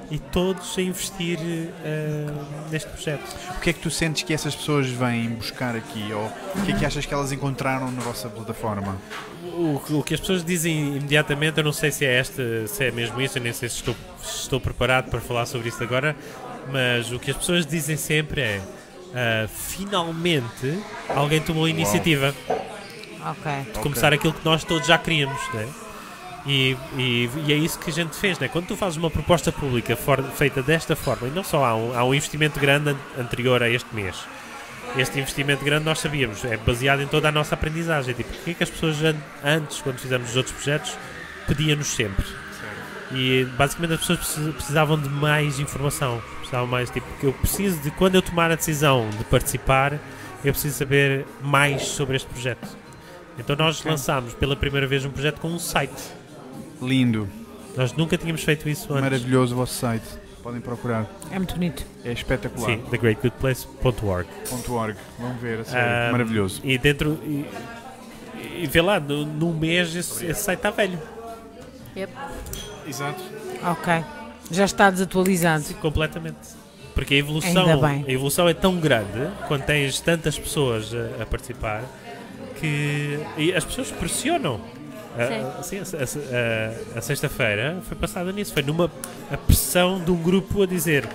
e todos a investir eh, neste projeto. O que é que tu sentes que essas pessoas vêm buscar aqui? Ou o que é que achas que elas encontraram na vossa plataforma? O, que- o que as pessoas dizem imediatamente, eu não sei se é esta, se é mesmo isso, eu nem sei se estou, se estou preparado para falar sobre isso agora, mas o que as pessoas dizem sempre é ah, finalmente alguém tomou a iniciativa Ok. de começar aquilo que nós todos já queríamos, né? E, e, e é isso que a gente fez, né? Quando tu fazes uma proposta pública for- feita desta forma, e não só há um, há um investimento grande an- anterior a este mês, este investimento grande nós sabíamos, é baseado em toda a nossa aprendizagem. Tipo, o que é que as pessoas an- antes, quando fizemos os outros projetos, pediam-nos sempre? E basicamente as pessoas precis- precisavam de mais informação. Precisavam mais, tipo, que eu preciso de, quando eu tomar a decisão de participar, eu preciso saber mais sobre este projeto. Então nós lançámos pela primeira vez um projeto com um site. Lindo, Nós nunca tínhamos feito isso antes. maravilhoso o vosso site. Podem procurar. É muito bonito. É espetacular. Sim, thegreatgoodplace.org. .org. Vão ver, a sério. Ah, maravilhoso. E dentro. E, e vê lá, no, num mês esse, esse site está velho. Yep. Exato. Ok. Já está desatualizado. Sim, completamente. Porque a evolução, Ainda bem. a evolução é tão grande quando tens tantas pessoas a, a participar que e as pessoas pressionam. A, assim, a, a- a- a sexta-feira foi passada nisso, foi numa a pressão de um grupo a dizer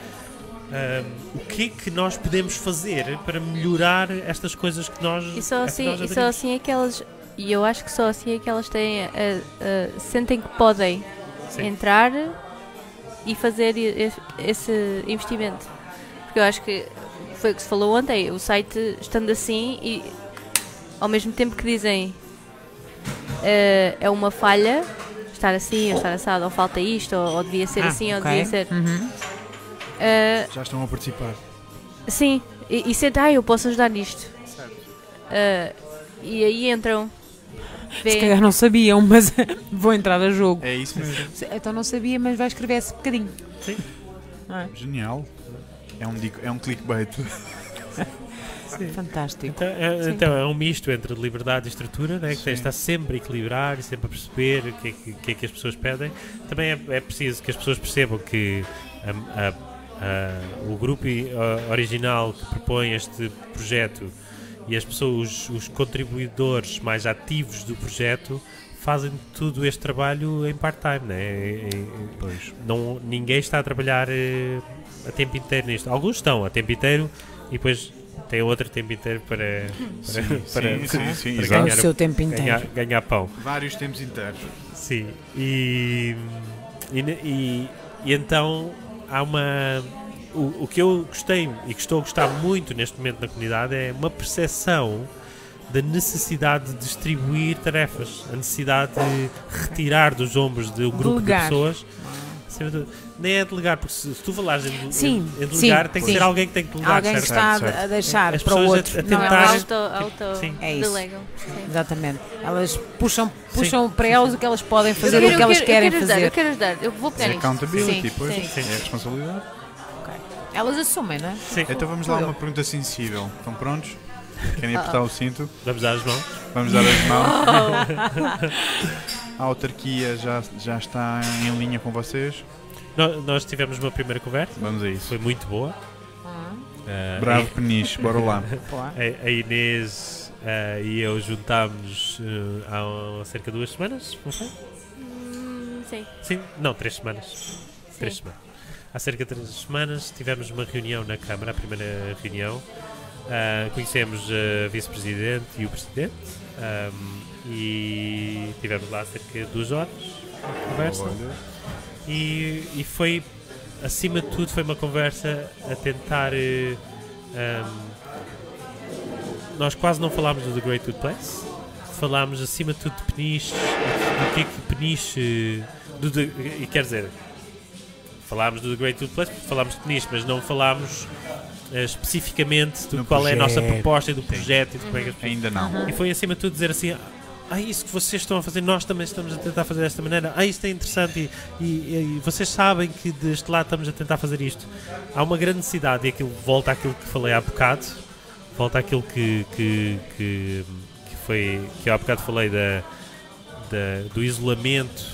ahm, o que é que nós podemos fazer para melhorar estas coisas que nós, E só assim, nós e só assim é que elas. E eu acho que só assim é que elas têm. a- a- sentem que podem Sim. entrar e fazer esse investimento. Porque eu acho que foi o que se falou ontem, o site estando assim e ao mesmo tempo que dizem eh, é uma falha estar assim ou estar assado, ou falta isto, ou, ou devia ser Ah, assim, ou ok. devia ser. Uhum. eh, Já estão a participar. sim, e, e sentem, ah, eu posso ajudar nisto. Eh, e aí entram. Se Vêem, calhar não sabiam, *laughs* mas vou entrar a jogo. É isso mesmo. Então não sabia, mas vai escrever esse bocadinho. Sim. É? Genial. É um, é um clickbait. *laughs* Fantástico. Então é, então é um misto entre liberdade e estrutura, né, que Sim. está sempre a equilibrar e sempre a perceber o que é que, que, é que as pessoas pedem. Também é, é preciso que as pessoas percebam que a- a- a- o grupo original que propõe este projeto e as pessoas, os, os contribuidores mais ativos do projeto fazem tudo este trabalho em part-time, né? Pois. não, ninguém está a trabalhar eh, a tempo inteiro nisto. Alguns estão a tempo inteiro e depois têm outro tempo inteiro para, para, Sim, *laughs* para, sim, sim, sim, para Tem ganhar, o seu tempo inteiro. ganhar, ganhar pão. Vários tempos inteiros. Sim. E, e, e- e então há uma. O, o que eu gostei e que estou a gostar muito neste momento na comunidade é uma percepção da necessidade de distribuir tarefas, a necessidade de retirar dos ombros de um grupo de pessoas. Nem é delegar, porque se, se tu falares em, de- Sim, em delegar, sim, tem que sim. ser alguém que tem que delegar, Alguém que certo? está a- certo. a deixar As para o pessoas a- outro. a Não, tentar- elas- Auto, auto Sim. É isso. delegam. Sim. Exatamente. Elas puxam, puxam para elas o que elas podem fazer, Eu o que elas quero- querem eu quero Ajudar, fazer. eu quero ajudar, eu vou pegar É accountability, Sim, pois. sim. É a responsabilidade. Ok. Elas assumem, não é? Sim, Então vamos lá a uma pergunta sensível. Estão prontos? Querem apertar o cinto? vamos dar as mãos. Vamos dar as mãos. *laughs* A autarquia já, já está em linha com vocês? No- Nós tivemos uma primeira conversa, Vamos a isso. foi muito boa. Ah, Bravo Peniche, bora lá. *laughs* A, a Inês ah, e eu juntámos ah, há cerca de duas semanas, não foi? Hum, sim. Sim, não, três semanas. Três semanas. Há cerca de três semanas tivemos uma reunião na Câmara, a primeira reunião. Conhecemos a Vice-Presidente e o Presidente ahm, e tivemos lá cerca de duas horas de conversa. E, e foi, acima de tudo, foi uma conversa a tentar. eh, ahm, nós quase não falámos do The Great Good Place, falámos acima de tudo de Peniche, do que é que Peniche. Do, The- e quer dizer, falámos do The Great Good Place, porque falámos de Peniche, mas não falámos eh, especificamente de No qual é a nossa projeto. proposta e do projeto e de como é que as pessoas Ainda não. e foi acima de tudo dizer assim: Ah, isso que vocês estão a fazer, nós também estamos a tentar fazer desta maneira. Ah, isto é interessante e, e- e vocês sabem que deste lado estamos a tentar fazer isto. Há uma grande necessidade e aquilo volta àquilo que falei há bocado, volta àquilo que, que, que, que foi que eu há bocado falei da, da- do isolamento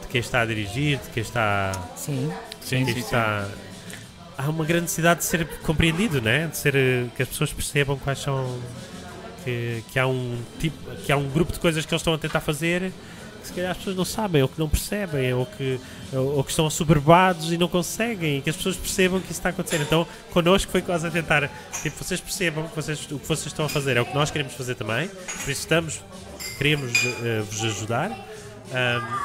de quem está a dirigir, de quem está Sim. Sim, que sim, sim. está- Há uma grande necessidade de ser compreendido, né? de ser eh, que as pessoas percebam quais são que, que há um tipo, que há um grupo de coisas que eles estão a tentar fazer que se calhar as pessoas não sabem, ou que não percebem, ou que, ou, ou que estão assoberbados e não conseguem, e que as pessoas percebam que isso está acontecer. Então, connosco foi quase a tentar, tipo, vocês percebam que vocês, o que vocês estão a fazer é o que nós queremos fazer também, por isso estamos, queremos eh, vos ajudar,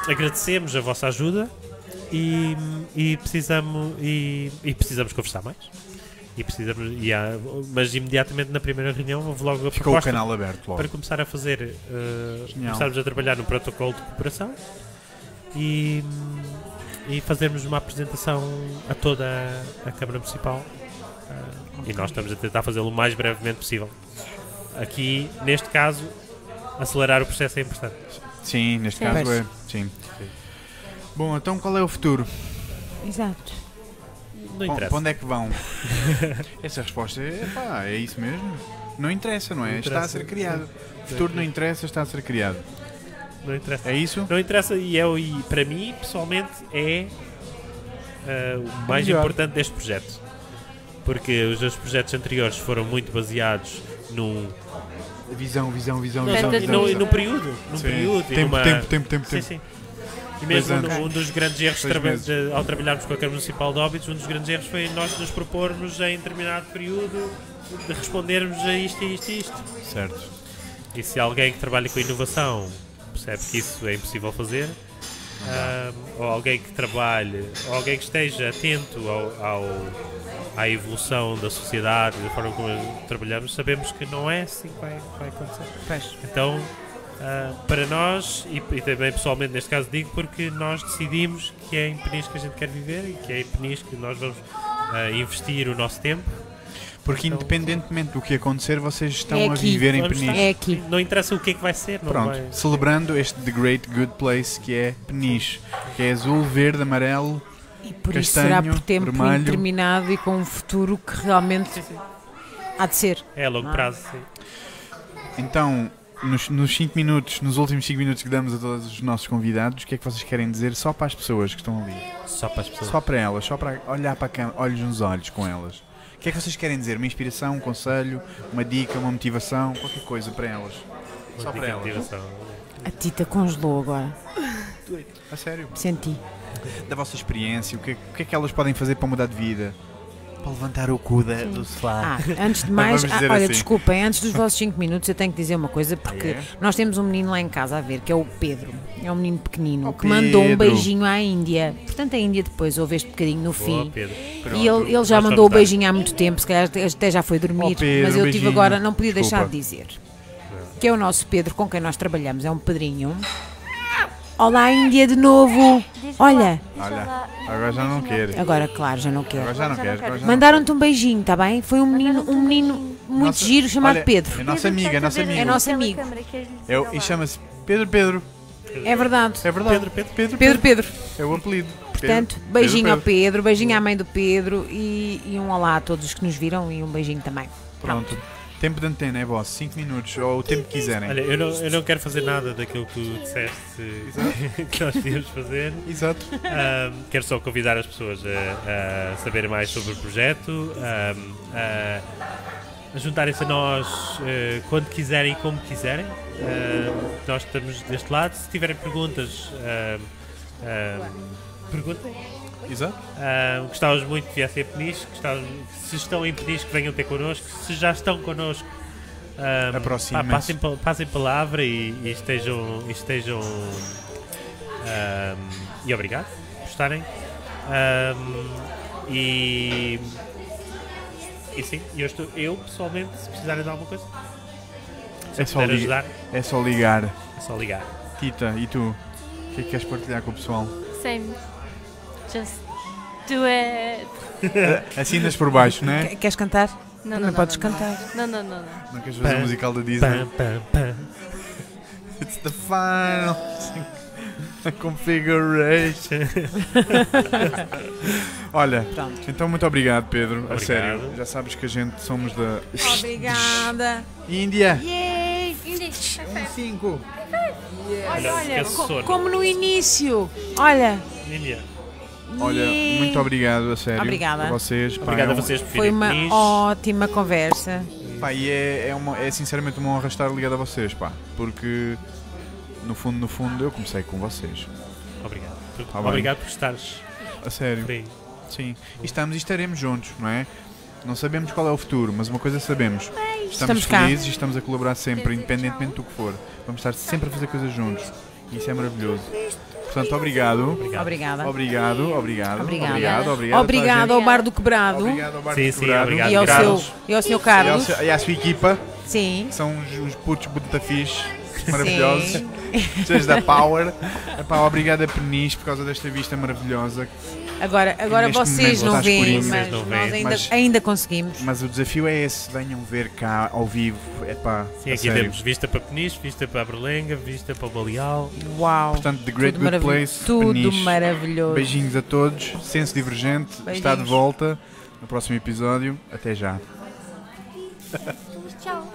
agradecemos a vossa ajuda e, e precisamos e, e precisamos conversar mais. E precisamos, e há- mas imediatamente na primeira reunião houve logo a Ficou o proposta canal aberto logo. para começar a fazer, Genial. começarmos a trabalhar no protocolo de cooperação e, e fazermos uma apresentação a toda a, a Câmara Municipal. Eh, E nós estamos a tentar fazê-lo o mais brevemente possível. Aqui, neste caso, acelerar o processo é importante. Sim, neste Sim. caso é. Sim. Bom, então qual é o futuro? Exato. Não interessa. Para onde é que vão? *laughs* Essa resposta é pá, é isso mesmo? Não interessa, não é? Não Está a interessa. ser criado. O futuro não interessa, está a ser criado. Não interessa. É isso? Não interessa e, é, o- e para mim, pessoalmente, é ah, o mais Melhor. importante deste projeto. Porque os dois projetos anteriores foram muito baseados num, Visão, visão, visão, Não, visão. visão, visão. num período. Num Sim. período Tempo, numa- tempo, tempo, tempo, Sim, tempo. sim. E mesmo anos. um, um dos grandes erros traba- de- ao trabalharmos com a Câmara Municipal de Óbidos, um dos grandes erros foi nós nos propormos em determinado período de respondermos a isto e isto e isto. Certo. E se alguém que trabalha com inovação percebe que isso é impossível fazer, ah, ou alguém que trabalhe, ou alguém que esteja atento ao, ao- à evolução da sociedade, da forma como trabalhamos, sabemos que não é assim que vai, vai acontecer. Pois. Então, ah, para nós, e, e também pessoalmente neste caso digo, porque nós decidimos que é em Peniche que a gente quer viver e que é em Peniche que nós vamos ah, investir o nosso tempo. Porque Então- independentemente do que acontecer, vocês estão É a viver em Vamos Peniche. É aqui. Não interessa o que é que vai ser, não Pronto, vai. celebrando este The Great Good Place que é Peniche, que é azul, verde, amarelo. E por isso será Castanho, por tempo vermelho. indeterminado e com um futuro que realmente Há de ser. É a longo Ah. prazo, sim. Então, nos 5 minutos, nos últimos 5 minutos que damos a todos os nossos convidados, o que é que vocês querem dizer só para as pessoas que estão ali? Só para as pessoas. Só para elas, só para olhar para a câmera, olhos nos olhos com elas. O que é que vocês querem dizer? Uma inspiração, um conselho, uma dica, uma motivação, qualquer coisa para elas? Uma Só dica para elas. motivação. A Tita congelou agora. A sério? Senti. Da vossa experiência, o que, é- o que é que elas podem fazer para mudar de vida? Para levantar o cu da- do sofá. Ah, antes de mais, *laughs* ah, olha, assim. desculpem, antes dos vossos 5 minutos eu tenho que dizer uma coisa, porque é? nós temos um menino lá em casa a ver, que é o Pedro. É um menino pequenino, Oh, que mandou um Pedro. beijinho à Índia. Portanto, a Índia depois ouve este bocadinho no Boa, fim. Pedro. Pronto. E ele, ele já mandou o dar. beijinho há muito tempo, se calhar até já foi dormir, Oh, Pedro, mas eu tive agora, não podia deixar Desculpa. de dizer. Que é o nosso Pedro com quem nós trabalhamos, é um Pedrinho. Olá, Índia, de novo! Olha, Olha, agora já não quer. agora, claro, já não quero. Agora já não quer. agora já não Mandaram-te um beijinho, está bem? Foi um menino, um menino muito Nossa- giro chamado olha, Pedro. É nossa amiga, é nossa amiga. É nosso amigo. É o- e chama-se Pedro Pedro. É verdade. É verdade. Pedro, Pedro. Pedro, Pedro, Pedro. É o apelido. Portanto, Pedro, beijinho ao Pedro. Pedro, beijinho à mãe do Pedro e, e um olá a todos os que nos viram e um beijinho também. Pronto. Tempo de antena, é vosso. 5 minutos, ou o tempo que quiserem. Olha, eu não, eu não quero fazer nada daquilo que tu disseste *laughs* que nós devíamos fazer. Exato. Ahm, quero só convidar as pessoas a, a saberem mais sobre o projeto, ahm, a, a juntarem-se a nós eh, quando quiserem e como quiserem. Nós estamos deste lado. Se tiverem perguntas, perguntem. Exato. Ahm, gostávamos muito que viessem a Peniche. Se estão em Peniche, que venham ter connosco. Se já estão connosco, ahm, Aproximem-se. pá, passem, pa- passem palavra e, e estejam. e estejam ahm, e obrigado por estarem. E. E sim, eu, estou, eu pessoalmente, se precisarem de alguma coisa, se É só, ajudar, é só ligar. é só ligar. Tita, e tu? O que é que queres partilhar com o pessoal? Same. Just do it. *laughs* Assinas por baixo, não é? Qu- Queres cantar? Não, não, não, podes cantar. Não, não, não, não. Não queres fazer o musical da Disney? Pam, pam, pam. *laughs* It's the final configuration. *laughs* Olha, Pronto. então muito obrigado, Pedro. A Obrigado. sério. Já sabes que a gente somos da Obrigada. Índia. Yay! Um 5. Olha, Olha, esquece co- sono. como no início. Olha. Índia. Olha, muito obrigado, a sério. Obrigada. A vocês. Pá, Obrigado é a um- vocês por Foi virem uma ótima conversa. Pá, e é, é, uma, é sinceramente uma honra estar ligado a vocês, pá. Porque, no fundo, no fundo, eu comecei com vocês. Obrigado. Por- Tá bem. Obrigado por estares A sério. por aí. Sim. E estamos e estaremos juntos, não é? Não sabemos qual é o futuro, mas uma coisa sabemos. Estamos, Estamos cá. felizes e estamos a colaborar sempre, independentemente do que for. Vamos estar sempre a fazer coisas juntos. E isso é maravilhoso. Portanto, obrigado. Obrigado. Obrigada. Obrigado, obrigado. Obrigada. Obrigado, obrigado. Obrigado ao Bar do Quebrado Obrigado ao Bar Sim, do sim, Quebrado. obrigado. e ao, Carlos. seu, e ao Sr. E, ao Carlos. seu- e à sua equipa, Sim. que são uns, uns putos fixe, maravilhosos. *laughs* Vocês da Power. Epá, obrigado a Penis por causa desta vista maravilhosa. Agora, agora neste vocês não veem, mas não nós ainda, mas- ainda conseguimos. Mas o desafio é esse: venham ver cá ao vivo. Epá, Sim, aqui sério. temos vista para Peniche, vista para a Berlenga, vista para o Baleal. Uau. Portanto, The Great tudo Good maravilhoso. Place. Tudo Peniche. maravilhoso. Beijinhos a todos. Senso Divergente está de Beijinhos. volta no próximo episódio. Até já. Tchau.